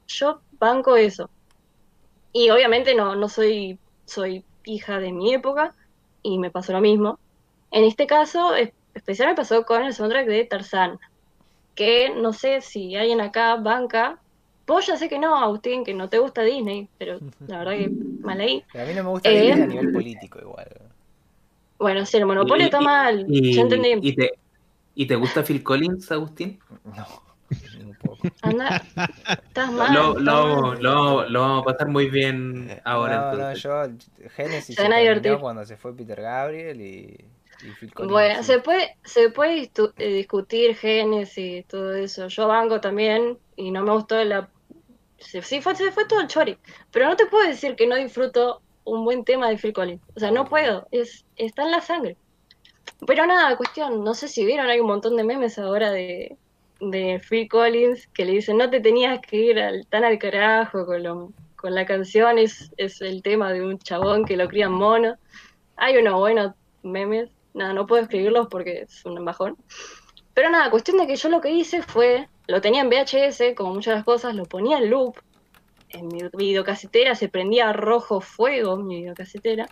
S2: Yo, banco eso. Y obviamente no, no soy, soy hija de mi época y me pasó lo mismo. En este caso, es- especial me pasó con el soundtrack de Tarzán, que no sé si alguien acá banca. Vos ya sé que no, Agustín, que no te gusta Disney, pero [LAUGHS] la verdad que mal ahí.
S1: Pero a mí no me gusta
S2: Eh.
S1: Disney a nivel político igual.
S2: Bueno, sí, el monopolio
S6: Y-
S2: está mal,
S6: Y,
S2: ya entendí.
S6: y te, ¿Y te gusta Phil Collins, Agustín?
S1: No, ni un poco.
S2: Anda, estás mal.
S6: Lo, lo, lo, lo vamos a pasar muy bien ahora
S1: no, no,
S6: entonces.
S1: yo Genesis
S2: Se
S1: se
S2: van a
S1: terminó
S2: divertir.
S1: cuando se fue Peter Gabriel y.
S2: Bueno, se puede, se puede eh, discutir genes y todo eso. Yo banco también y no me gustó la... se- Sí, fue, se fue todo el chori. Pero no te puedo decir que no disfruto un buen tema de Phil Collins. O sea, no puedo. Es, está en la sangre. Pero nada, cuestión, no sé si vieron, hay un montón de memes ahora de, de Phil Collins que le dicen, no te tenías que ir al- tan al carajo con, lo- con la canción, es, es el tema de un chabón que lo crían mono. Hay unos buenos memes, nada, no puedo escribirlos porque es un bajón. Pero nada, cuestión de que yo lo que hice fue, lo tenía en VHS, como muchas de las cosas, lo ponía en loop, en mi videocasetera, se prendía rojo fuego mi videocasetera.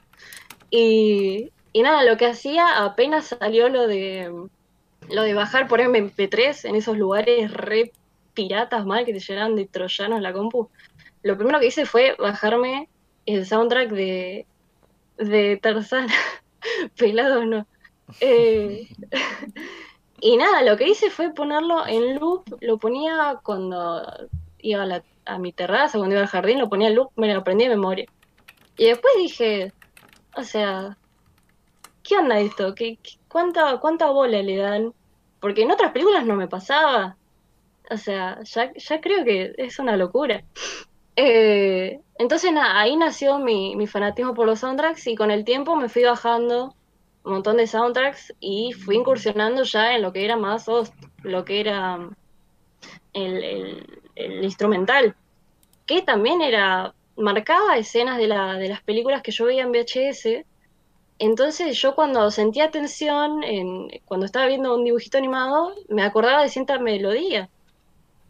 S2: Y, y nada, lo que hacía apenas salió lo de lo de bajar por MP3 en esos lugares re piratas mal que te llenaban de troyanos la compu. Lo primero que hice fue bajarme el soundtrack de, de Tarzán. [LAUGHS] Pelado no. Eh, [LAUGHS] y nada, lo que hice fue ponerlo en loop, lo ponía cuando iba a, la- a mi terraza, cuando iba al jardín, lo ponía en loop, me lo aprendí de memoria. Y después dije, o sea, ¿qué onda esto? ¿Qué, qué- cuánta, ¿Cuánta bola le dan? Porque en otras películas no me pasaba. O sea, ya, ya creo que es una locura. Eh, entonces, nada, ahí nació mi, mi fanatismo por los soundtracks y con el tiempo me fui bajando un montón de soundtracks y fui incursionando ya en lo que era más host, lo que era el, instrumental, que también era, marcaba escenas de, la, de las películas que yo veía en VHS. Entonces yo cuando sentía tensión, en, cuando estaba viendo un dibujito animado, me acordaba de cierta melodía.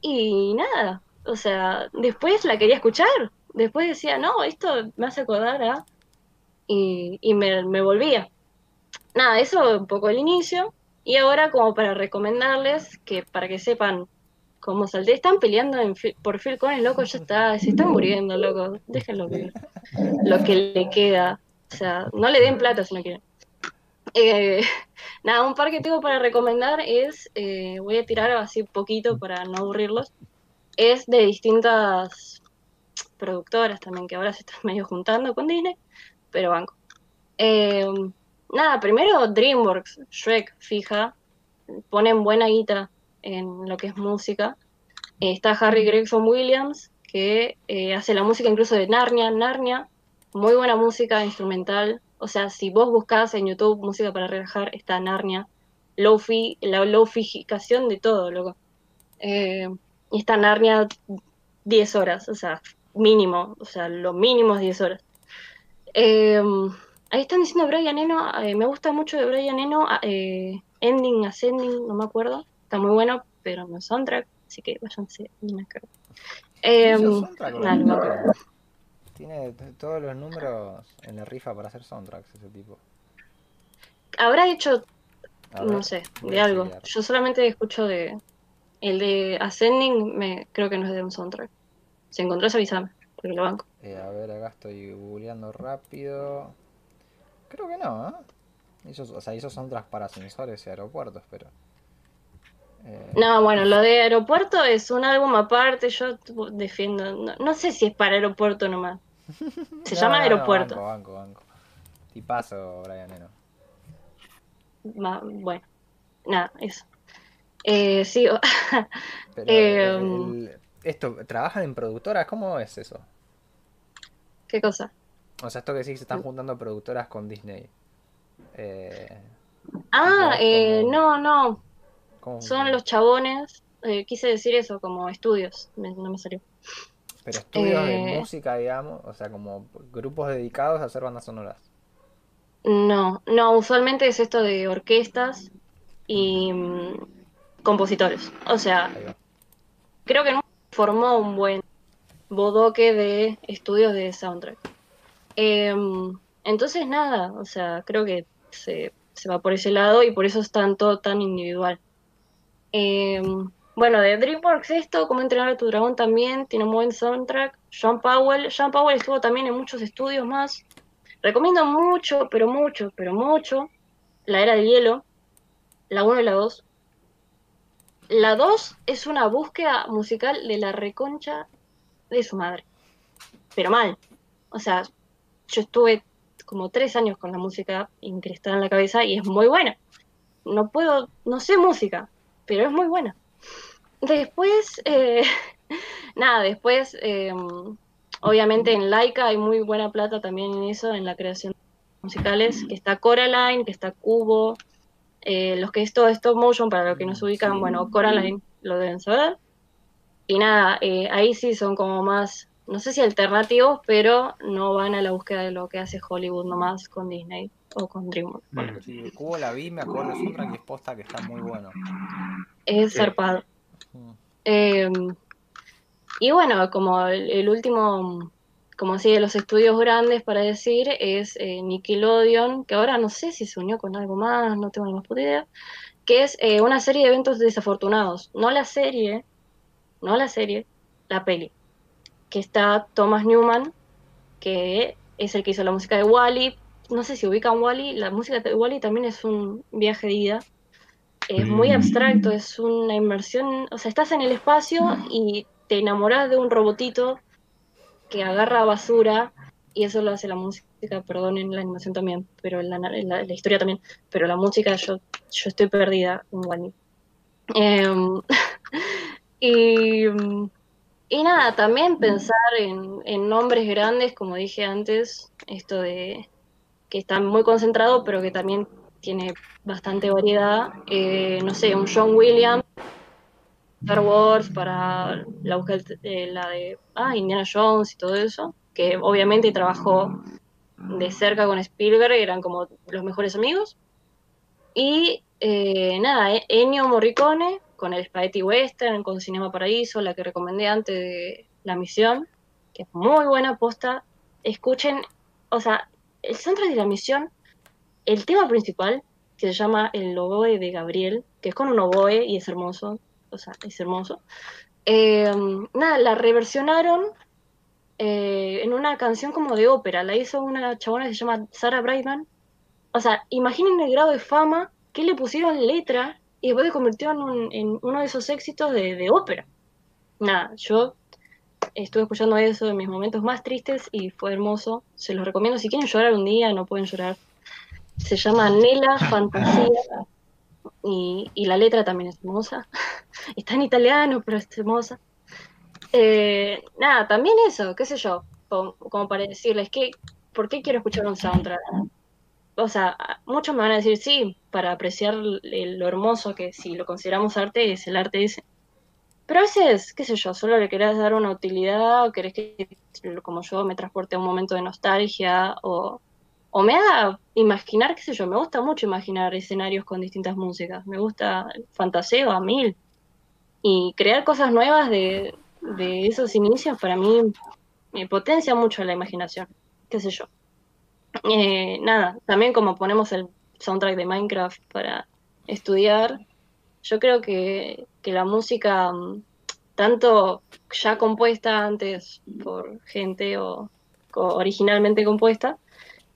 S2: Y nada, o sea, después la quería escuchar. Después decía, no, esto me hace acordar a... Y, y me volvía. Nada, eso un poco el inicio. Y ahora como para recomendarles que para que sepan cómo salté, están peleando en por Phil Collins, loco, ya está, se están muriendo, loco. Déjenlo ver. Lo que le queda. O sea, no le den plata si no quieren. Eh, [LAUGHS] nada, un par que tengo para recomendar es, eh, voy a tirar así poquito para no aburrirlos, es de distintas productoras también, que ahora se están [LAUGHS] medio juntando con Disney, pero banco. Eh, nada, primero DreamWorks, Shrek, fija, ponen buena guita en lo que es música. Eh, está Harry Gregson Williams, que eh, hace la música incluso de Narnia, Narnia, muy buena música instrumental. O sea, si vos buscás en YouTube música para relajar, está Narnia. Lofi, la lofificación de todo, loco. Eh, y está Narnia 10 horas, o sea, mínimo, o sea, lo mínimo es 10 horas. Eh, ahí están diciendo Brian Eno, eh, me gusta mucho de Brian Eno, eh, Ending Ascending, no me acuerdo, está muy bueno, pero no es soundtrack, así que váyanse. Em, no me
S1: boludo.
S2: acuerdo.
S1: Tiene todos los números en la rifa para hacer soundtracks ese tipo.
S2: Habrá hecho,
S1: ver,
S2: no sé, de algo. Yo solamente escucho de. El de Ascending, me, creo que no es de un soundtrack. Si encontrás, avísame, porque lo banco.
S1: Eh, a ver, acá estoy googleando rápido. Creo que no, ¿eh? Hizo, o sea, hizo soundtracks para ascensores y aeropuertos, pero. eh,
S2: No, bueno, lo de aeropuerto es un álbum aparte, yo defiendo, no, no sé si es para aeropuerto nomás. [LAUGHS] Se
S1: no,
S2: llama
S1: no,
S2: aeropuerto.
S1: banco, banco, banco. Tipazo, Brian Eno.
S2: Ma- bueno, nada, eso. Eh, sí, [LAUGHS]
S1: Pero
S2: Eh,
S1: el- esto, ¿trabajan en productoras? ¿Cómo es eso?
S2: ¿qué cosa?
S1: O sea, esto que sí se están juntando productoras con Disney. Eh,
S2: Ah, eh, no, no,
S1: ¿cómo
S2: son los chabones, eh, quise decir eso, como estudios, me- no me salió.
S1: Pero estudios de
S2: eh,
S1: música, digamos, o sea, como grupos dedicados a hacer bandas sonoras.
S2: No, no, usualmente es esto de orquestas y mm, compositores. O sea, creo que no formó un buen bodoque de estudios de soundtrack. Em, entonces, nada, o sea, creo que se, se va por ese lado y por eso es tanto tan individual. Em, bueno, de DreamWorks esto, como entrenar a tu dragón también, tiene un buen soundtrack. Sean Powell, Sean Powell estuvo también en muchos estudios más. Recomiendo mucho, pero mucho, pero mucho, La Era del Hielo, la 1 y la 2. La 2 es una búsqueda musical de la reconcha de su madre. Pero mal. O sea, yo estuve como tres años con la música incrustada en la cabeza y es muy buena. No puedo, no sé música, pero es muy buena. Después, eh, [LAUGHS] nada, después, eh, obviamente en Laika hay muy buena plata también en eso, en la creación de musicales, que está Coraline, que está Cubo, eh, los que es todo stop motion, para los que no se ubican, bueno, Coraline lo deben saber. Y nada, eh, ahí sí son como más, no sé si alternativos, pero no van a la búsqueda de lo que hace Hollywood nomás con Disney o con DreamWorks.
S4: Mm.
S1: Sí, Cubo la vi, me acuerdo es posta que está muy bueno.
S2: Es zarpado.
S1: Mm.
S2: Eh, y bueno, como el, el último, como así de los estudios grandes para decir, es eh, Nickelodeon, que ahora no sé si se unió con algo más, no tengo ni más puta idea, que es eh, una serie de eventos desafortunados. No la serie, no la serie, la peli. Que está Thomas Newman, que es el que hizo la música de Wally. No sé si ubican Wally, la música de Wally también es un viaje de ida es muy abstracto, es una inmersión, o sea, estás en el espacio y te enamoras de un robotito que agarra basura y eso lo hace la música, perdonen la animación también, pero la, la- la historia también, pero la música yo, yo estoy perdida en Wally. Em, [LAUGHS] y, y nada, también pensar en, en nombres grandes, como dije antes, esto de que está muy concentrado, pero que también tiene bastante variedad. Eh, no sé, un John Williams, Star Wars, para la búsqueda de la de ah, Indiana Jones y todo eso, que obviamente trabajó de cerca con Spielberg, eran como los mejores amigos. Y eh, nada, eh, Ennio Morricone con el Spaghetti Western, con Cinema Paraíso, la que recomendé antes de La Misión, que es muy buena posta. Escuchen, o sea, el soundtrack de La Misión, el tema principal, que se llama El oboe de Gabriel, que es con un oboe y es hermoso, o sea, es hermoso. Eh, nada, la reversionaron eh, en una canción como de ópera, la hizo una chabona que se llama Sarah Brightman. O sea, imaginen el grado de fama que le pusieron letra y después se convirtió en, un- en uno de esos éxitos de, de ópera. Nada, yo estuve escuchando eso en mis momentos más tristes y fue hermoso. Se los recomiendo. Si quieren llorar un día, no pueden llorar. Se llama Nela Fantasía [LAUGHS] y, y la letra también es hermosa. [LAUGHS] Está en italiano, pero es hermosa. Eh, nada, también eso, qué sé yo, como, como para decirles que, ¿por qué quiero escuchar un soundtrack? O sea, muchos me van a decir sí, para apreciar lo hermoso que si lo consideramos arte es el arte ese. Pero a veces, qué sé yo, solo le querés dar una utilidad o querés que, como yo, me transporte a un momento de nostalgia o, o me haga imaginar, qué sé yo, me gusta mucho imaginar escenarios con distintas músicas, me gusta fantaseo a mil y crear cosas nuevas de, de esos inicios para mí me potencia mucho la imaginación, qué sé yo. Eh, nada, también como ponemos el soundtrack de Minecraft para estudiar, yo creo que, que la música, mm, tanto ya compuesta antes por gente o, originalmente compuesta,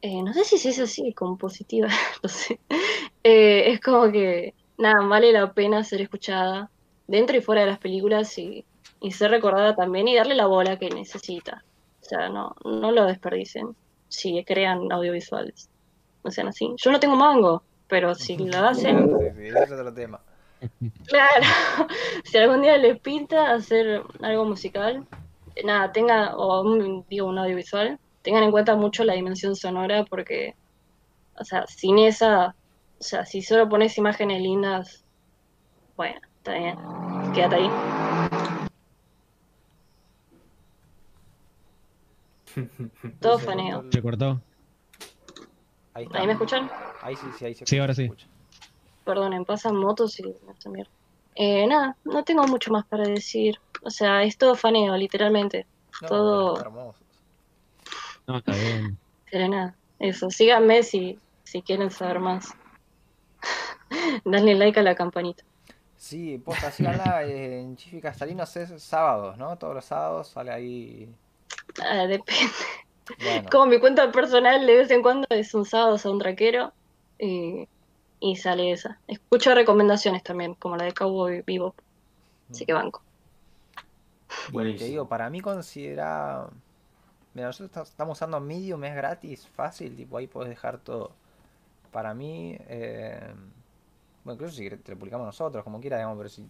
S2: eh, no sé si se dice así, compositiva, [LAUGHS] no sé. Eh, es como que, nada, vale la pena ser escuchada dentro y fuera de las películas y, y ser recordada también y darle la bola que necesita. O sea, no, no lo desperdicen si crean audiovisuales. No sean así. Yo no tengo mango, pero si [LAUGHS] lo hacen,
S1: Sí, sí, es otro tema. [LAUGHS]
S2: Claro, si algún día les pinta hacer algo musical, nada, tenga, o un, digo, un audiovisual, tengan en cuenta mucho la dimensión sonora porque, o sea, sin esa, o sea, si solo pones imágenes lindas, bueno, está bien, quédate ahí. [LAUGHS] Todo faneo.
S3: Se cortó.
S1: Ahí está.
S2: ¿Ahí me escuchan?
S1: Ahí sí, sí, ahí se
S3: Sí, ahora
S1: se
S3: sí.
S1: escucha.
S2: Perdonen, pasan motos y hace mierda. Eh, nada, no tengo mucho más para decir. O sea, es todo faneo, literalmente.
S1: No,
S2: Todo-
S1: hermoso.
S3: No, está bien.
S2: Pero nada, eso. Síganme si, si quieren saber más. [LAUGHS] Dale like a la campanita.
S1: Sí, posta, síganla en Chifi Castalinos es sábados, ¿no? Todos los sábados sale ahí.
S2: Ah, depende.
S1: Bueno,
S2: Como mi cuenta personal de vez en cuando es un sábado soundtrackero y, y sale esa. Escucho recomendaciones también, como la de Cowboy Vivo. Así que banco.
S1: y te
S6: Buenísimo.
S1: digo, para mí considera. Mira, nosotros ta- estamos usando Medium, es gratis, fácil, tipo ahí puedes dejar todo. Para mí, eh, bueno, incluso si te lo publicamos nosotros, como quieras, digamos, pero si.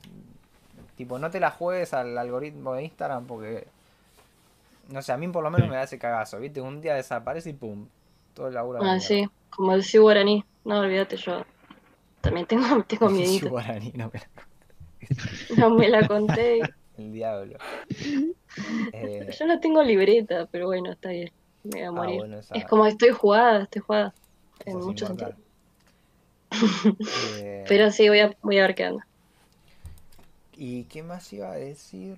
S1: Tipo, no te la juegues al algoritmo de Instagram porque. No sé, a mí por lo menos
S3: Sí.
S1: me da ese cagazo, ¿viste? Un día desaparece y pum, todo el laburo a la
S2: Ah,
S1: mierda.
S2: sí, como el sí guaraní. No, olvídate, yo también tengo, [LAUGHS] tengo
S1: Sí,
S2: miedito.
S1: guaraní, no me la-
S2: No me la conté. [LAUGHS]
S1: El diablo. Eh,
S2: Yo no tengo libreta, pero bueno, está bien. Me voy a
S1: ah,
S2: morir.
S1: bueno, esa-
S2: Es como estoy jugada, estoy jugada.
S1: esa
S2: En muchos sentidos. [LAUGHS]
S1: Eh,
S2: Pero sí, voy a, voy a ver qué anda.
S1: ¿Y qué más iba a decir?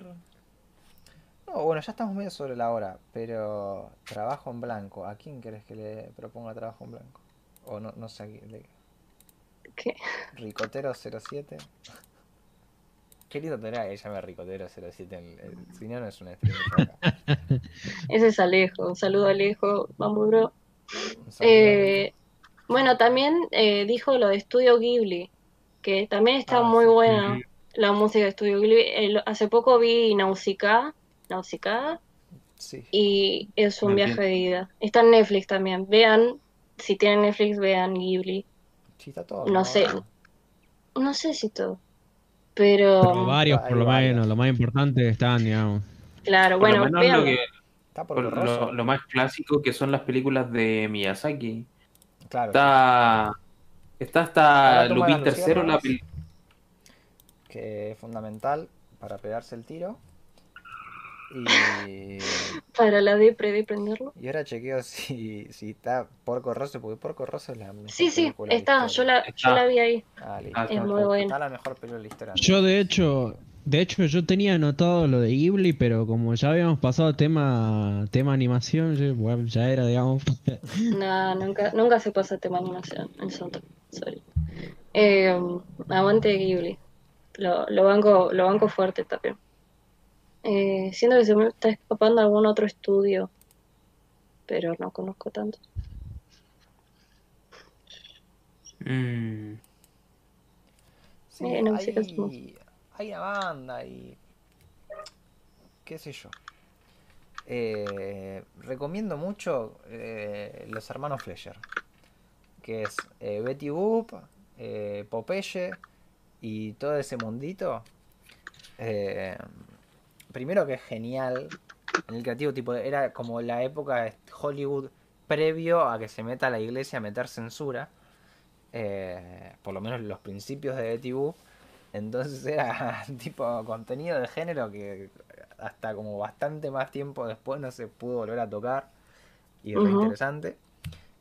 S1: No, bueno, ya estamos medio sobre la hora, pero trabajo en blanco. ¿A quién querés que le proponga trabajo en blanco? O no, no sé a quién le...
S2: ¿Qué?
S1: Ricotero 07. Qué lindo tener que llame Ricotero 07. el- el- si no, no es un stream. acá.
S2: Ese es Alejo. Un saludo a Alejo. Vamos, bro.
S1: Saludo a
S2: Eh, bueno, también eh, dijo lo de Estudio Ghibli, que también está
S1: Ah,
S2: muy
S1: sí.
S2: buena la música de Estudio Ghibli. El- hace poco vi Nausicaa, Nausicaa,
S1: Sí.
S2: y es un viaje de ida. Está en Netflix también. Vean, si tienen Netflix, vean Ghibli.
S1: Sí, está todo.
S2: No sé. No sé si todo, pero
S3: Pero varios,
S1: hay
S3: por lo
S1: varios.
S3: menos, lo más importante están, digamos.
S2: claro,
S6: Por
S2: bueno, vean.
S6: lo, que,
S1: Está por
S6: por
S1: borroso.
S6: lo, lo más clásico que son las películas de Miyazaki.
S1: Claro,
S6: Está, está hasta Lupin III, la
S1: luciérnagas.
S6: pel-
S1: que es fundamental para pegarse el tiro. Y, [LAUGHS]
S2: Para la depre de prenderlo.
S1: y ahora chequeo [LAUGHS] si, si está Porco Rosso, porque Porco Rosso es la mejor
S2: Sí, sí,
S1: la
S2: está. Yo la, yo la vi ahí.
S1: Ah, listo.
S6: Ah,
S2: Es muy buena.
S1: Está la mejor película de la historia.
S3: Yo de hecho, de hecho yo tenía anotado lo de Ghibli, pero como ya habíamos pasado tema tema animación, yo, bueno, ya era, digamos. [LAUGHS]
S2: No, nunca, nunca se pasa tema animación en soundtrack. Sorry. Eh, aguante Ghibli. Lo, lo banco, lo banco fuerte también. Eh, siento que se me está escapando algún otro estudio, pero no conozco tanto.
S6: Mm,
S1: Sí,
S2: Eh, no
S1: hay, hay una banda y. qué sé yo. Eh, recomiendo mucho eh, Los Hermanos Fleischer. Que es eh, Betty Boop, eh, Popeye y todo ese mundito. Eh, primero que es genial. En el creativo, tipo, era como la época de Hollywood previo a que se meta la iglesia a meter censura. Eh, por lo menos los principios de Boop. Entonces era [LAUGHS] tipo contenido de género que hasta como bastante más tiempo después no se pudo volver a tocar. Y re
S2: Ujú.
S1: interesante.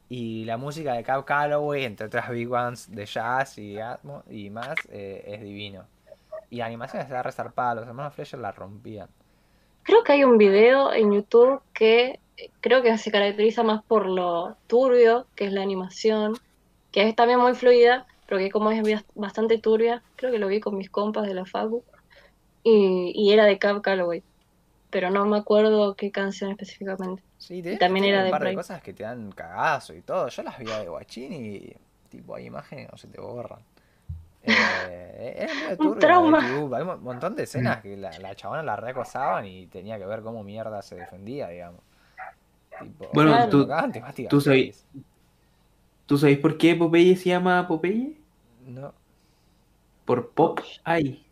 S1: Y la música de Cab Calloway, entre otras big bands de jazz y, atmo, y más, eh, es divino. Y la animación está resarpada, los hermanos Fleischer la rompían.
S2: creo que hay un video en YouTube que creo que se caracteriza más por lo turbio, que es la animación, que es también muy fluida, pero que como es bas- bastante turbia, creo que lo vi con mis compas de la Facu, y, y era de Cab Calloway, pero no me acuerdo qué canción específicamente.
S1: Sí, de
S2: también era
S1: un
S2: de
S1: par de cosas que te dan cagazo y todo. Yo las vi de guachín y tipo hay imágenes no se te borran. Eh, lo de
S2: trauma.
S1: YouTube. Hay un montón de escenas que la, la chabona la recosaban y tenía que ver cómo mierda se defendía, digamos. Tipo,
S4: Bueno,
S2: Claro.
S4: tú, tú sabes-
S1: heavies.
S4: ¿tú sabéis por qué Popeye se llama Popeye?
S1: No.
S4: Por Pop Eye.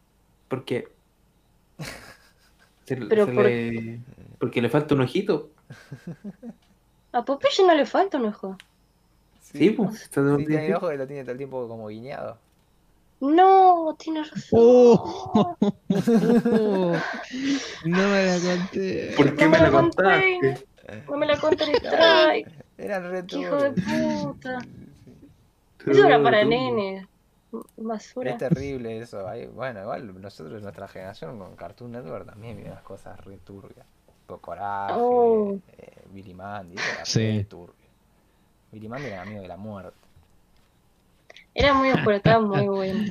S4: Porque. Se,
S2: Pero
S4: se
S2: por-
S4: le- porque le falta un ojito.
S2: A Popeye no le falta un ojo.
S4: Sí, pues. Está un
S1: Sí, tiene el ojo que lo tiene todo el tiempo como guiñado.
S2: No, tiene razón.
S3: Oh. [LAUGHS] no me la conté.
S4: ¿Por qué
S2: No
S4: me
S2: me
S4: la
S2: conté.
S4: contaste?
S2: No me la conté en strike. [LAUGHS]
S1: Eran re
S2: Qué hijo de puta. Eso era para
S4: Tú-
S2: nenes.
S1: Es
S2: Basura.
S1: terrible eso. Bueno, igual nosotros, nuestra generación con Cartoon Network también vimos unas cosas re turbias. Coraje,
S2: Oh.
S1: eh, Billy Mandy, era
S3: Sí.
S1: Billy Mandy era amigo de la muerte.
S2: Era muy oscuro, estaba muy [LAUGHS] bueno.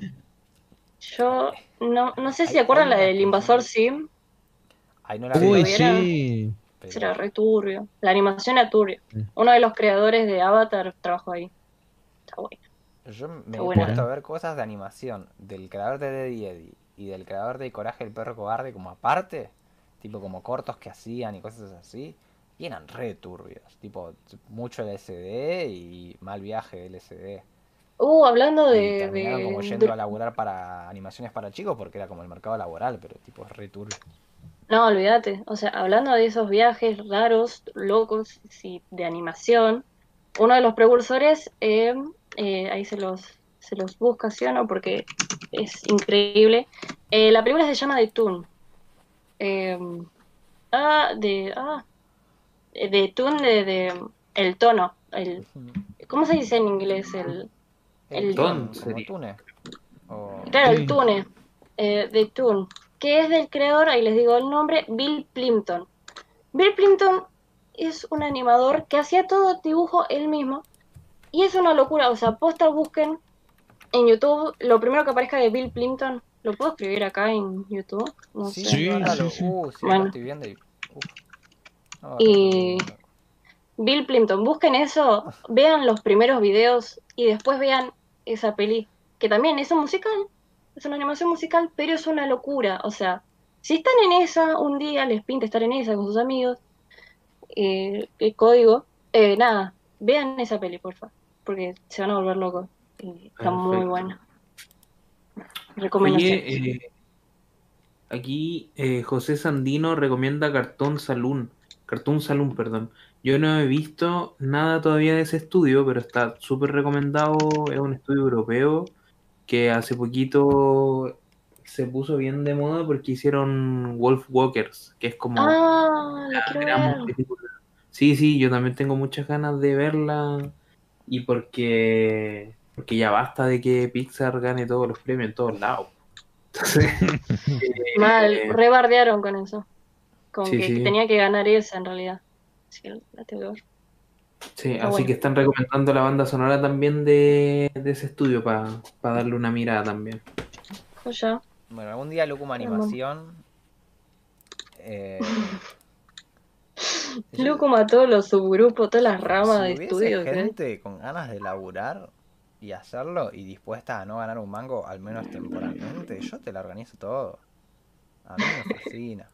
S2: Yo no, no sé si se acuerdan la del invasor Sim.
S1: Ay, no la
S3: Uy,
S1: vi,
S3: sí.
S1: pero-
S2: Era re turbio. La animación era turbia.
S3: Sí.
S2: Uno de los creadores de Avatar trabajó ahí. Está bueno.
S1: Yo me he puesto a ver cosas de animación del creador de Eddie Eddie y del creador de Coraje el perro cobarde como aparte, tipo como cortos que hacían y cosas así, y eran re turbios, tipo mucho LSD y mal viaje de LSD.
S2: Uh, hablando de.
S1: terminaron como
S2: de-
S1: yendo
S2: de-
S1: a laburar para animaciones para chicos porque era como el mercado laboral, pero tipo es re turbio.
S2: No, olvídate. O sea, hablando de esos viajes raros, locos, sí, de animación, uno de los precursores, eh, eh, ahí se los, se los busca, ¿sí o no? Porque es increíble. Eh, la película se llama The Toon. Eh, ah, de. Ah, de Toon, de, de. El tono. El, ¿Cómo se dice en inglés? El, El
S4: ton.
S1: Tune. O-
S2: Claro, el Tune, eh, de Toon, que es del creador, ahí les digo el nombre, Bill Plimpton. Bill Plimpton es un animador que hacía todo dibujo él mismo y es una locura, o sea, posta busquen en YouTube lo primero que aparezca de Bill Plimpton, ¿lo puedo escribir acá en YouTube? No
S1: Sí,
S2: sé.
S3: Sí,
S1: bárbaro.
S3: sí, sí.
S1: Uh, sí,
S2: Bueno.
S1: lo estoy viendo y. uf. No,
S2: Y-. Bill Plimpton, busquen eso, vean los primeros videos y después vean esa peli, que también es un musical, es una animación musical, pero es una locura. O sea, si están en esa, un día les pinta estar en esa con sus amigos, eh, el código, eh, nada, vean esa peli, por favor, porque se van a volver locos. Y está muy buena. Recomendación.
S4: Oye, eh, aquí eh, José Sandino recomienda Cartoon Saloon. Cartoon Saloon, perdón. Yo no he visto nada todavía de ese estudio, pero está súper recomendado. Es un estudio europeo que hace poquito se puso bien de moda porque hicieron Wolf Walkers, que es como
S2: ah, la
S4: gran película. Sí, sí, yo también tengo muchas ganas de verla y porque porque ya basta de que Pixar gane todos los premios en todos lados. Entonces, [LAUGHS] eh,
S2: Mal, rebardearon con eso. Con
S4: Sí,
S2: que
S4: sí.
S2: tenía que ganar esa en realidad. Así que la tengo que ver.
S4: sí, así
S2: bueno.
S4: que están recomendando la banda sonora también de, de ese estudio para darle una mirada también.
S2: Joya.
S1: Bueno, algún día Lucuma
S2: Bueno.
S1: Animación. Eh, yo-
S2: Loco mató los subgrupos, todas las ramas
S1: si
S2: de. ¿eh?
S1: gente con ganas de laburar y hacerlo y dispuesta a no ganar un mango, al menos temporalmente, yo te la organizo todo. A mí me fascina.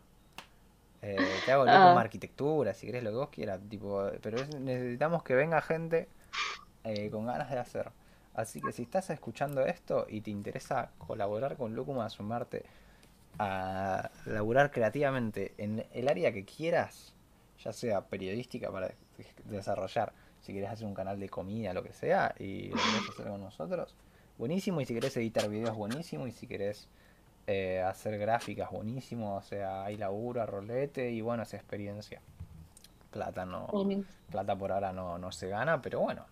S1: Eh, te hago
S2: Ah.
S1: Lucuma Arquitectura, si querés lo que vos quieras, tipo, pero es- necesitamos que venga gente eh, con ganas de hacer. Así que si estás escuchando esto y te interesa colaborar con Lucuma, sumarte a laburar creativamente en el área que quieras, ya sea periodística para desarrollar, si querés hacer un canal de comida, lo que sea, y lo querés hacer con nosotros, buenísimo, y si querés editar videos, buenísimo, y si querés eh, hacer gráficas, buenísimo, o sea, hay laburo, rolete, y bueno, es experiencia. Plata no, plata por ahora no, no se gana, pero bueno.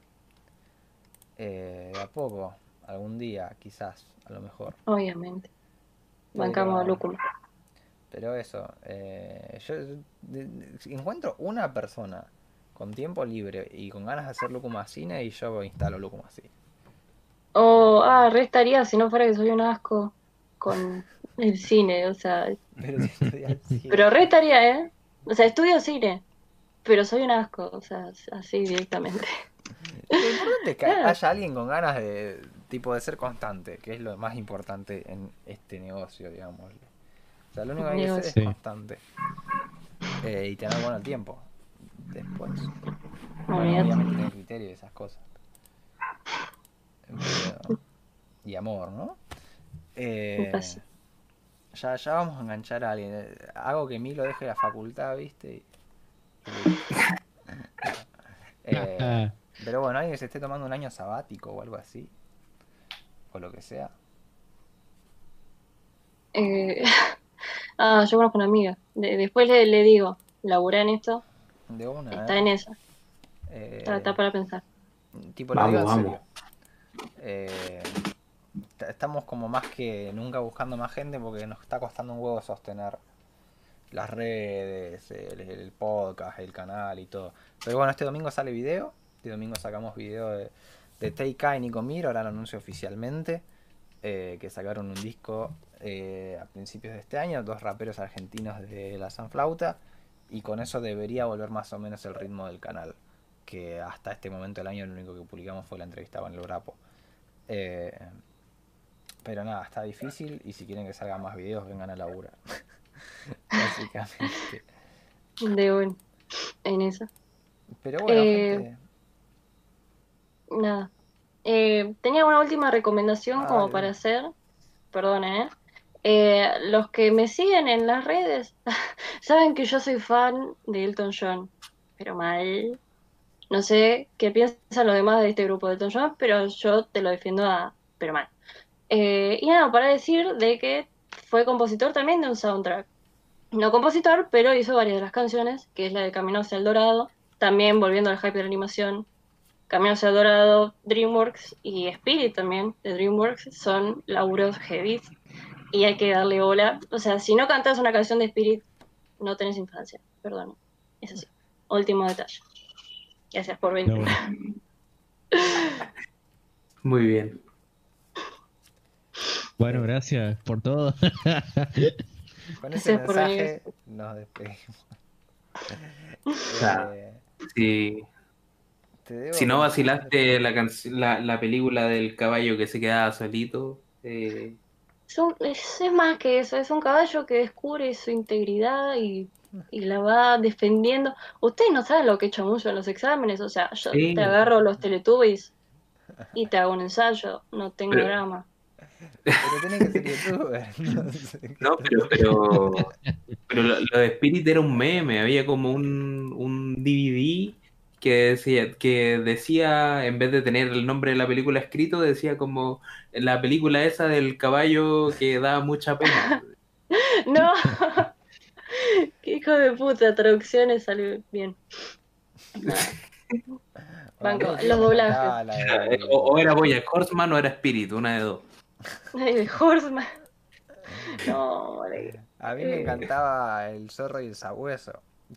S1: Eh, de a poco, algún día, quizás, a lo mejor.
S2: Obviamente. Bancamos a Lúcuma.
S1: Pero eso, eh, yo de- de- si encuentro una persona con tiempo libre y con ganas de hacer Lucuma Cine y yo instalo Lucuma Cine.
S2: O, ah, re estaría si no fuera que soy un asco con el cine, o sea,
S1: Pero si estudias cine.
S2: pero re estaría, ¿eh? O sea, estudio cine, pero soy un asco, o sea, así directamente.
S1: Lo importante es que
S2: Claro.
S1: haya alguien con ganas de tipo de ser constante, que es lo más importante en este negocio, digamos. O sea, lo único que hay que hacer es
S3: Sí.
S1: constante. Eh, y tener bueno el tiempo. Después. Bueno, obviamente tener criterio y esas cosas. Pero- y amor, ¿no? Eh,
S2: pasa.
S1: ya, ya vamos a enganchar a alguien. Hago que Milo deje la facultad, ¿viste? [LAUGHS] Eh, pero bueno, alguien que se esté tomando un año sabático o algo así. O lo que sea.
S2: Eh, [LAUGHS] ah, yo conozco una amiga. De- después le, le digo, laburé en esto,
S1: De una.
S2: está
S1: ¿eh?
S2: en esa,
S1: Eh,
S2: está, está para pensar.
S1: Tipo, lo
S4: Vamos,
S1: digo en
S4: vamos.
S1: Estamos como más que nunca buscando más gente porque nos está costando un huevo sostener las redes, el, podcast, el canal y todo. Pero bueno, este domingo sale video. Este domingo sacamos video de, de Teika y Nico Mir, ahora lo anuncio oficialmente. eh, que sacaron un disco eh, a principios de este año, dos raperos argentinos de la Sanflauta. Y con eso debería volver más o menos el ritmo del canal que hasta este momento del año lo único que publicamos fue la entrevista con el Brapo. Eh, pero nada, está difícil y si quieren que salgan más videos, vengan a laburar. [LAUGHS] Básicamente.
S2: De bueno, en esa.
S1: Pero bueno,
S2: Eh,
S1: gente,
S2: Nada. Eh, tenía una última recomendación
S1: Ah,
S2: como
S1: dale.
S2: para hacer. Perdón, ¿eh? Eh, Los que me siguen en las redes [LAUGHS] saben que yo soy fan de Elton John, pero mal. No sé qué piensan los demás de este grupo de Elton John, pero yo te lo defiendo a, pero mal. Eh, y nada, para decir de que fue compositor también de un soundtrack. No compositor, pero hizo varias de las canciones, que es la de Camino hacia el Dorado. También volviendo al hype de la animación, Camino hacia el Dorado, DreamWorks y Spirit también de DreamWorks son laburos heavy y hay que darle bola. O sea, si no cantas una canción de Spirit, no tenés infancia. Perdón. Es así. Último detalle. Gracias por venir.
S3: No. [LAUGHS]
S4: Muy bien.
S3: Bueno, gracias por todo. [LAUGHS]
S1: con ese
S2: gracias por
S1: mensaje nos despedimos.
S4: sea, [LAUGHS]
S1: Eh, debo
S4: si no vacilaste la, la, la película del caballo que se quedaba solito, eh,
S2: Es, un- es- es más que eso, es un caballo que descubre su integridad y, y la va defendiendo. Ustedes no saben lo que he hecho mucho en los exámenes, o sea, yo
S4: Sí.
S2: te agarro los teletubbies y te hago un ensayo, no tengo
S4: Pero-
S2: drama.
S1: Pero tenés que ser youtuber. [LAUGHS] no sé.
S4: No, pero, pero, pero lo, lo de Spirit era un meme, había como un, un DVD que decía, que decía, en vez de tener el nombre de la película escrito, decía como la película esa del caballo que da mucha pena. [LAUGHS]
S2: No, [LAUGHS] qué hijo de puta, traducciones salió bien. Banco, los doblajes.
S4: O, o era Boya Horseman o era Spirit, una de dos. [LAUGHS]
S2: De Horseman. No, vale. [LAUGHS]
S1: A mí me encantaba el zorro y el sabueso.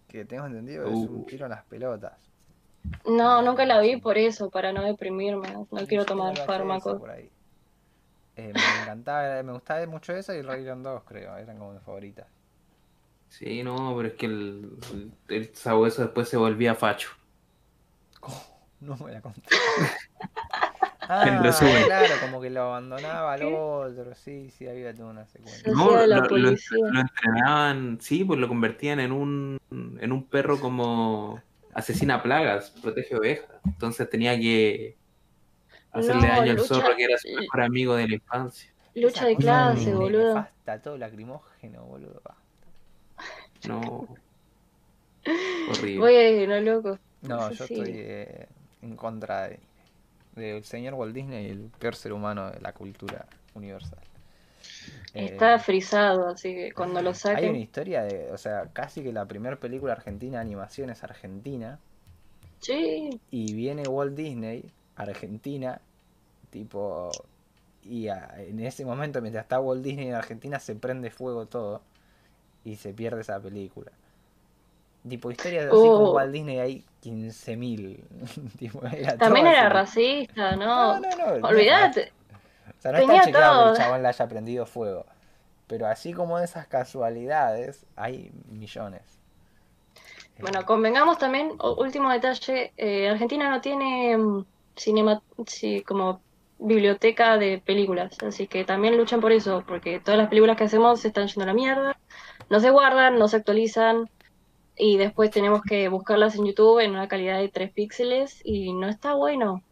S1: Que tengo entendido que es un
S4: Uh.
S1: tiro en las pelotas.
S2: No, nunca la vi por eso, para no deprimirme. No quiero tomar
S1: el
S2: fármacos.
S1: por ahí. Eh, me encantaba, me gustaba mucho eso y el Rey León 2, creo. Eran como mis favoritas.
S4: Sí, no, pero es que el, el, el sabueso después se volvía facho. [LAUGHS]
S1: No me la conté. Ah,
S4: En resumen.
S1: claro, como que lo abandonaba al otro. Sí, sí, había toda una secuencia.
S4: No, lo- lo-
S2: policía.
S4: Lo entrenaban, sí, pues lo convertían en un, en un perro como asesina plagas, protege ovejas. Entonces tenía que hacerle
S2: No,
S4: daño al
S2: lucha-
S4: zorro que era su mejor amigo de la infancia.
S2: Lucha de clase,
S1: me
S2: boludo.
S1: todo lacrimógeno, boludo.
S4: No. [LAUGHS] Horrible.
S2: Voy a ir, no loco.
S1: No, yo estoy eh, en contra de- del señor Walt Disney, el peor ser humano de la cultura universal. Eh,
S2: Está frisado, así que cuando lo
S1: hay una
S2: saquen.
S1: historia de, o sea, casi que la primera película argentina de animación es argentina
S2: Sí,
S1: y viene Walt Disney, Argentina, tipo, y a- en ese momento mientras está Walt Disney en Argentina se prende fuego todo y se pierde esa película. Tipo, historias así como
S2: Uh.
S1: Walt Disney hay 15.000. [LAUGHS] Tipo, era
S2: También era
S1: así.
S2: racista, ¿no?
S1: No, no, no.
S2: Olvídate.
S1: O sea, no
S2: Tenía
S1: está chequeado que el chabón le haya prendido fuego. Pero así como de esas casualidades, hay millones.
S2: Bueno, convengamos también, último detalle, eh, Argentina no tiene mm, cinema, sí, como biblioteca de películas, así que también luchan por eso, porque todas las películas que hacemos se están yendo a la mierda, no se guardan, no se actualizan, y después tenemos que buscarlas en YouTube en una calidad de 3 píxeles, y no está bueno,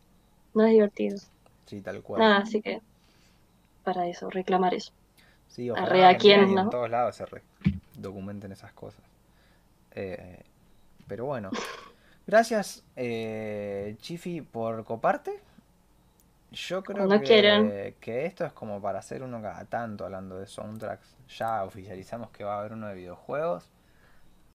S2: no es divertido.
S1: Sí, tal cual.
S2: Nada, así que para eso, reclamar eso.
S1: Sí, ojalá
S2: Arre, ¿a quién,
S1: y en
S2: no?
S1: todos lados se re- documenten esas cosas. Eh, pero bueno, gracias eh, Chifi por coparte. Yo creo que, que esto es como para hacer uno cada tanto hablando de soundtracks. Ya oficializamos que va a haber uno de videojuegos.